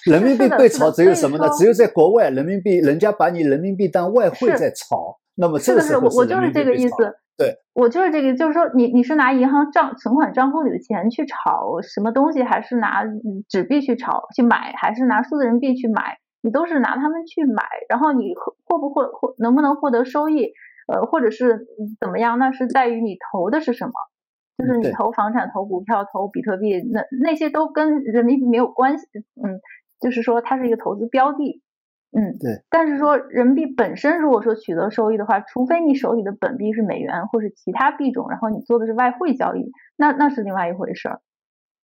人民币被炒只有什么呢？只有在国外，人民币人家把你人民币当外汇在炒，那么这个是我我就是这个意思。对，我就是这个，就是说，你你是拿银行账存款账户里的钱去炒什么东西，还是拿纸币去炒去买，还是拿数字人民币去买？你都是拿他们去买，然后你获不获获能不能获得收益，呃，或者是怎么样？那是在于你投的是什么，就是你投房产、投股票、投比特币，那那些都跟人民币没有关系。嗯，就是说它是一个投资标的。嗯，对。但是说人民币本身，如果说取得收益的话，除非你手里的本币是美元或是其他币种，然后你做的是外汇交易，那那是另外一回事儿。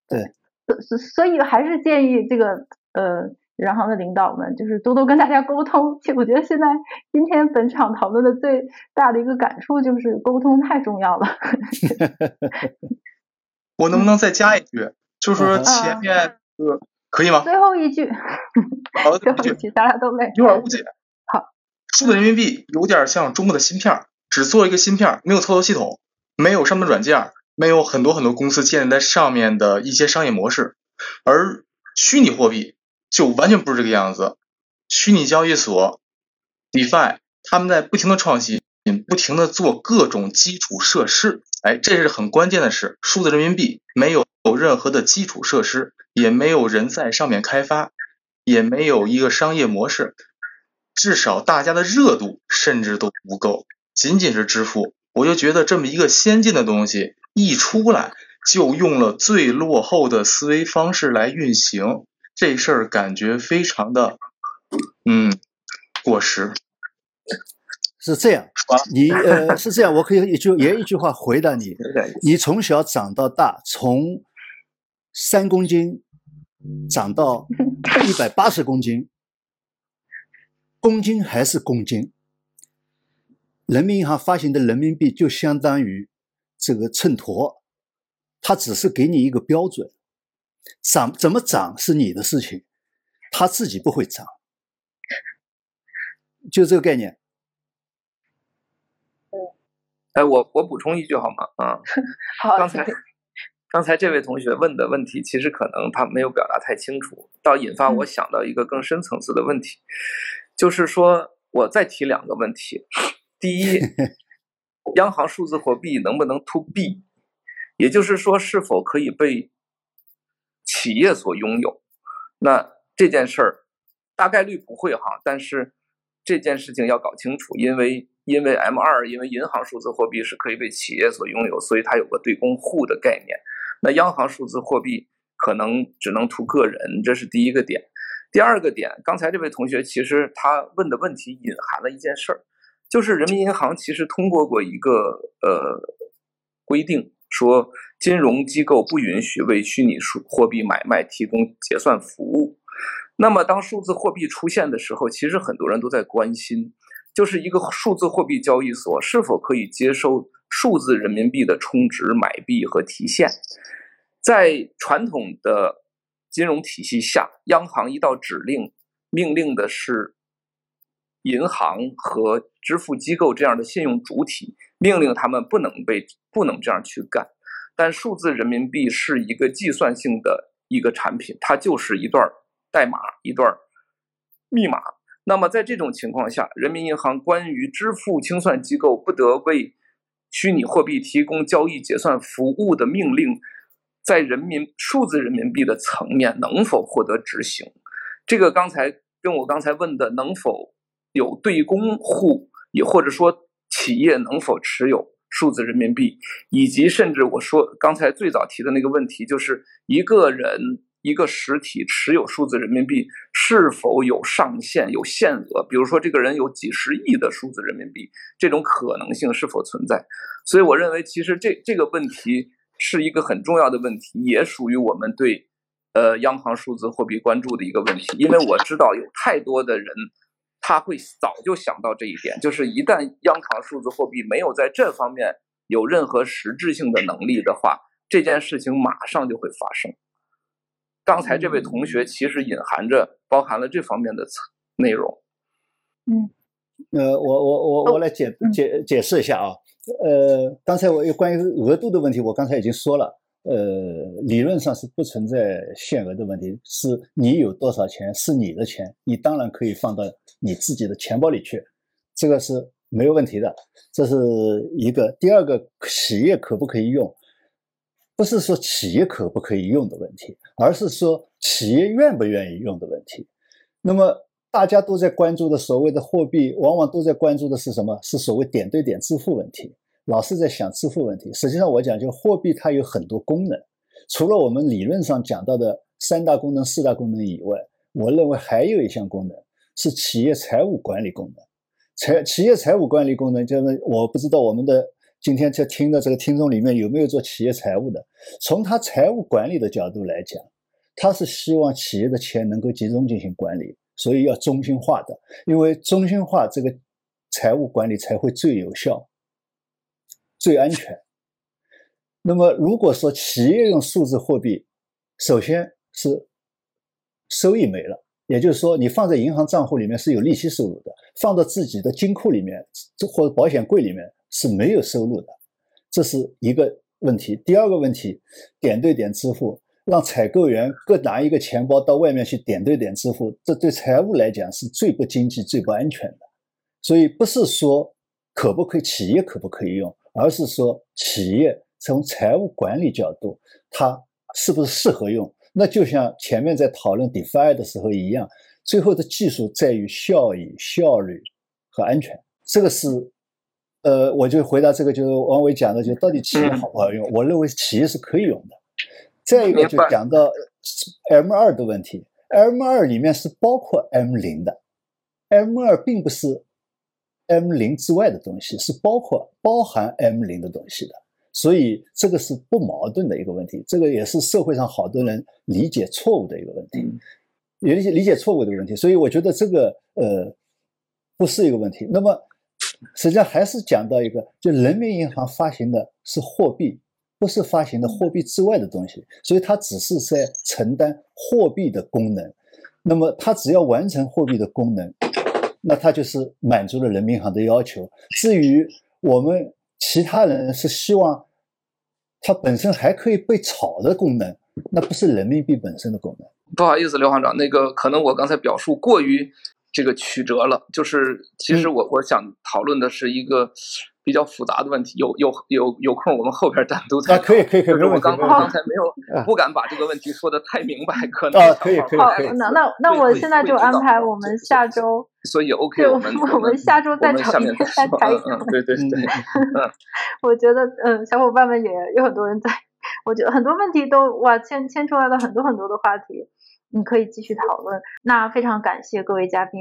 对。所所以还是建议这个呃，央行的领导们就是多多跟大家沟通。其实我觉得现在今天本场讨论的最大的一个感触就是沟通太重要了。我能不能再加一句？就是说前面呃。可以吗？最后一句，好，最后一句，大家都累，有点误解。好，数字人民币有点像中国的芯片，只做一个芯片，没有操作系统，没有上面的软件，没有很多很多公司建立在上面的一些商业模式。而虚拟货币就完全不是这个样子，虚拟交易所、DeFi，他们在不停的创新，不停的做各种基础设施。哎，这是很关键的事。数字人民币没有任何的基础设施。也没有人在上面开发，也没有一个商业模式，至少大家的热度甚至都不够，仅仅是支付，我就觉得这么一个先进的东西一出来，就用了最落后的思维方式来运行，这事儿感觉非常的，嗯，过时。是这样，你呃是这样，我可以一句也一句话回答你，你从小长到大，从三公斤。长到一百八十公斤，公斤还是公斤？人民银行发行的人民币就相当于这个秤砣，它只是给你一个标准，涨怎么涨是你的事情，它自己不会涨，就这个概念。哎，我我补充一句好吗？啊，好，刚才刚才这位同学问的问题，其实可能他没有表达太清楚，倒引发我想到一个更深层次的问题，就是说我再提两个问题。第一，央行数字货币能不能 to B，也就是说是否可以被企业所拥有？那这件事儿大概率不会哈，但是这件事情要搞清楚，因为因为 M 二，因为银行数字货币是可以被企业所拥有，所以它有个对公户的概念。那央行数字货币可能只能图个人，这是第一个点。第二个点，刚才这位同学其实他问的问题隐含了一件事儿，就是人民银行其实通过过一个呃规定，说金融机构不允许为虚拟数货币买卖提供结算服务。那么当数字货币出现的时候，其实很多人都在关心，就是一个数字货币交易所是否可以接收数字人民币的充值、买币和提现。在传统的金融体系下，央行一道指令，命令的是银行和支付机构这样的信用主体，命令他们不能被不能这样去干。但数字人民币是一个计算性的一个产品，它就是一段代码，一段密码。那么在这种情况下，人民银行关于支付清算机构不得为虚拟货币提供交易结算服务的命令。在人民数字人民币的层面能否获得执行？这个刚才跟我刚才问的能否有对公户，也或者说企业能否持有数字人民币，以及甚至我说刚才最早提的那个问题，就是一个人一个实体持有数字人民币是否有上限、有限额？比如说这个人有几十亿的数字人民币，这种可能性是否存在？所以我认为，其实这这个问题。是一个很重要的问题，也属于我们对呃央行数字货币关注的一个问题。因为我知道有太多的人，他会早就想到这一点，就是一旦央行数字货币没有在这方面有任何实质性的能力的话，这件事情马上就会发生。刚才这位同学其实隐含着包含了这方面的内容。嗯，呃，我我我我来解解解释一下啊。呃，刚才我有关于额度的问题，我刚才已经说了。呃，理论上是不存在限额的问题，是你有多少钱是你的钱，你当然可以放到你自己的钱包里去，这个是没有问题的。这是一个。第二个，企业可不可以用？不是说企业可不可以用的问题，而是说企业愿不愿意用的问题。那么大家都在关注的所谓的货币，往往都在关注的是什么？是所谓点对点支付问题。老是在想支付问题，实际上我讲就货币它有很多功能，除了我们理论上讲到的三大功能、四大功能以外，我认为还有一项功能是企业财务管理功能。财企业财务管理功能就是我不知道我们的今天在听的这个听众里面有没有做企业财务的。从他财务管理的角度来讲，他是希望企业的钱能够集中进行管理，所以要中心化的，因为中心化这个财务管理才会最有效。最安全。那么，如果说企业用数字货币，首先是收益没了，也就是说，你放在银行账户里面是有利息收入的，放到自己的金库里面或者保险柜里面是没有收入的，这是一个问题。第二个问题，点对点支付，让采购员各拿一个钱包到外面去点对点支付，这对财务来讲是最不经济、最不安全的。所以，不是说可不可以，企业可不可以用？而是说，企业从财务管理角度，它是不是适合用？那就像前面在讨论 DeFi 的时候一样，最后的技术在于效益、效率和安全。这个是，呃，我就回答这个，就是王伟讲的，就到底企业好不好用？我认为企业是可以用的。再一个就讲到 M 二的问题，M 二里面是包括 M 零的，M 二并不是。M 零之外的东西是包括包含 M 零的东西的，所以这个是不矛盾的一个问题。这个也是社会上好多人理解错误的一个问题，理解理解错误的问题。所以我觉得这个呃不是一个问题。那么实际上还是讲到一个，就人民银行发行的是货币，不是发行的货币之外的东西，所以它只是在承担货币的功能。那么它只要完成货币的功能。那它就是满足了人民银行的要求。至于我们其他人是希望它本身还可以被炒的功能，那不是人民币本身的功能。不好意思，刘行长，那个可能我刚才表述过于这个曲折了。就是其实我我想讨论的是一个比较复杂的问题。有有有有空，我们后边单独再啊，可以可以可以，就是我。刚刚才没有不敢把这个问题说的太明白，可能啊想可以可以好，那那那我现在就安排我们下周，所以 OK，对，我我们我们下周再找一天再谈一说嗯嗯，对对对，我觉得，嗯，小伙伴们也有很多人在，我觉得很多问题都哇牵牵出来了很多很多的话题，你可以继续讨论。那非常感谢各位嘉宾。